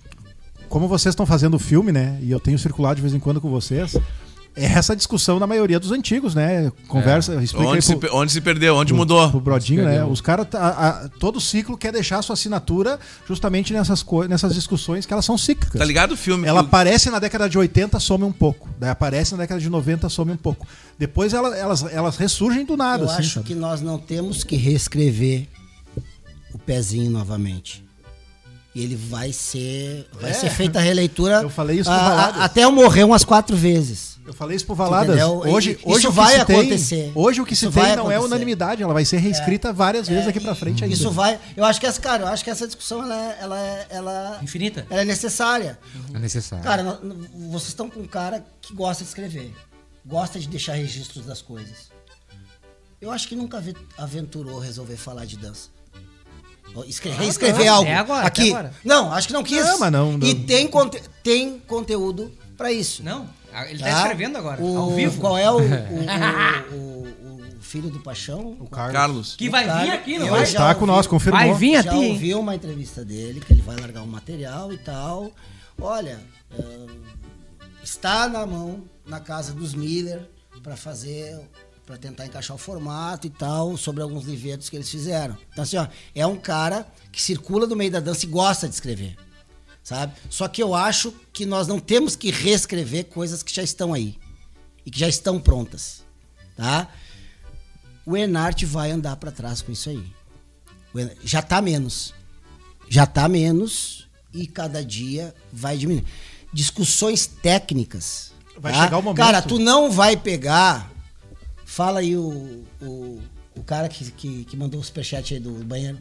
Como vocês estão fazendo o filme, né? E eu tenho circulado de vez em quando com vocês. É essa discussão na maioria dos antigos, né? Conversa, explica aí Onde se, pro- pe- onde se perdeu? Onde pro- mudou? Pro Brodinho, Se né? Os caras, tá- todo ciclo quer deixar a sua assinatura justamente nessas, nessas discussões que elas são cíclicas. Tá ligado o filme? Ela que o- aparece na década de 80, some um pouco. Daí aparece na década de 90, some um pouco. Depois ela- elas, elas ressurgem do nada, eu assim, acho sabe? que nós não temos que reescrever o pezinho novamente. E ele vai ser. Vai É. ser feita a releitura. Eu falei isso pro a- a- Valadas. até eu morrer umas quatro vezes. Eu falei isso pro Valadas. Entendeu? E- Hoje, isso hoje o que vai tem- acontecer. hoje o que Isso se tem vai não é acontecer. unanimidade, ela vai ser reescrita várias vezes daqui pra frente ainda. Isso vai. Eu acho que essa, cara, eu acho que essa discussão ela é, ela é, ela, Infinita? ela é necessária. É necessário. Cara, vocês estão com um cara que gosta de escrever, gosta de deixar registros das coisas. Eu acho que nunca ave- aventurou resolver falar de dança. Escre- reescrever não, algo até agora, aqui. agora. Não, acho que não quis. Não, mas não- E não. tem, conte- tem conteúdo pra isso. Não, ele tá, tá? escrevendo agora, O- ao vivo. Qual é o, o- o- o- o filho do Paixão? O Carlos. Carlos. Que vai vir aqui, não vai? já Está com ouvi- nós, confirmou. Vai vir Já aqui, hein? ouvi uma entrevista dele, que ele vai largar um material e tal. Olha, ahn, está na mão na casa dos Miller para fazer para tentar encaixar o formato e tal sobre alguns livretos que eles fizeram. Então assim, ó, é um cara que circula no meio da dança e gosta de escrever. Sabe? Só que eu acho que nós não temos que reescrever coisas que já estão aí e que já estão prontas, tá? O Enart vai andar para trás com isso aí. Enart- Já tá menos. Já tá menos e cada dia vai diminuir. Discussões técnicas. Vai tá? chegar o momento- Cara, tu não vai pegar. Fala aí o, o, o cara que, que, que mandou o superchat aí do banheiro.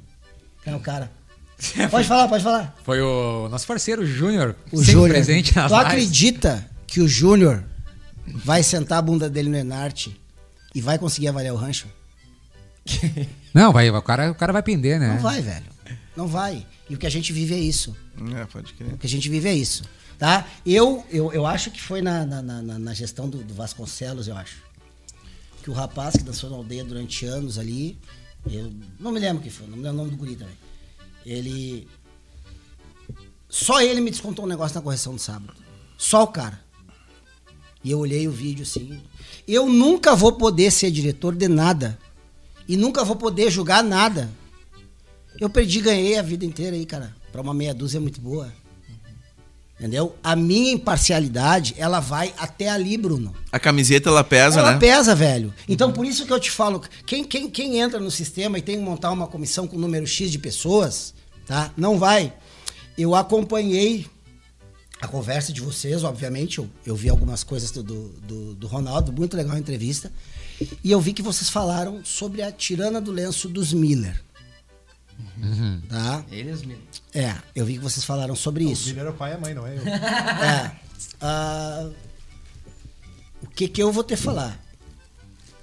Quem é o cara? Pode falar, pode falar. Foi o nosso parceiro Júnior, O Júnior. presente nas Tu acredita que o Júnior vai sentar a bunda dele no Enarte e vai conseguir avaliar o rancho? Não, vai, o cara, o cara vai pender, né? Não vai, velho. Não vai. E o que a gente vive é isso. É, pode crer. O que a gente vive é isso. Tá? Eu, eu, eu acho que foi na, na, na, na gestão do, do Vasconcelos, eu acho. Que o rapaz que dançou na aldeia durante anos ali, eu não me lembro quem foi, não me lembro o nome do guri também. Ele. Só ele me descontou um negócio na correção do sábado. Só o cara. E eu olhei o vídeo assim. Eu nunca vou poder ser diretor de nada. E nunca vou poder julgar nada. Eu perdi, ganhei a vida inteira aí, cara. Pra uma meia dúzia é muito boa. Entendeu? A minha imparcialidade, ela vai até ali, Bruno. A camiseta ela pesa, ela né? pesa, velho. Então, por isso que eu te falo, quem, quem, quem entra no sistema e tem que montar uma comissão com número X de pessoas, tá? Não vai. Eu acompanhei a conversa de vocês, obviamente. Eu, eu vi algumas coisas do, do, do- do Ronaldo, muito legal a entrevista. E eu vi que vocês falaram sobre a tirana do lenço dos Miller. Tá? Eles mesmo. É, eu vi que vocês falaram sobre O isso. Miller é o pai e a mãe, não é eu. É. Ah, o que que eu vou te falar?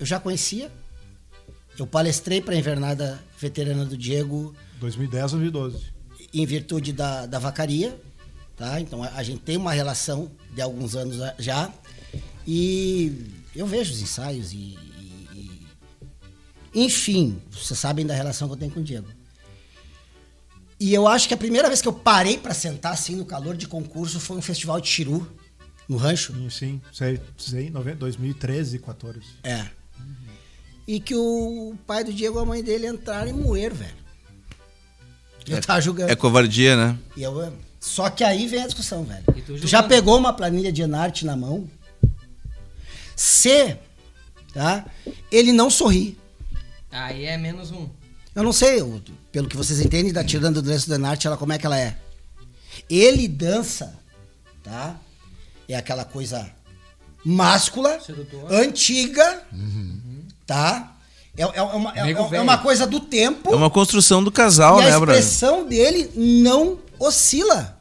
Eu já conhecia. Eu palestrei para a invernada veterana do Diego 2010, 2012. em virtude da, da vacaria, tá? Então a, a gente tem uma relação de alguns anos a- já e eu vejo os ensaios e, e- e- enfim, vocês sabem da relação que eu tenho com o Diego. E eu acho que a primeira vez que eu parei para sentar assim no calor de concurso foi um festival de Chiru no rancho. Sim, sim, sei, sei, nove- 2013, 14. É. E que o pai do Diego e a mãe dele entraram e moeram, velho. Eu tava julgando. É covardia, né? E eu, só que aí vem a discussão, velho. E tu já pegou uma planilha de Enarte na mão? Se, tá? Ele não sorri. Aí é menos um. Eu não sei, eu- pelo que vocês entendem da tirando do lenço do Enarte, ela como é que ela é? Ele dança, tá? É aquela coisa máscula, Sedutor. antiga, tá? É, é uma, é- Nego é- é velho. uma coisa do tempo. É uma construção do casal, né, a brother? expressão dele não oscila.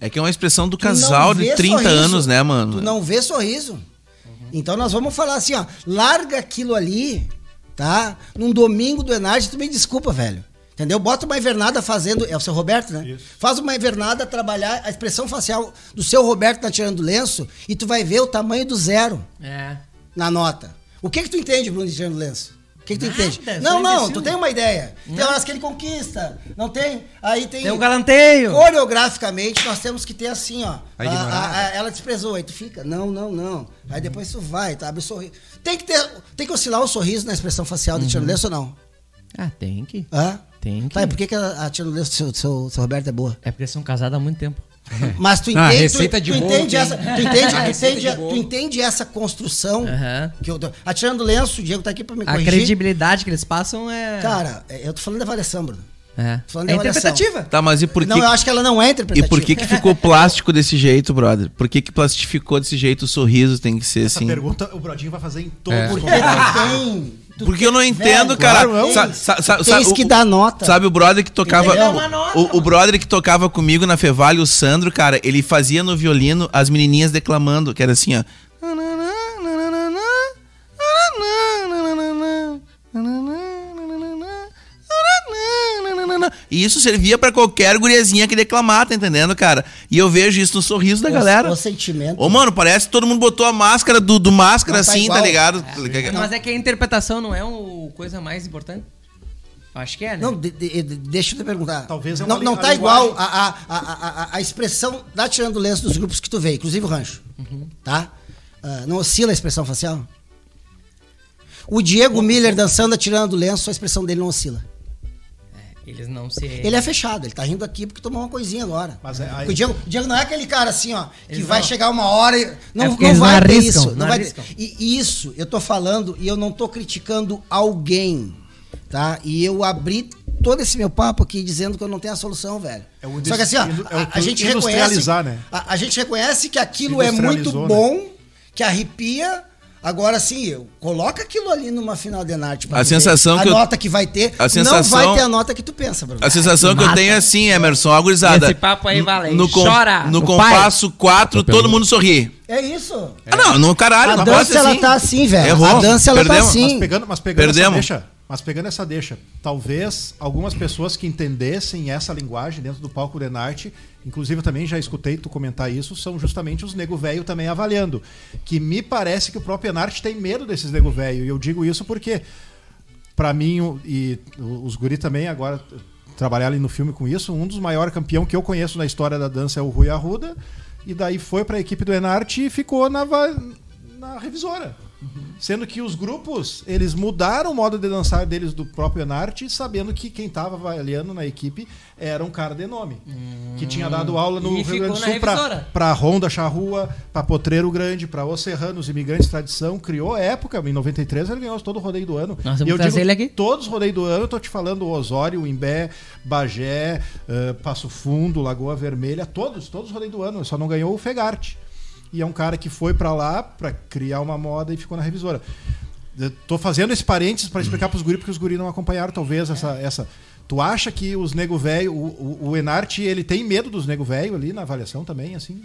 É que é uma expressão do casal de vê 30 sorriso. anos, né, mano? Tu não vê sorriso. Então nós vamos falar assim, ó, larga aquilo ali, tá? Num domingo do Enarde, tu me desculpa, velho. Entendeu? Bota uma invernada fazendo. É o seu Roberto, né? Isso. Faz uma invernada trabalhar a expressão facial do seu Roberto tá tirando o lenço e tu vai ver o tamanho do zero É. na nota. O que que tu entende, Bruno, de tirando lenço? O que, que tu entende? sou Não, não, imbecil. tu tem uma ideia. Tem horas que ele conquista. Não tem? Aí tem. Tem um galanteio. Coreograficamente, nós temos que ter assim, ó. A A- a- ela desprezou, aí tu fica, não, não, não. Aí depois tu vai, tu abre o sorriso. Tem que ter, tem que oscilar o sorriso na expressão facial Uhum. tirando lenço ou não? Ah, tem que. Hã? Tem que. Tá, e por que, que a, a tirando lenço do seu, do seu, do seu Roberto é boa? É porque eles são casados há muito tempo. Mas tu Ah, entende, receita tu, de tu entende essa, tu entende, A tu entende, essa construção que eu atirando lenço, o Diego tá aqui pra me A corrigir. credibilidade que eles passam é. Cara, é, eu tô falando de avaliação, Bruno. é. Tô falando é interpretativa. Tá, mas e por Não, que... eu acho que ela não é E interpretativa. por que que ficou plástico desse jeito, brother? Por que que plastificou desse jeito? O sorriso tem que ser Essa assim. pergunta o Brodinho vai fazer em todos É. os Porque tu tem... tu Porque eu não entendo, Velho, cara. claro, não. Sa- sa- sa- sa- que o- dar nota. Sabe o brother que tocava. O, o brother que tocava comigo na Fevale, o Sandro, cara, ele fazia no violino as menininhas declamando, que era assim, ó. E isso servia pra qualquer guriazinha que declamar, tá entendendo, cara? E eu vejo isso no sorriso da O- galera. O sentimento. Ô, mano, parece que todo mundo botou a máscara do, do máscara Não tá assim, igual. tá ligado? Mas é que a interpretação não é o coisa mais importante. Acho que é, né? Não, de- de- de- deixa eu te perguntar. Talvez é não, uma não tá a igual a, a, a, a, a- expressão da tirando lenço dos grupos que tu vê, inclusive o rancho. Uhum. Tá? Ah, não oscila a expressão facial? O Diego Miller dançando atirando lenço, a expressão dele não oscila. Eles não se. Ele é fechado, ele tá rindo aqui porque tomou uma coisinha agora. Mas é- Porque o, Diego, o Diego não é aquele cara assim, ó, que Eles vai não- chegar uma hora e. Não, É não vai não ter isso. não Não vai ter-. E isso, eu tô falando e eu não tô criticando alguém, tá? E eu abri todo esse meu papo aqui dizendo que eu não tenho a solução, velho. É o Só que assim, ó, é a, a gente reconhece. né? A, a gente reconhece que aquilo é muito né? bom, que arrepia. Agora sim, eu coloca aquilo ali numa final de Nart pra A tu ver sensação a que eu- nota que vai ter, a não sensação- vai ter a nota que tu pensa, Bruno. A sensação que eu mata. tenho é assim, Emerson, ó, gurizada. Esse papo aí, Valen, No, com- chora. no compasso 4, todo mundo sorri. É isso. Ah, não, no caralho, a não dança ela assim. tá assim, velho. Errou. A dança ela Perdemos. tá assim. Mas pegando, mas pegando Perdemos. essa deixa, mas pegando essa deixa, talvez algumas pessoas que entendessem essa linguagem dentro do palco de arte, inclusive eu também já escutei tu comentar isso, são justamente os nego velho também avaliando, que me parece que o próprio Enarte tem medo desses nego velho, e eu digo isso porque pra mim e os guri também agora trabalhar ali no filme com isso, um dos maiores campeão que eu conheço na história da dança é o Rui Arruda, e daí foi pra equipe do Enarte e ficou na na revisora. Sendo que os grupos, eles mudaram o modo de dançar deles do próprio Enarte, sabendo que quem estava avaliando na equipe era um cara de nome. Que tinha dado aula no E Rio Grande do Sul pra, pra Ronda Charrua, pra Potreiro Grande, pra Os Serranos, Imigrantes Tradição, criou época, em 93 ele ganhou todo o rodeio do ano. Vamos e eu digo, ele aqui. todos os rodeios do ano, eu tô te falando Osório, Imbé, Bagé, eh, Passo Fundo, Lagoa Vermelha, todos, todos os rodeios do ano, só não ganhou o Fegarte. E é um cara que foi pra lá pra criar uma moda e ficou na revisora. Eu tô fazendo esse parênteses pra explicar pros guri, porque os guri não acompanharam talvez essa essa Tu acha que os nego velho, o, o, o Enarte, ele tem medo dos nego velho ali na avaliação também, assim?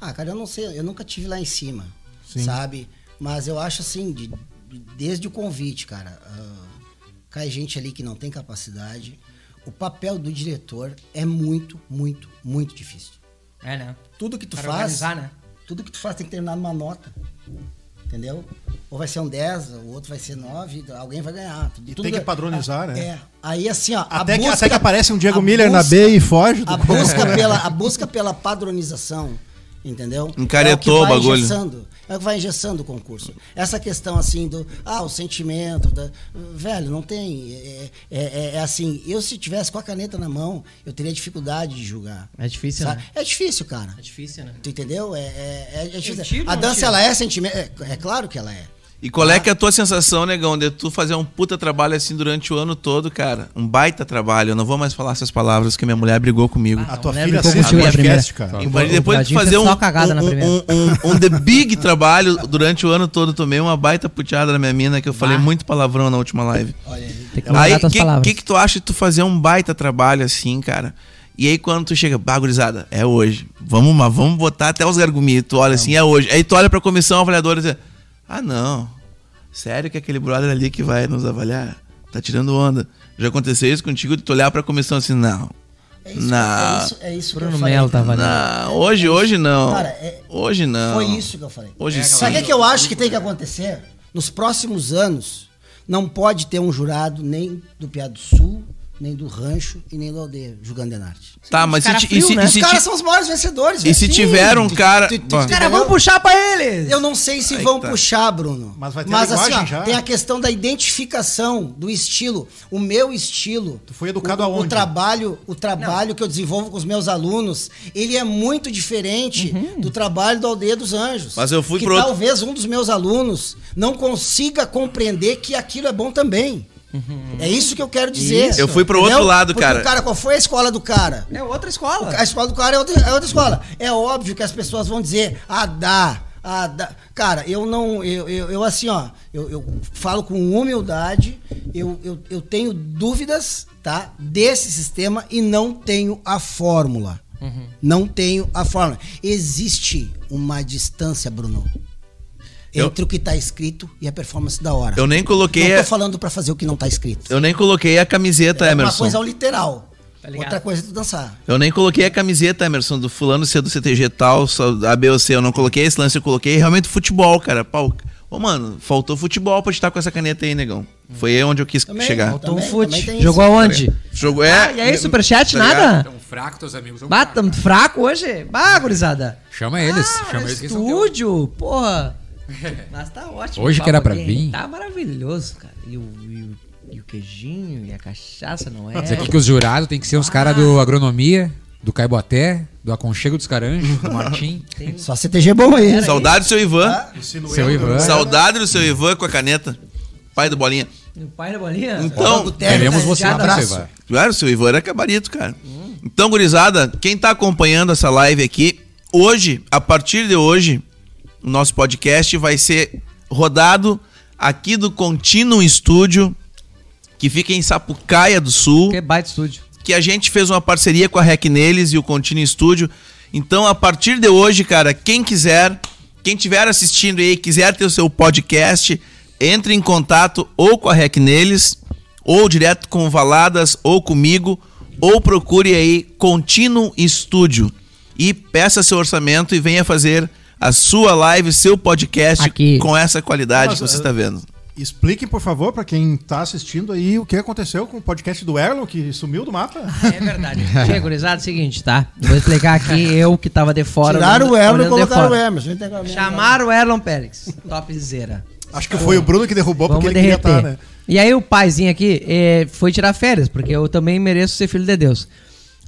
Ah, cara, eu não sei, eu nunca tive lá em cima, Sim. sabe? Mas eu acho assim, de- de- desde o convite, cara, ah, cai gente ali que não tem capacidade. O papel do diretor é muito, muito, muito difícil. É, né? Tudo que tu Para faz, organizar, né? tudo que tu faz tem que terminar numa nota. Entendeu? Ou vai ser um 10, o outro vai ser 9, alguém vai ganhar. Tudo- E tudo tem que é- padronizar, né? É. Aí assim, ó, a Até, que, busca- até que aparece um Diego Miller na busca- B e foge. do- a busca pela a busca pela padronização, entendeu? Encaretou é o que vai bagulho. engessando, é o que vai engessando o concurso. Essa questão assim do ah, o sentimento, da- velho, não tem é, é- é- é assim, eu se tivesse com a caneta na mão, eu teria dificuldade de julgar. É difícil, sabe? né? É difícil, cara. É difícil, né? Tu entendeu? É, é, é- é difícil. tiro, a dança tiro. ela é sentimento, é, é claro que ela é. E qual é que é a tua sensação, negão, de tu fazer um puta trabalho assim durante o ano todo, cara? Um baita trabalho. Eu não vou mais falar essas palavras que minha mulher brigou comigo. A tua mulher filha assiste o contigo na podcast, cara. E O- mas o depois de fazer um, só cagada na um, um, um, um the big trabalho durante o ano todo, tomei uma baita puteada na minha mina, que eu falei muito palavrão na última live. Olha aí. Tem que Aí, palavras. que que tu acha de tu fazer um baita trabalho assim, cara? E aí quando tu chega, bagurizada, é hoje. Vamos, mas vamos botar até os gargumitos. Tu olha assim, é hoje. Aí tu olha pra comissão avaliadora e diz, ah não, sério que aquele brother ali que vai nos avaliar tá tirando onda. Já aconteceu isso contigo de tu olhar pra comissão assim, não. É isso, Não. é isso, é isso que Bruno eu falei. Melo tá. Não, hoje, hoje não. Cara, é- hoje não. Foi isso que eu falei. Hoje sim. Sabe o que, eu acho que tem que acontecer? Nos próximos anos, não pode ter um jurado nem do Piá do Sul, nem do Rancho e nem do Aldeia, julgando Denarte. Tá, mas se, frio, e se, né? e Os se caras ti- são os maiores vencedores. e velho. se Sim. tiver um cara. Tu- tu- tu- Bom, entendeu? Cara, vamos puxar pra eles! Eu não sei se Aí vão tá. puxar, Bruno. Mas vai ter a assim, ó, já. tem a questão da identificação do estilo. O meu estilo. Tu foi educado o, aonde? O trabalho, o trabalho que eu desenvolvo com os meus alunos, ele é muito diferente do trabalho da Aldeia dos Anjos. Mas eu fui que pro outro- talvez um dos meus alunos não consiga compreender que aquilo é bom também. É isso que eu quero dizer. Isso. Eu fui pro Entendeu? outro lado, Porque cara. o cara, qual foi a escola do cara? É outra escola. A escola do cara é outra, é outra escola. É óbvio que as pessoas vão dizer, ah, dá, ah, dá. Cara, eu não, eu, eu, eu assim, ó, eu, eu falo com humildade, eu, eu, eu tenho dúvidas, tá, desse sistema e não tenho a fórmula. Não tenho a fórmula. Existe uma distância, Bruno, Eu- entre o que tá escrito e a performance da hora. Eu nem coloquei. não a- tô falando pra fazer o que não tá escrito. Eu nem coloquei a camiseta, é uma Emerson. coisa ao literal. Tá? Outra coisa é tu dançar. Eu nem coloquei a camiseta, Emerson, do fulano ser do CTG tal, só A, B ou C. Eu não coloquei esse lance, eu coloquei realmente futebol, cara. Pau, Ô, mano, faltou futebol pra estar com essa caneta aí, negão. Foi onde eu quis Também, chegar. faltou. Faltou um Também- fute. também Jogou aonde? Jogo é. Ah, e aí, superchat, tá nada? Tão fraco, teus amigos. Tão Bah, tamo fraco hoje? Bah, gurizada. Chama eles. Ah, chama eles estúdio, porra. Mas tá ótimo. Hoje que era pra aqui. vir. Tá maravilhoso, cara. E o, e o, e o queijinho, e a cachaça, não é? Diz aqui que os jurados tem que ser os caras do agronomia, do Caiboté, do Aconchego dos Caranjos, do Martim. Tem- Só CTG bom aí. Saudade do seu Ivan. Seu Ivan. Saudade do seu Ivan com a caneta. Pai do Bolinha. O pai da bolinha? Então, Queremos você Já lá, abraço. seu Ivan. Claro, o seu Ivan era gabarito, cara. Então, gurizada, quem tá acompanhando essa live aqui, hoje, a partir de hoje, o nosso podcast vai ser rodado aqui do Continuum Studio, que fica em Sapucaia do Sul. Que baita estúdio. que a gente fez uma parceria com a Rec Neles e o Continuum Studio. Então, a partir de hoje, cara, quem quiser, quem estiver assistindo aí, quiser ter o seu podcast, entre em contato ou com a Rec Neles, ou direto com o Valadas, ou comigo, ou procure aí Continuum Studio e peça seu orçamento e venha fazer a sua live, seu podcast Aqui. com essa qualidade Mas, que você está vendo. Expliquem, por favor, pra quem tá assistindo aí, o que aconteceu com o podcast do Erlon, que sumiu do mapa. É verdade. Chega, gurizada, é o seguinte, tá? Vou explicar aqui, eu que tava de fora. Tiraram o Erlon e colocaram o. Emerson. Chamaram o Erlon Pérez. Topzera. Acho que foi o Bruno que derrubou porque Vamos ele queria derreter. estar, né? E aí o paizinho aqui eh, foi tirar férias, porque eu também mereço ser filho de Deus.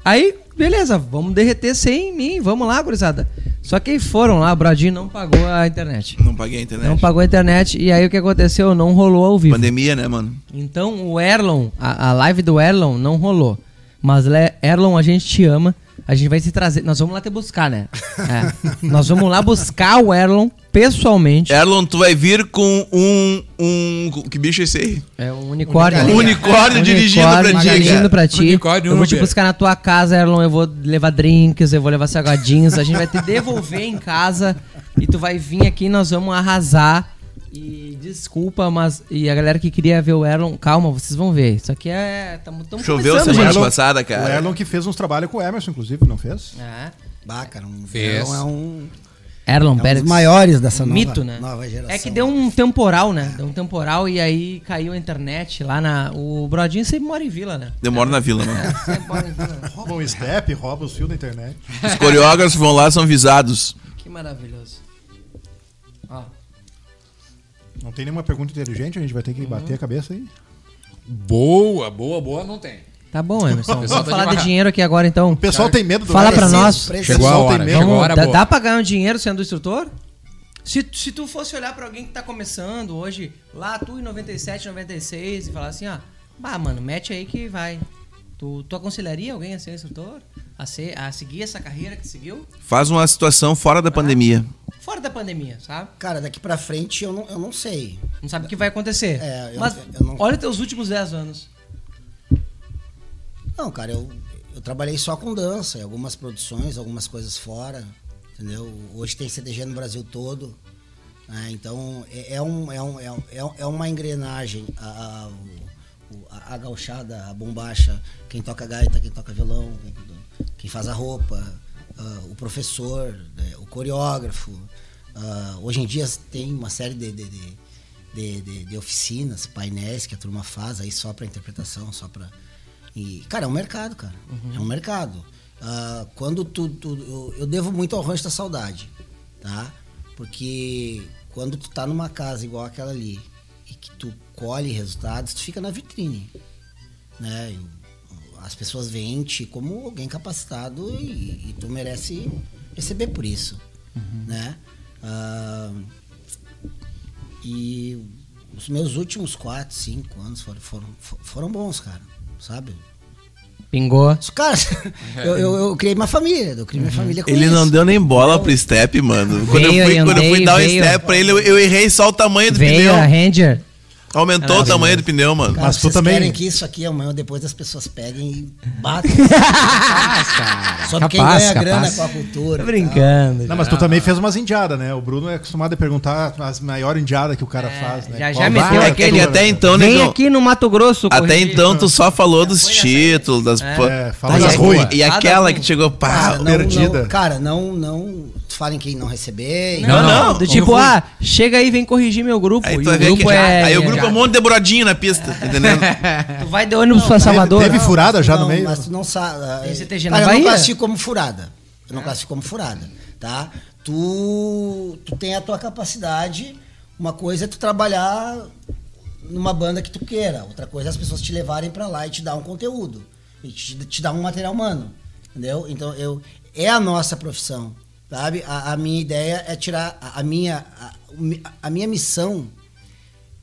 Aí, beleza, vamos derreter sem mim, vamos lá, gurizada. Só que aí foram lá, o Bradinho não pagou a internet. Não paguei a internet. Não pagou a internet, e aí o que aconteceu? Não rolou ao vivo. Pandemia, né, mano? Então o Erlon, a, a live do Erlon não rolou. Mas Erlon, a gente te ama. A gente vai te trazer. Nós vamos lá te buscar, né? É. Nós vamos lá buscar o Erlon pessoalmente. Erlon, tu vai vir com um. um que bicho é esse aí? É um unicórnio. Um unicórnio dirigindo pra ti, dirigindo pra ti. Unicórnio eu vou te buscar na tua casa, Erlon. Eu vou levar drinks, eu vou levar salgadinhos. A gente vai te devolver em casa. E tu vai vir aqui, nós vamos arrasar. E desculpa, mas. E a galera que queria ver o Erlon, calma, vocês vão ver. Isso aqui é. Tamo, tamo Choveu semana gente. passada, O cara. Erlon que fez uns trabalhos com o Emerson, inclusive, não fez? É. Bah, cara, um Fez. Erlon é um, Erlon é um Pérez. dos maiores dessa nova, mito, né? nova geração. É que deu um temporal, né? Deu um temporal e aí caiu a internet lá na. O Brodinho sempre mora em vila, né? Demora na vila, mano. Sempre mora em vila. Rouba um step, rouba os fios da internet. Os coreógrafos vão lá, são visados. Que maravilhoso. Ó. Não tem nenhuma pergunta inteligente, a gente vai ter que Uhum. bater a cabeça aí. Boa, boa, boa, não tem. Tá bom, Emerson. pessoal Vamos tá falar de dinheiro aqui agora, então. O pessoal tem medo do Fala pra Emerson. nós. Preciso. Chegou a hora, medo. chegou a hora dá, dá pra ganhar um dinheiro sendo instrutor? Se, se tu fosse olhar pra alguém que tá começando hoje, lá tu em 97, 96, e falar assim, ó, bah, mano, mete aí que vai. Tu, tu aconselharia alguém a ser instrutor? A, ser, a seguir essa carreira que seguiu? Faz uma situação fora da pandemia. Fora da pandemia, sabe? Cara, daqui pra frente eu não, eu não sei. Não sabe o que vai acontecer. É, eu- Mas eu não- olha teus últimos 10 anos. Não, cara, eu, eu trabalhei só com dança, algumas produções, algumas coisas fora, entendeu? Hoje tem CDG no Brasil todo, né? então é, é um, é, um, é, um- é é uma engrenagem, a, a, a, gauchada, a bombacha, quem toca gaita, quem toca violão, quem, quem faz a roupa, ah, o professor, né? o coreógrafo. Ah, hoje em dia tem uma série de, de, de- de- de oficinas, painéis que a turma faz aí só para interpretação, só para e, cara, é um mercado, cara. É um mercado. Ah, quando tu, tu- eu, eu devo muito ao Rancho da Saudade, tá? Porque quando tu tá numa casa igual aquela ali e que tu colhe resultados, tu fica na vitrine, né? As pessoas veem como alguém capacitado e, e tu merece receber por isso, né? Ah, e os meus últimos quatro, cinco anos foram, foram, foram bons, cara, sabe? Pingou. Cara, eu, eu, eu criei uma família, eu criei minha família com Ele isso. não deu nem bola pro step, mano. Quando, Veio, eu, fui, eu quando eu fui andei, dar o veio. step pra ele, eu, eu errei só o tamanho do Veio a pneu. Ranger. Aumentou o tamanho do pneu, mano. Cara, Mas tu vocês também- querem que isso aqui amanhã ou depois as pessoas peguem e batem. Capaz, cara. Só quem Capaz, ganha grana capaz. com a cultura. Tô brincando. Não, mas tu também fez umas indiadas, né? O Bruno é acostumado a perguntar as maior indiada que o cara faz, né? já- já meteu É aquele- que até então, Vem negão, aqui no Mato Grosso. até corrigir. então tu só falou dos títulos, das... É. É, fala das e- ruins. E aquela que chegou, pá, perdida. cara, não, não. Tu fala em quem não receber. Não, não. Do tipo, ah, chega aí, vem corrigir meu grupo. Aí, e o grupo que, é. aí o grupo é um monte de demoradinho na pista, tá entendendo? Tu vai de ônibus pra Salvador. Teve furada já não, no meio? Mas tu não sabe. Tem CTG na Cara, eu não classifico como furada. Eu não classifico como furada, tá? Tu, tu tem a tua capacidade. Uma coisa é tu trabalhar numa banda que tu queira. Outra coisa é as pessoas te levarem pra lá e te dar um conteúdo. E te, te dar um material humano. Entendeu? Então, eu, é a nossa profissão, sabe? A, a minha ideia é tirar... A, a minha, a, a minha missão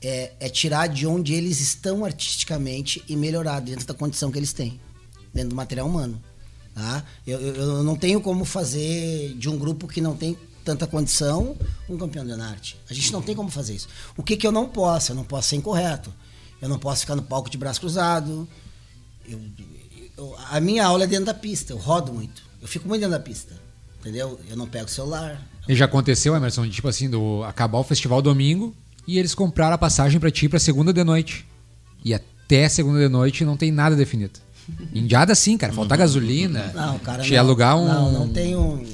é, é tirar de onde eles estão artisticamente e melhorar dentro da condição que eles têm, dentro do material humano. Tá? Eu, eu, eu não tenho como fazer de um grupo que não tem tanta condição um campeão de arte. A gente não tem como fazer isso. O que, que eu não posso? Eu não posso ser incorreto. Eu não posso ficar no palco de braço cruzado. Eu- eu- a minha aula é dentro da pista. Eu rodo muito. Eu fico muito dentro da pista. Entendeu? Eu não pego o celular. E já aconteceu, Emerson, de, tipo assim, do acabar o festival domingo e eles compraram a passagem pra ti pra segunda de noite. E até segunda de noite não tem nada definido. Indiada sim, cara. Faltar gasolina. Não, cara. Não, alugar um. Não, não tenho.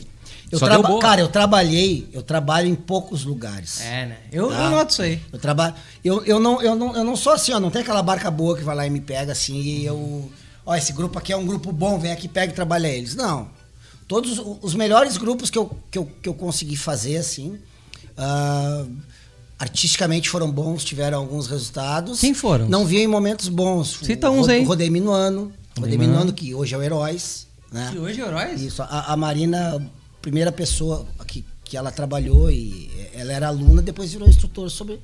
Eu Só traba-. Cara, eu trabalhei, eu trabalho em poucos lugares. É, né? Eu, Tá? eu noto isso aí. Eu trabalho. Eu, eu, não, eu, não, eu não sou assim, ó. Não tem aquela barca boa que vai lá e me pega assim e eu. Ó, esse grupo aqui é um grupo bom, vem aqui, pega e trabalha eles. Não. Todos o- os melhores grupos que eu, que eu, que eu consegui fazer, assim. ah, artisticamente foram bons, tiveram alguns resultados. Quem foram? Não vi em momentos bons. Cita O uns aí. Rodei Minuano. Rodei Minuano. Que hoje é o Heróis. Né? E hoje, Heróis? Isso, a, a Marina, primeira pessoa que, que ela trabalhou e ela era aluna, depois virou instrutora sobre,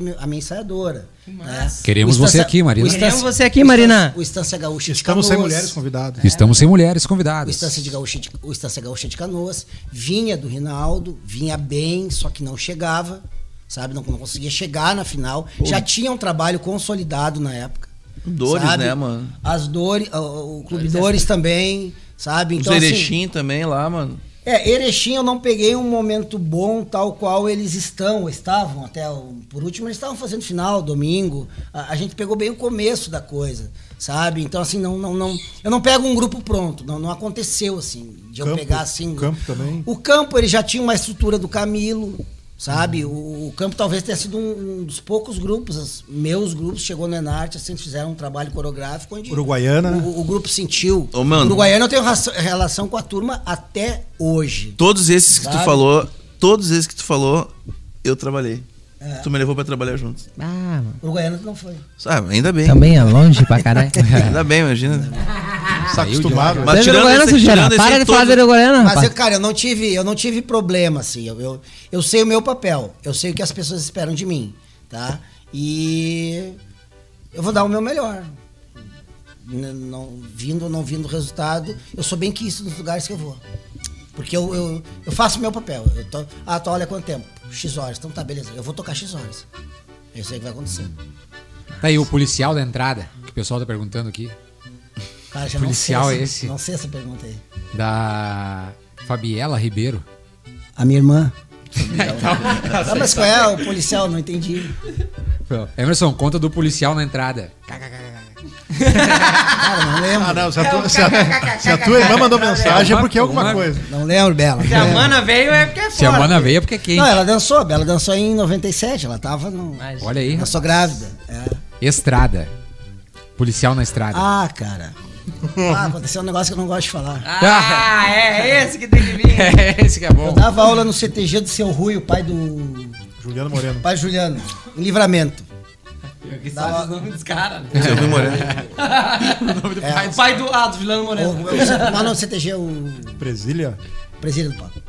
meu- a minha ensaiadora. né? Queremos O você aqui, Marina. o Queremos você aqui, o Marina. O Estância Gaúcha de Estamos sem Canoas. mulheres convidadas. Estamos sem mulheres O convidadas. Estância, de Gaúcha de, o Estância Gaúcha de Canoas vinha do Rinaldo, vinha bem, só que não chegava, sabe? Não, não conseguia chegar na final. Já tinha um trabalho consolidado na época. Dores, sabe? né, mano? As Dores, o, o Clube Dores também, sabe? Os Então, assim, Erechim também lá, mano. É, Erechim eu não peguei um momento bom tal qual eles estão, ou estavam até o, por último eles estavam fazendo final, domingo. A, a gente pegou bem o começo da coisa, sabe? Então assim, não não não, eu não pego um grupo pronto, não não aconteceu assim, de eu Campo- pegar assim. o campo também? O campo ele já tinha uma estrutura do Camilo, sabe? O, o campo talvez tenha sido um, um dos poucos grupos, os meus grupos chegou no Enarte, assim, fizeram um trabalho coreográfico onde Uruguaiana. o, o grupo sentiu. Ô, mano. Uruguaiana eu tenho relação com a turma até hoje. Todos esses que tu Sabe? falou, todos esses que tu falou, eu trabalhei. É. Tu me levou pra trabalhar juntos. Ah, mano. Uruguaiana tu não foi. Sabe, ainda bem. Também é longe pra caralho. Ainda bem, imagina. Tá acostumado. Mas é tirando Uruguaiana, esse- Sujeira? tirando esse Para de todo- falar de Uruguaiana, Mas, eu, cara, eu não tive, eu não tive problema, assim. Eu, eu, eu sei o meu papel. Eu sei o que as pessoas esperam de mim, tá? E eu vou dar o meu melhor. Não, vindo ou não vindo o resultado, eu sou bem quisto nos lugares que eu vou. Porque eu, eu, eu faço o meu papel. Eu tô, ah, tu olha quanto tempo? X horas. Então tá, beleza. Eu vou tocar X horas. Eu sei o que vai acontecer. Tá aí o policial da entrada, que o pessoal tá perguntando aqui. Cara, já Policial não é sei esse? Não sei essa pergunta aí. Da Fabiela Ribeiro. A minha irmã. Ah, mas qual é o policial? Não entendi. Emerson, conta do policial na entrada. Cara, não lembro. Ah, não, se a, tua, se, a, se a tua irmã mandou mensagem é porque é alguma Uma- coisa. Não lembro, Bela. Se a mana veio é porque é Se a foda. mana veio é porque é quem? Não, ela dançou. Ela dançou em 97. Ela tava no... Olha aí, Eu rapaz. sou grávida. É. Estrada. Policial na estrada. Ah, cara. Ah, aconteceu um negócio que eu não gosto de falar. Ah, é esse que tem que vir. É, esse que é Eu bom. dava aula no CTG do seu Rui, o pai do. Juliano Moreno. pai Juliano, em livramento. Que sabe os nomes dos caras. né? Seu Rui Moreno. É, O pai do. Ah, do Juliano o, Moreno. o, lá no CTG, o Presília. presídio do Paco.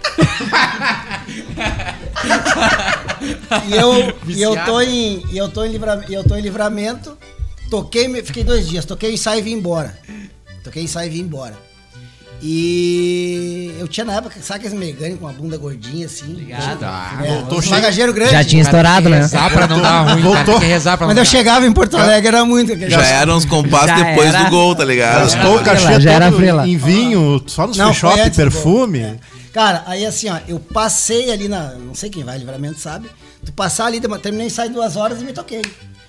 e eu, e eu tô em. E eu tô em livramento. Eu tô em livramento. Toquei, me- fiquei dois dias, toquei ensaio e vim embora. Toquei ensaio e vim embora. E eu tinha na época, sabe aqueles Megane com a bunda gordinha assim? Ligado. Tá. É, voltou um bagageiro grande. Já tinha estourado, né? Rezar pra não dar ruim, cara. Voltou. Que rezar pra Quando eu chegava em Porto Alegre era muito. aquele- Já eram uns compassos Já depois era. do gol, tá ligado? Gastou o cachê já era todo frila. em vinho, só nos Não, free foi shop, antes do perfume. É. Cara, aí assim, ó, eu passei ali na. Não sei quem vai, livramento sabe. Tu passar ali, terminei sair duas horas e me toquei.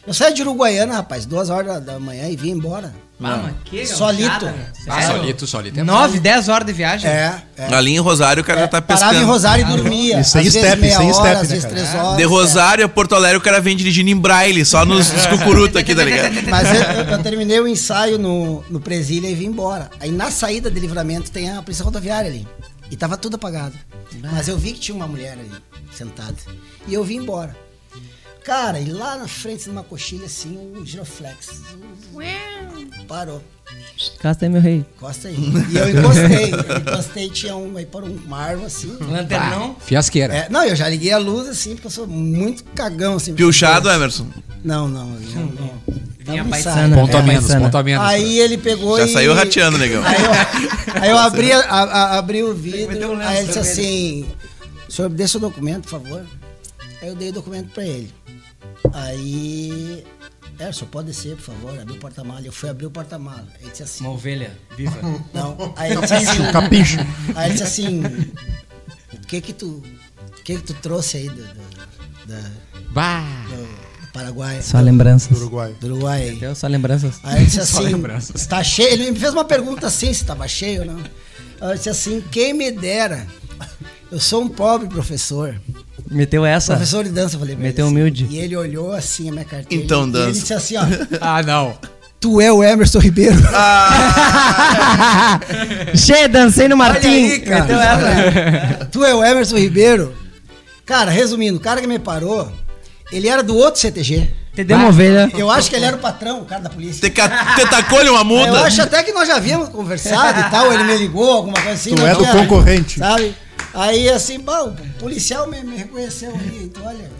Eu saí de Uruguaiana, rapaz, duas horas da, manhã e vim embora. Ah, mas que Solito. né? Ah, solito, solito. É 9, 10 horas de viagem? É, é. Ali em Rosário o cara já tá pescando. Parava em Rosário e dormia. E sem step, sem step, às né, vezes cara? três horas. De Rosário a Porto Alegre o cara vem dirigindo em braille, só nos, nos cucurutos aqui, tá ligado? é. Mas eu, eu- eu terminei o ensaio no, no Presília e vim embora. Aí na saída de livramento tem a polícia rodoviária ali. E tava tudo apagado. Mas eu vi que tinha uma mulher ali, sentada. E eu vim embora. Cara, e lá na frente, numa coxilha assim, um giroflex. Parou. Casta aí, meu rei. Encosta aí. E eu encostei. Eu encostei, tinha um, aí parou uma árvore assim. Lanternão. Fiasqueira. É, não, eu já liguei a luz assim, porque eu sou muito cagão assim. Piochado, Emerson. Não, não, não. não. Vinha Tava paisana. ensaiando. Ponto a É, menos, paisana. ponto a menos. Aí ele pegou Já e... saiu rateando, negão. Aí eu, aí eu abri, a, a- a- abri o vidro, um aí ele disse assim, senhor, dê seu documento, por favor. Aí eu dei o documento pra ele. Aí, é, só pode descer, por favor, abrir o porta-mala. Eu fui abrir o porta-mala. Ele disse assim, Uma ovelha viva. não. Aí ele disse assim, Capicho. aí ele disse assim, o que que tu, o que que tu trouxe aí do, do- da- Bah! do Paraguai? Só lembranças. Uruguai. Do Uruguai aí. Deu só lembranças. Aí ele disse Só assim, lembranças. tá cheio. Ele me fez uma pergunta assim, se estava cheio ou não. Aí eu disse assim, quem me dera. Eu sou um pobre professor. Meteu essa. Professor de dança, eu falei. pra ele Meteu assim. humilde. E ele olhou assim a minha carteira. Então, e ele dança. disse assim, ó. Ah, não. Tu é o Emerson Ribeiro. Che, dancei no Olha Martim. aí, cara. Meteu essa. tu é o Emerson Ribeiro. Cara, resumindo, o cara que me parou, ele era do outro CTG. Te deu uma ovelha. Eu acho que ele era o patrão, o cara da polícia. Te, te tacou-lhe uma Eu muda? acho até que nós já havíamos conversado e tal, ele me ligou, alguma coisa assim. Tu é do tinha- concorrente. Sabe? Aí assim, bom, o policial me, me reconheceu ali, então olha.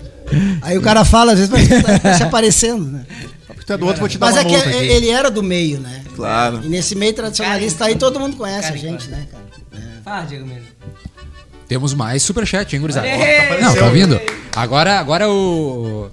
Aí o cara fala, às vezes, mas tá se aparecendo, né? Porque tu é do outro, vou te dar Mas uma é que ele era do meio, né? Claro. E nesse meio tradicionalista aí todo mundo conhece a gente, né, cara? É. Fala, Diego Mendes. Temos mais superchat, hein, gurizada? Ei! Não, tá ouvindo? Agora, agora o...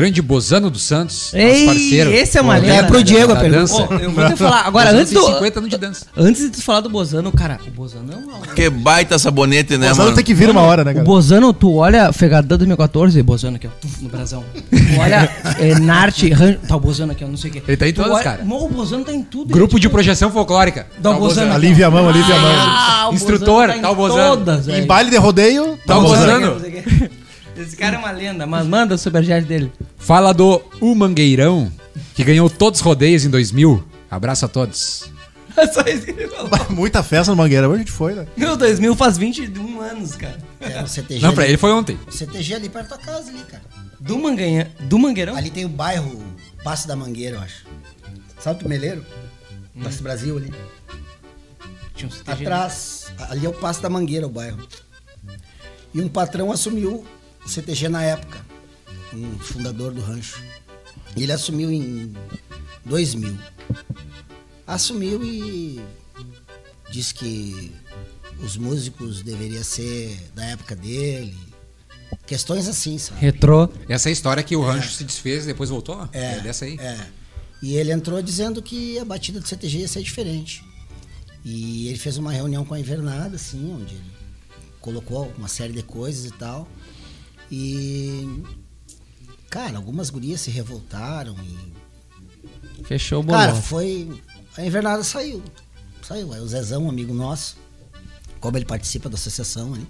Grande Bozano dos Santos, Ei, nosso parceiro. esse é uma lenda. É pro Diego a pergunta. dança. Pô, eu vou te falar. Agora, Bozano antes do. 50 anos de dança. Antes de tu falar do Bozano, cara, o Bozano é um maluco. Que baita sabonete, né, Mas mano? tem que vir uma hora, né, O cara? Bozano, tu olha Fegadão 2014, Bozano aqui, ó, no brasão. Tu olha é, Narte, Ran... tá o Bozano aqui, ó, não sei o quê. Ele tá em todas, olha- cara. O Bozano tá em tudo. Grupo ele, de tipo, projeção folclórica. Tá o Bozano. Alivia a mão, alivia a mão. Ah, o Instrutor, Bozano tá o Bozano. Em baile de rodeio, Tá tá o Bozano. Esse cara é uma lenda, mas manda o superchat dele. Fala do O Mangueirão, que ganhou todos os rodeios em 2000. Abraço a todos. É só isso que ele falou. Muita festa no Mangueira, hoje a gente foi, né? Meu, 2000 faz 21 anos, cara. É, o CTG. Não, pra ali- ele foi ontem. O CTG ali perto da tua casa ali, cara. Do, Manganha... do Mangueirão? Ali tem o bairro Passo da Mangueira, eu acho. Sabe o Meleiro? Passo Brasil ali. Tinha um CTG. Atrás, ali é o Passo da Mangueira, o bairro. E um patrão assumiu CTG na época, um fundador do rancho. Ele assumiu em 2000. Assumiu e disse que os músicos deveriam ser da época dele. Questões assim, sabe? Retrô. Essa é a história que o rancho se desfez e depois voltou? É, É dessa aí. É. E ele entrou dizendo que a batida do CTG ia ser diferente. E ele fez uma reunião com a Invernada, assim, onde ele colocou uma série de coisas e tal. E. Cara, algumas gurias se revoltaram e. Fechou o bolão. Cara, foi. A Invernada saiu. Saiu. Aí o Zezão, um amigo nosso, como ele participa da associação ali.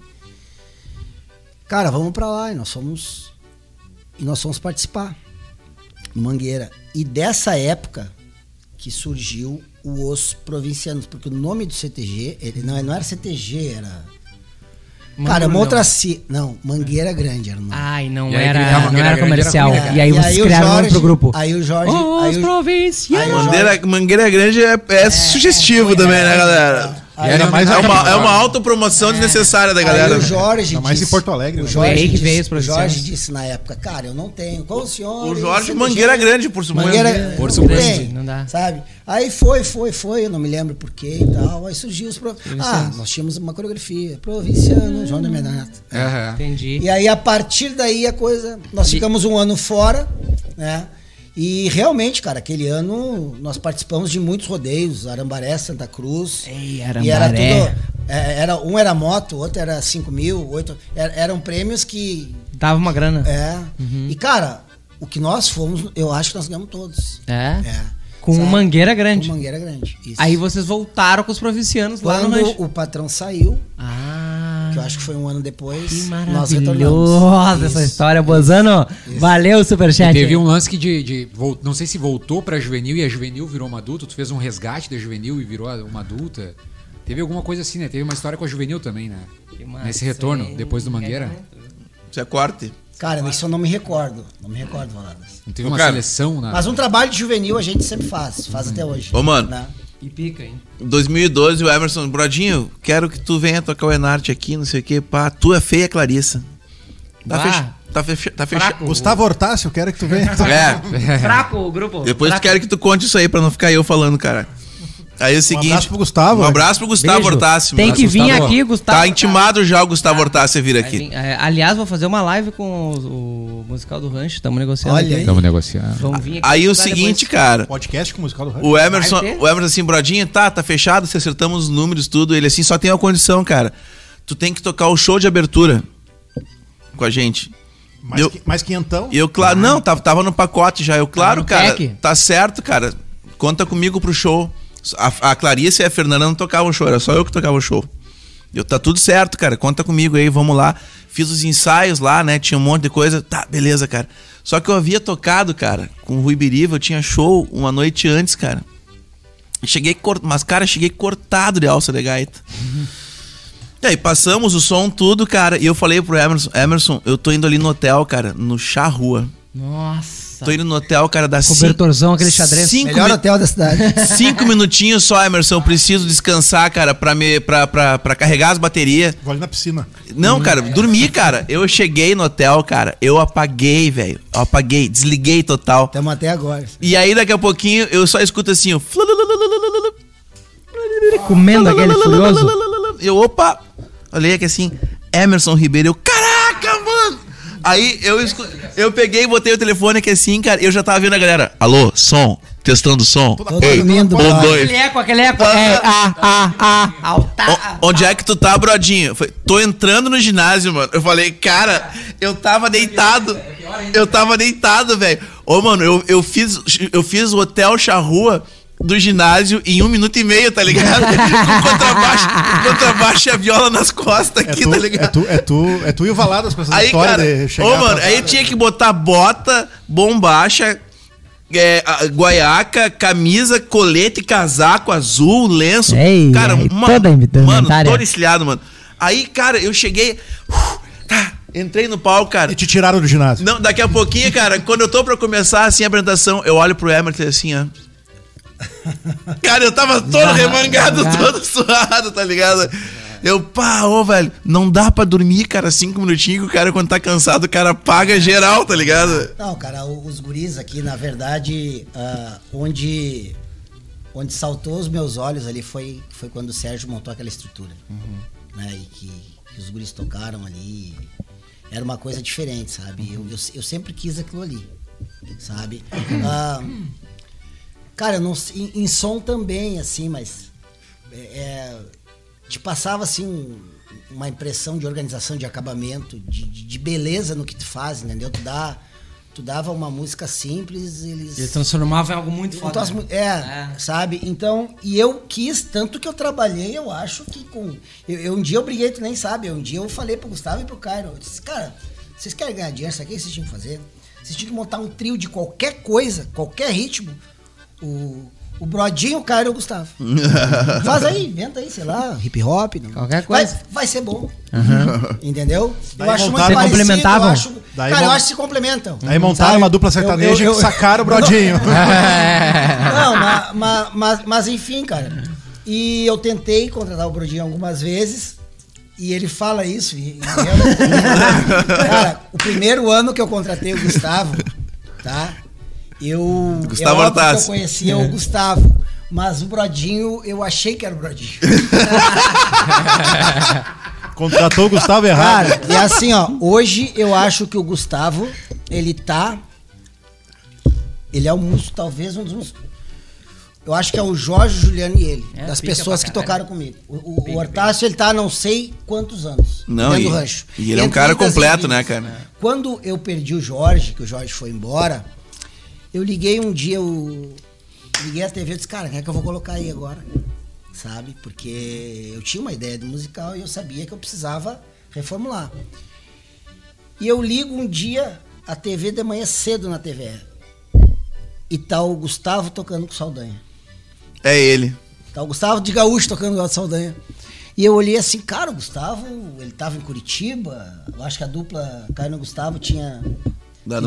Cara, vamos pra lá. E nós fomos. E nós fomos participar. No Mangueira. E dessa época que surgiu o Os Provincianos. Porque o nome do CTG, ele não, não era CTG, era. Cara, uma outra. ci- Não, Mangueira Grande era o nome. Ai, não E aí era, gritava não era comercial. era e aí vocês o criaram um Jorge- pro grupo. Aí o Jorge. Os aí o, aí Mangueira, Mangueira Grande é, é sugestivo também, né, galera? Aí era mais É uma, é uma autopromoção desnecessária da galera. Aí o Jorge Ainda mais em disse- Porto Alegre, O né? Jorge, que disse, veio o. Jorge disse na época, cara, eu não tenho. Qual o senhor? O Jorge? Mangueira Grande, por suposto. Mangueira, Por não suposto. tem, Não dá. Sabe? Aí foi, foi, foi, eu não me lembro porquê e tal. Aí surgiu os. Pro... Ah, nós tínhamos uma coreografia. Provinciano, João da Menato. Entendi. E aí, a partir daí, a coisa. Nós ficamos um ano fora, né? E realmente, cara, aquele ano nós participamos de muitos rodeios, Arambaré, Santa Cruz. Ei, E era Arambaré. tudo. é, Era, um era moto, outro era 5 mil, oito. er- Eram prêmios que. Dava uma grana. É. E, cara, o que nós fomos, eu acho que nós ganhamos todos. É? É. Com Sabe? mangueira grande. Com mangueira grande. Isso. Aí vocês voltaram com os provincianos lá no Quando o patrão saiu, Ah. Que eu acho que foi um ano depois, Que nós maravilhosa essa Isso. história, Bozano. Valeu, E Superchat. teve um lance que de, de não sei se voltou pra juvenil e a juvenil virou uma adulta, tu fez um resgate da juvenil e virou uma adulta. Teve alguma coisa assim, né? Teve uma história com a juvenil também, né? Nesse retorno, depois do Mangueira. Isso é corte. Cara, isso eu não me recordo. Não me recordo, Valadas. Não teve Ô, uma cara, seleção na. Mas um trabalho de juvenil a gente sempre faz. Faz até hoje. Ô, mano. né? E pica, hein? Em 2012, o Emerson, Brodinho, quero que tu venha tocar o Enarte aqui, não sei o quê. Pá, tu é feia, Clarissa. Tá fechado. Tá, fecha, tá fechado. Fraco. Gustavo Hortácio, eu quero que tu venha. É. Fraco o grupo. Depois Fraco. tu quero que tu conte isso aí pra não ficar eu falando, cara. Aí é o seguinte. abraço pro Gustavo, Um né? abraço pro Gustavo. Hortácio. Tem que vir Gustavo. aqui, Gustavo. Tá intimado já o Gustavo Hortácio a vir aqui. É, aliás, vou fazer uma live com o, o musical do Rancho. Estamos negociando. Olha. Estamos negociando. Vamos vir aqui. Aí o divulgar seguinte, depois. cara. Podcast com o musical do Rancho. O Emerson, o Emerson assim, Brodinho, tá, tá fechado, se acertamos os números, tudo. Ele assim, só tem uma condição, cara. Tu tem que tocar o show de abertura com a gente. Mais, eu- que, mais quinhentão. Eu, claro, não, tava, tava no pacote já. Eu, claro, no cara, tá certo, cara. Conta comigo pro show. A, a Clarice e a Fernanda não tocavam show, era só eu que tocava show. Eu, tá tudo certo, cara. Conta comigo aí, vamos lá. Fiz os ensaios lá, né? Tinha um monte de coisa. Tá, beleza, cara. Só que eu havia tocado, cara, com o Rui Biriva, eu tinha show uma noite antes, cara. Cheguei cortado, mas, cara, cheguei cortado de alça de gaita. E aí, passamos o som, tudo, cara. E eu falei pro Emerson, Emerson, eu tô indo ali no hotel, cara, no Chá Rua. Nossa. Tô indo no hotel, cara, da Cobertorzão, aquele xadrez. Cinco, Melhor mi- hotel da cidade. cinco minutinhos só, Emerson. Eu preciso descansar, cara, pra, me, pra, pra, pra carregar as baterias. Vou ali na piscina. Não, cara, dormi, cara. Eu cheguei no hotel, cara. Eu apaguei, velho. Eu apaguei, desliguei total. Estamos até agora. E aí, daqui a pouquinho, eu só escuto assim, ó. Comendo aquele furioso. Eu, opa! Olhei aqui assim, Emerson Ribeiro. Eu, mano! Aí eu, escu... eu peguei e botei o telefone aqui assim, cara. Eu já tava vendo a galera. Alô, som? Testando som? Todo Ei, dormindo, um, dois. Aquele eco, aquele eco. É, ah, ah, ah, alta. O- onde é que tu tá, brodinho? Falei, tô entrando no ginásio, mano. Eu falei, cara, eu tava deitado. Eu tava deitado, velho. Ô, mano, eu, eu, fiz, eu fiz o Hotel Charrua do ginásio em um minuto e meio, tá ligado? com contrabaixo, com contrabaixo e a viola nas costas É aqui, tu, tá é, ligado? tu, é, tu, é tu e o Valadas com essa Aí, história cara, de chegar ô, mano, aí tinha que botar bota, bombacha, é, guaiaca, camisa, colete, casaco azul, lenço. Ei, cara, aí, uma- toda mano, todo encilhado, mano. Aí, cara, eu cheguei, uh, tá, entrei no palco, cara. E te tiraram do ginásio. Não, daqui a pouquinho, cara, quando eu tô pra começar assim a apresentação, eu olho pro Emerson assim, ó. Cara, eu tava todo remangado, todo suado, tá ligado? Eu, pá, ô, velho, não dá pra dormir, cara, cinco minutinhos, que o cara, quando tá cansado, o cara paga geral, tá ligado? Não, cara, os guris aqui, na verdade, ah, onde, onde saltou os meus olhos ali foi, foi quando o Sérgio montou aquela estrutura. Né? E que, que os guris tocaram ali. Era uma coisa diferente, sabe? Eu, eu, eu sempre quis aquilo ali, sabe? Ah, cara, eu não, em, em som também, assim, mas é, é, te passava assim um- uma impressão de organização, de acabamento, de, de- de beleza no que tu faz, entendeu? Tu dá, tu dava uma música simples, eles Ele transformava em algo muito então, foda. as mu- né? é, sabe? Então, e eu quis, tanto que eu trabalhei, eu acho que com. Eu, eu- um dia eu briguei, tu nem sabe. Um dia eu falei pro Gustavo e pro Cairo. Eu disse, cara, vocês querem ganhar dinheiro? Isso aqui vocês tinham que fazer? Vocês tinham que montar um trio de qualquer coisa, qualquer ritmo. O, o Brodinho, o Cairo e o Gustavo. Faz aí, inventa aí, sei lá, hip hop. Não. Qualquer Vai, coisa. vai ser bom. Entendeu? Daí eu acho muito montaram- parecido, complementavam? eu acho- Daí cara, eu acho que se complementam. Aí montaram Sabe? uma dupla Eu- sertaneja eu- e sacaram o Brodinho. Não, mas, mas, mas, mas enfim, cara. E eu tentei contratar o Brodinho algumas vezes. E ele fala isso. E, e eu- cara, o primeiro ano que eu contratei o Gustavo, tá? Eu. Gustavo é eu conhecia o Gustavo. Mas o Brodinho, eu achei que era o Brodinho. Contratou o Gustavo errado. Cara, e assim, ó, hoje eu acho que o Gustavo, ele tá. Ele é o músico, talvez um dos músicos. Eu acho que é o Jorge, o Juliano e ele. É, das pessoas que tocaram comigo. O, o, Pica, o Hortácio, ele tá há não sei quantos anos. Não, dentro e, do rancho. e ele é um cara completo, né, cara? Quando eu perdi o Jorge, que o Jorge foi embora, eu liguei um dia, eu liguei a TV e disse, cara, quem é que eu vou colocar aí agora? Sabe? Porque eu tinha uma ideia do musical e eu sabia que eu precisava reformular. E eu ligo um dia a TV de manhã cedo na TV. E tá o Gustavo tocando com Saldanha. É ele. Tá o Gustavo de Gaúcho tocando com Saldanha. E eu olhei assim, cara, o Gustavo, ele tava em Curitiba. Eu acho que a dupla Caio e Gustavo tinha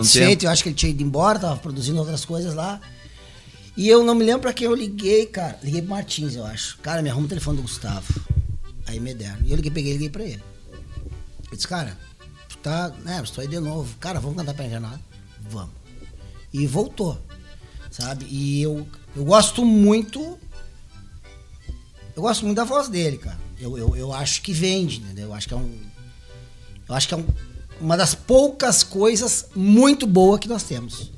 Desfeito, tempo. eu acho que ele tinha ido embora, tava produzindo outras coisas lá. E eu não me lembro pra quem eu liguei, cara. Liguei pro Martins, eu acho. Cara, me arruma o telefone do Gustavo. Aí me deram. E eu liguei, peguei e liguei pra ele. Eu disse, cara, tu tá, né, estou aí de novo. Cara, vamos cantar pra enganar? Vamos. E voltou, sabe? E eu, eu gosto muito. Eu gosto muito da voz dele, cara. Eu, eu, eu acho que vende, entendeu? Eu acho que é um. Eu acho que é um- uma das poucas coisas muito boa que nós temos.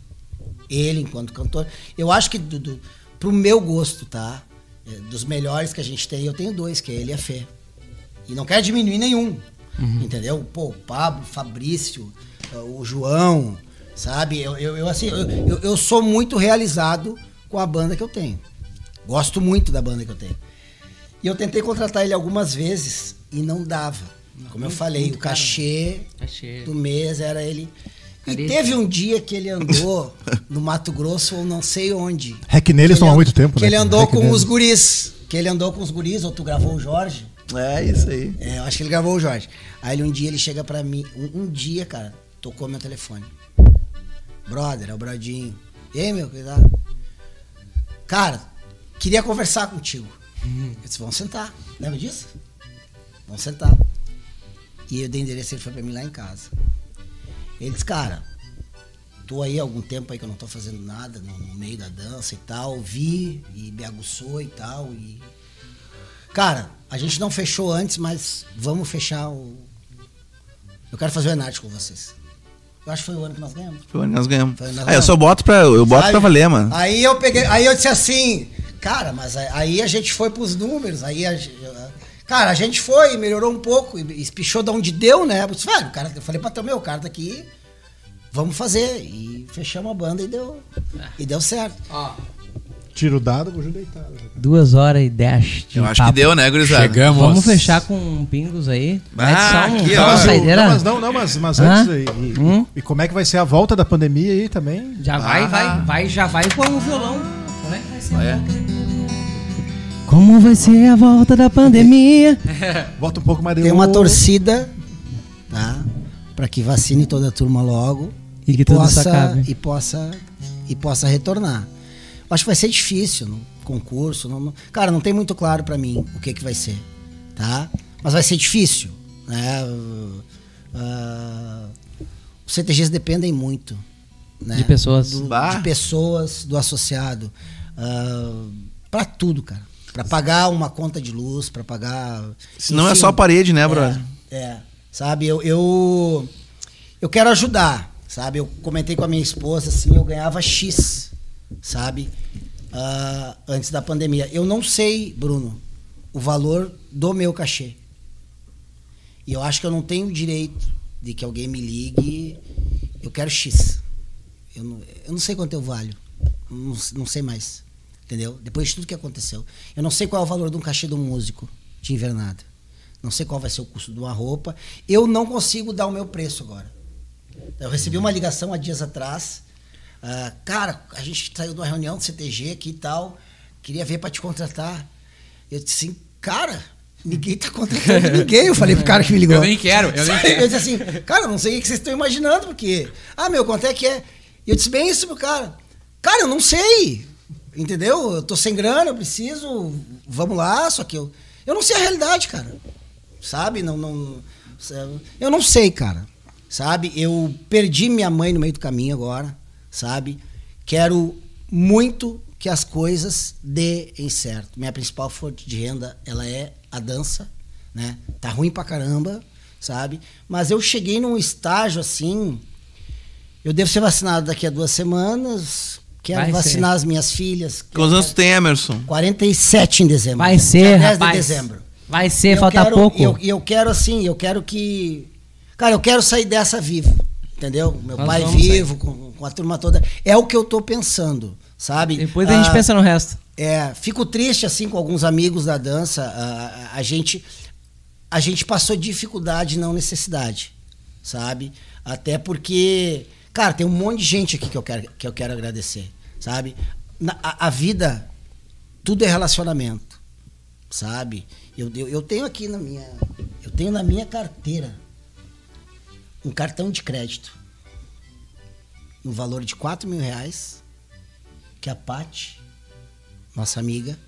Ele, enquanto cantor. Eu acho que, do, do, pro meu gosto, tá? É, dos melhores que a gente tem, eu tenho dois, que é ele e a Fê. E não quero diminuir nenhum. Entendeu? Pô, o Pablo, o Fabrício, eh, o João, sabe? Eu, eu, eu, assim, eu, eu sou muito realizado com a banda que eu tenho. Gosto muito da banda que eu tenho. E eu tentei contratar ele algumas vezes e não dava. Como eu falei, o cachê Cachê. do mês era ele. E teve um dia que ele andou no Mato Grosso ou não sei onde. Hack neles Que toma ele- muito tempo, Que né? ele andou Hack com neles. os guris. Que ele andou com os guris, ou tu gravou o Jorge. É isso aí. É, eu acho que ele gravou o Jorge. Aí ele, um dia ele chega pra mim, um, um dia, cara, tocou meu telefone. Brother, é o Brodinho. E aí, meu, cuidado. Cara, queria conversar contigo. Eu disse, vamos sentar. Lembra disso? Vamos sentar. E eu dei endereço, ele foi pra mim lá em casa. Ele disse, cara, tô aí há algum tempo aí que eu não tô fazendo nada no, no meio da dança e tal. Vi e me aguçou e tal. E Cara, a gente não fechou antes, mas vamos fechar o. Eu quero fazer o Enarte com vocês. Eu acho que foi o ano que nós ganhamos. Foi onde nós ganhamos. Nós Ah, eu ganhamos. só boto pra. Eu boto Sabe? pra valer, mano. Aí eu peguei, aí eu disse assim, cara, mas aí- a gente foi pros números, aí a, cara, a gente foi, melhorou um pouco, e espichou de onde deu, né? Eu disse, o cara, eu falei pra tu, meu, o cara tá aqui, vamos fazer. E fechamos a banda e deu, e deu certo. Tiro dado, vou deitar. Duas horas e dez. de Eu acho que papo. deu, né, gurizada? Chegamos. Vamos fechar com pingos aí. Ah, um- aqui, só ó. não, mas não, não, mas, mas Hã? antes. E, e- Hum? e como é que vai ser a volta da pandemia aí também? Já vai, Ah. vai, vai, já vai com o violão. Como é que vai ser? a É. Como vai ser a volta da pandemia? Volta um pouco mais de Tem uma torcida, tá? Pra que vacine toda a turma logo E que tudo isso acabe. e possa e possa retornar. Eu Acho que vai ser difícil no concurso, não- não- cara, não tem muito claro pra mim o que que vai ser, tá? Mas vai ser difícil, né? Uh, ah, os CTGs dependem muito, né? De pessoas. do, de pessoas, do associado, uh, para tudo, cara. Pra pagar uma conta de luz, pra pagar. Senão é enfim. só parede, né, brother? É, é. sabe, eu, eu eu quero ajudar, sabe? Eu comentei com a minha esposa assim, eu ganhava X, sabe? Ah, antes da pandemia. Eu não sei, Bruno, o valor do meu cachê. E eu acho que eu não tenho direito de que alguém me ligue, eu quero X. Eu não, eu não sei quanto eu valho. Não, não sei mais. Entendeu? Depois de tudo que aconteceu. Eu não sei qual é o valor de um cachê de um músico de invernada. Não sei qual vai ser o custo de uma roupa. Eu não consigo dar o meu preço agora. Eu recebi uma ligação há dias atrás. ah, cara, a gente saiu de uma reunião do CTG aqui e tal. Queria ver para te contratar. Eu disse assim, cara, ninguém tá contratando ninguém. Eu falei pro cara que me ligou. Eu nem quero, eu nem quero. Eu disse assim, cara, não sei o que vocês estão imaginando, porque. Ah, meu, quanto é que é? E eu disse bem isso pro cara. Cara, eu não sei. Entendeu? Eu tô sem grana, eu preciso. Vamos lá, só que eu. Eu não sei a realidade, cara. Sabe? Não, não, eu não sei, cara. Sabe? Eu perdi minha mãe no meio do caminho agora, sabe? Quero muito que as coisas deem certo. Minha principal fonte de renda, ela é a dança, né? Tá ruim pra caramba, sabe? Mas eu cheguei num estágio assim, eu devo ser vacinado daqui a duas semanas. Quero Vai vacinar as minhas filhas. Quantos anos tu tem, Emerson? 47 em dezembro. Vai Dia ser, 10 rapaz. de dezembro. Vai ser, Eu falta quero- pouco. E eu, eu quero assim, eu quero que. Cara, eu quero sair dessa vivo. Entendeu? Meu Nós pai vivo, com, com a turma toda. É o que eu tô pensando, sabe? Depois a gente Ah, pensa no resto. É, fico triste assim com alguns amigos da dança. A, a- a gente a gente passou dificuldade não necessidade, sabe? Até porque, cara, tem um monte de gente aqui que eu quero que eu quero agradecer, sabe? Na- a, a vida tudo é relacionamento, sabe? Eu, eu, eu tenho aqui na minha eu tenho na minha carteira um cartão de crédito no valor de 4 mil reais que a Paty nossa amiga,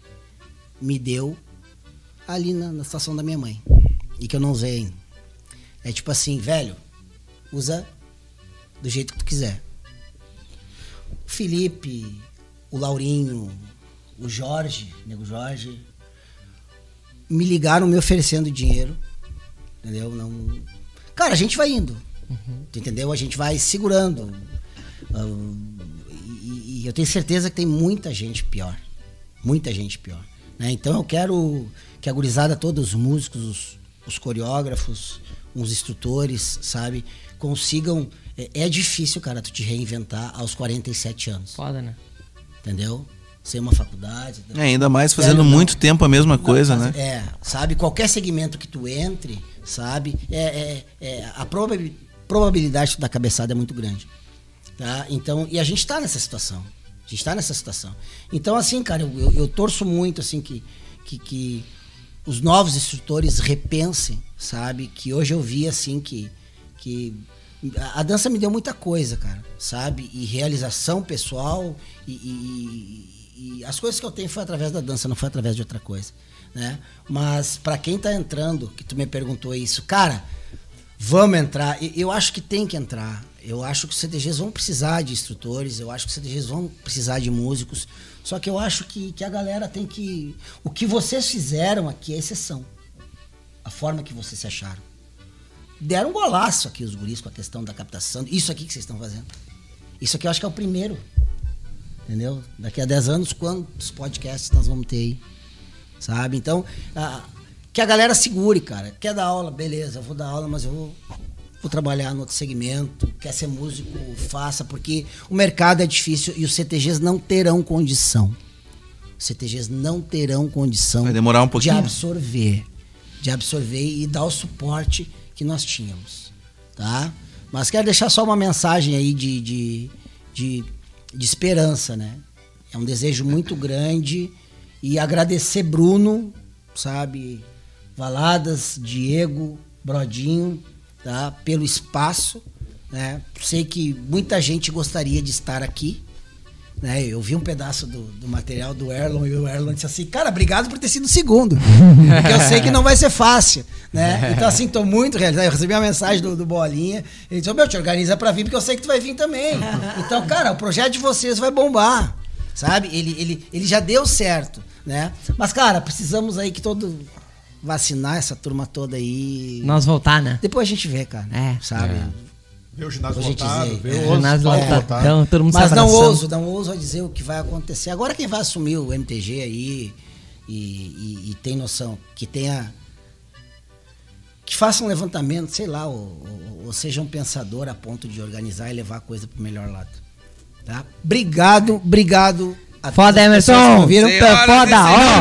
me deu ali na, na estação da minha mãe. E que eu não usei. É tipo assim, velho, usa do jeito que tu quiser. O Felipe, o Laurinho, o Jorge, nego Jorge, me ligaram me oferecendo dinheiro. Entendeu? Não. Cara, a gente vai indo. Tu entendeu? A gente vai segurando. E, e eu tenho certeza que tem muita gente pior. Muita gente pior. né? Então eu quero que a gurizada, todos os músicos, os, os coreógrafos, os instrutores, sabe, consigam. É, é difícil, cara, tu te reinventar aos 47 anos. Foda, né? Entendeu? Sem uma faculdade. É, ainda mais fazendo Velho, não. muito tempo a mesma coisa, Não, né? mas- É, sabe? Qualquer segmento que tu entre, sabe? É, é- é- a probabi- probabilidade da cabeçada é muito grande. Tá? Então, e a gente tá nessa situação. A gente tá nessa situação. Então, assim, cara, eu, eu- eu torço muito, assim, que, que, que os novos instrutores repensem, sabe? Que hoje eu vi, assim, que, que a, dança me deu muita coisa, cara, sabe? E realização pessoal e, e- e as coisas que eu tenho foi através da dança, não foi através de outra coisa, né? Mas para quem tá entrando, que tu me perguntou isso, cara, vamos entrar. Eu acho que tem que entrar. Eu acho que os CTGs vão precisar de instrutores, eu acho que os CTGs vão precisar de músicos. Só que eu acho que, que a galera tem que. O que vocês fizeram aqui é exceção. A forma que vocês se acharam. Deram um golaço aqui os guris com a questão da captação. Isso aqui que vocês estão fazendo. Isso aqui eu acho que é o primeiro. Entendeu? Daqui a 10 anos, quantos podcasts nós vamos ter aí? Sabe? Então, que a galera segure, cara. Quer dar aula? Beleza, eu vou dar aula, mas eu vou, vou trabalhar no outro segmento. Quer ser músico? Faça, porque o mercado é difícil e os CTGs não terão condição. Os CTGs não terão condição Vai demorar um de pouquinho. absorver. De absorver e dar o suporte que nós tínhamos. Tá? Mas quero deixar só uma mensagem aí de, de, de, de esperança, né? É um desejo muito grande e agradecer Bruno, sabe? Valadas, Diego, Brodinho, tá? Pelo espaço, né? Sei que muita gente gostaria de estar aqui, né? Eu vi um pedaço do, do material do Erlon e o Erlon disse assim, cara, obrigado por ter sido o segundo, porque eu sei que não vai ser fácil, né? Então assim, tô muito realizado. Eu recebi uma mensagem do, do Bolinha, ele disse, meu, te organiza pra vir porque eu sei que tu vai vir também. Então, cara, o projeto de vocês vai bombar, sabe? Ele, ele, ele já deu certo, né? Mas, cara, precisamos aí que todo vacinar essa turma toda aí. Nós voltar, né? Depois a gente vê, cara. É. Sabe? Vê o ginásio lotado, dizer, vê é, o Ginásio lotado, então, todo mundo Mas não ouso, não ouso a dizer o que vai acontecer. Agora quem vai assumir o MTG aí e, e- e tem noção, que tenha. Que faça um levantamento, sei lá, ou, ou- ou seja um pensador a ponto de organizar e levar a coisa pro melhor lado. Tá? Obrigado, obrigado. a Foda, Emerson! ouviram. Senhoras Foda, ó!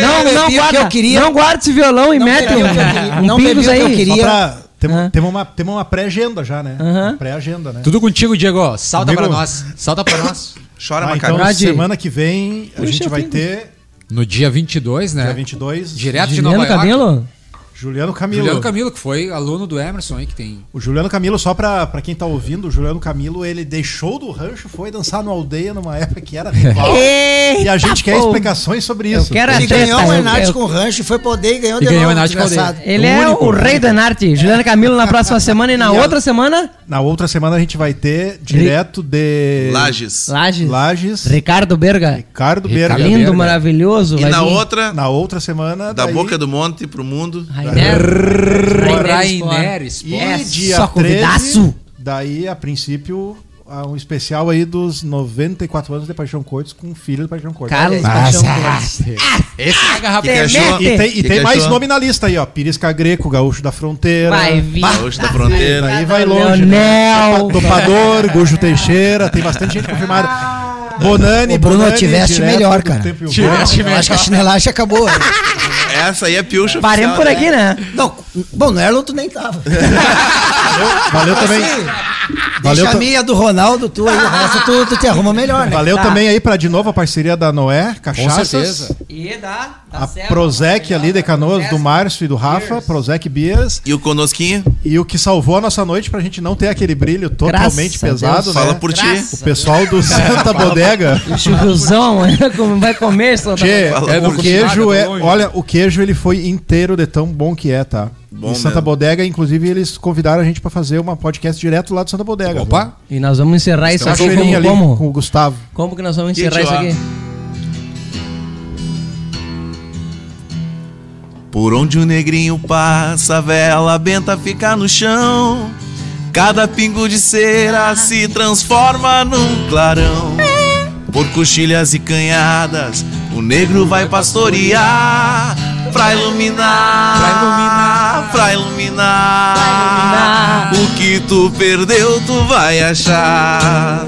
Não, bebi não o que guarda, eu queria. não guarda esse violão e Não mete um, o que eu queria. um Não pingos o que eu aí. queria. Só pra, temos, Aham. temos uma, temos uma pré-agenda já, né? Uma Pré-agenda, né? Tudo contigo, Diego. Salta Comigo? pra nós. Salta pra nós. Chora, Ah, macaco. então, semana que vem a Puxa, gente vai ter, No dia 22, né? dia 22, Direto de Nova York. Camilo? Juliano Camilo. Juliano Camilo, que foi aluno do Emerson aí, que tem. O Juliano Camilo, só pra, pra quem tá ouvindo, o Juliano Camilo, ele deixou do rancho, foi dançar no aldeia numa época que era rival. e a gente quer explicações sobre Eu isso. quero Ele ganhou o eu- Enarte eu- com o rancho e foi poder e ganhou E de ganhou novo, o Enarte com. Ele O é único. o rei do Enarte. Juliano Camilo na próxima semana e na E a- outra semana, Na outra semana a gente vai ter, direto de Lages. Lages. Lages, Ricardo Berga. Ricardo Berga. Lindo, Berga. maravilhoso. E vai na vir. outra, Na outra semana, da daí- boca do monte pro mundo. Rainer. Rainer Rainer Sport. E dia só 13, convidaço. daí, a princípio, um especial aí dos 94 anos de Paixão Cortes com o filho do Paixão Cortes. Carlos. Paixão Cortes. Esse é a garrafa. Que que achou? E tem, e tem mais nome na lista aí, ó. Pirisca Greco, Gaúcho da Fronteira. Vai vir. Gaúcho da Fronteira. Aí vai longe. né? Leonel. Topador, Gujo Teixeira, tem bastante gente confirmada. Bonani, Ô, Bruno, Bonani, tiveste melhor, cara. E o Tiveste. Eu acho que a chinelagem acabou. né? Essa aí é pilcha Paremos por aqui, né? Não, bom, no Erlon tu nem tava. Valeu também. Valeu, Deixa a ta- minha do Ronaldo, tu aí, o resto tu, tu te arruma melhor, né? valeu Tá. também aí pra de novo a parceria da Noé, Com Cachaças. certeza. E dá, dá A certo. Prozec ali de Canoas, do. Márcio e do Rafa, Beers. Prozec Beers. E o conosquinho? E o que salvou a nossa noite pra gente não ter aquele brilho totalmente Graças a pesado, né? Fala por ti. Graças O pessoal do Santa Bodega. O churrusão amanhã como vai comer, só Tchê, Fala É o queijo é. longe. Olha, o queijo ele foi inteiro de tão bom que é, tá? Bom em Santa mesmo. Bodega, inclusive, eles convidaram a gente pra fazer uma podcast direto lá do Santa Bodega. Opa! E nós vamos encerrar isso aqui como, ali como? com o Gustavo. Como que nós vamos encerrar isso aqui? Por onde o negrinho passa, a vela benta fica no chão. Cada pingo de cera se transforma num clarão. Por coxilhas e canhadas, o negro vai pastorear pra iluminar, pra iluminar, pra iluminar. O que tu perdeu, tu vai achar.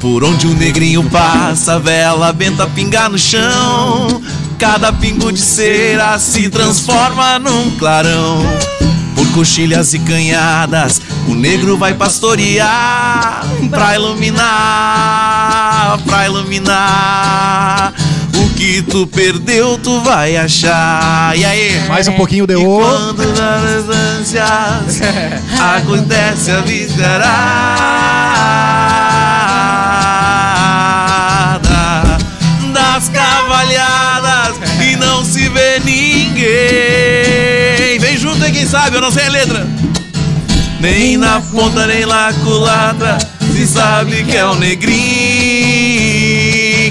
Por onde o negrinho passa, a vela benta pingar no chão. Cada pingo de cera se transforma num clarão. Coxilhas e canhadas, o negro vai pastorear pra iluminar, pra iluminar. O que tu perdeu, tu vai achar. E aí? Mais um pouquinho de E o. quando nas distâncias acontece a viscerada das cavalhadas sabe, eu não sei a letra. Nem na ponta, nem na culatra, se sabe que é o negrinho.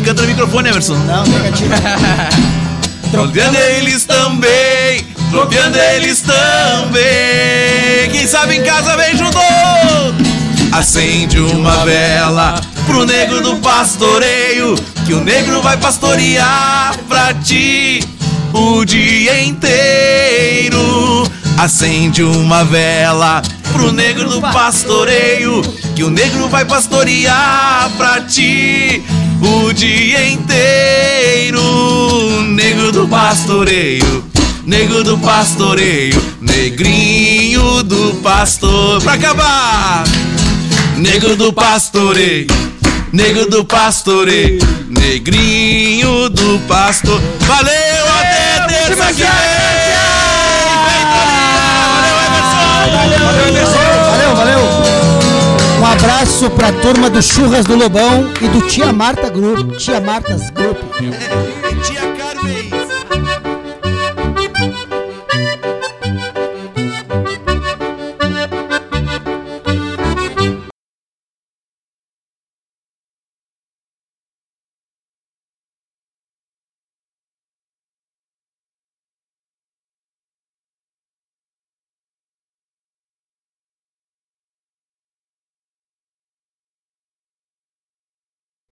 Canta no microfone, Emerson. Não, negativo. Tropeando eles também, tropeando eles também. Quem sabe em casa vem junto. Acende uma vela pro negro do pastoreio, que o negro vai pastorear pra ti o dia inteiro. Acende uma vela pro negro do pastoreio, que o negro vai pastorear pra ti o dia inteiro. Negro do pastoreio, negro do pastoreio, negrinho do pastor. Pra acabar! Negro do pastoreio, negro do pastoreio, negrinho do pastor. Valeu, até terça Valeu! Valeu. Um abraço pra turma do Churras do Lobão e do Tia Marta Group. Tia Martas Group. Tia Carmen!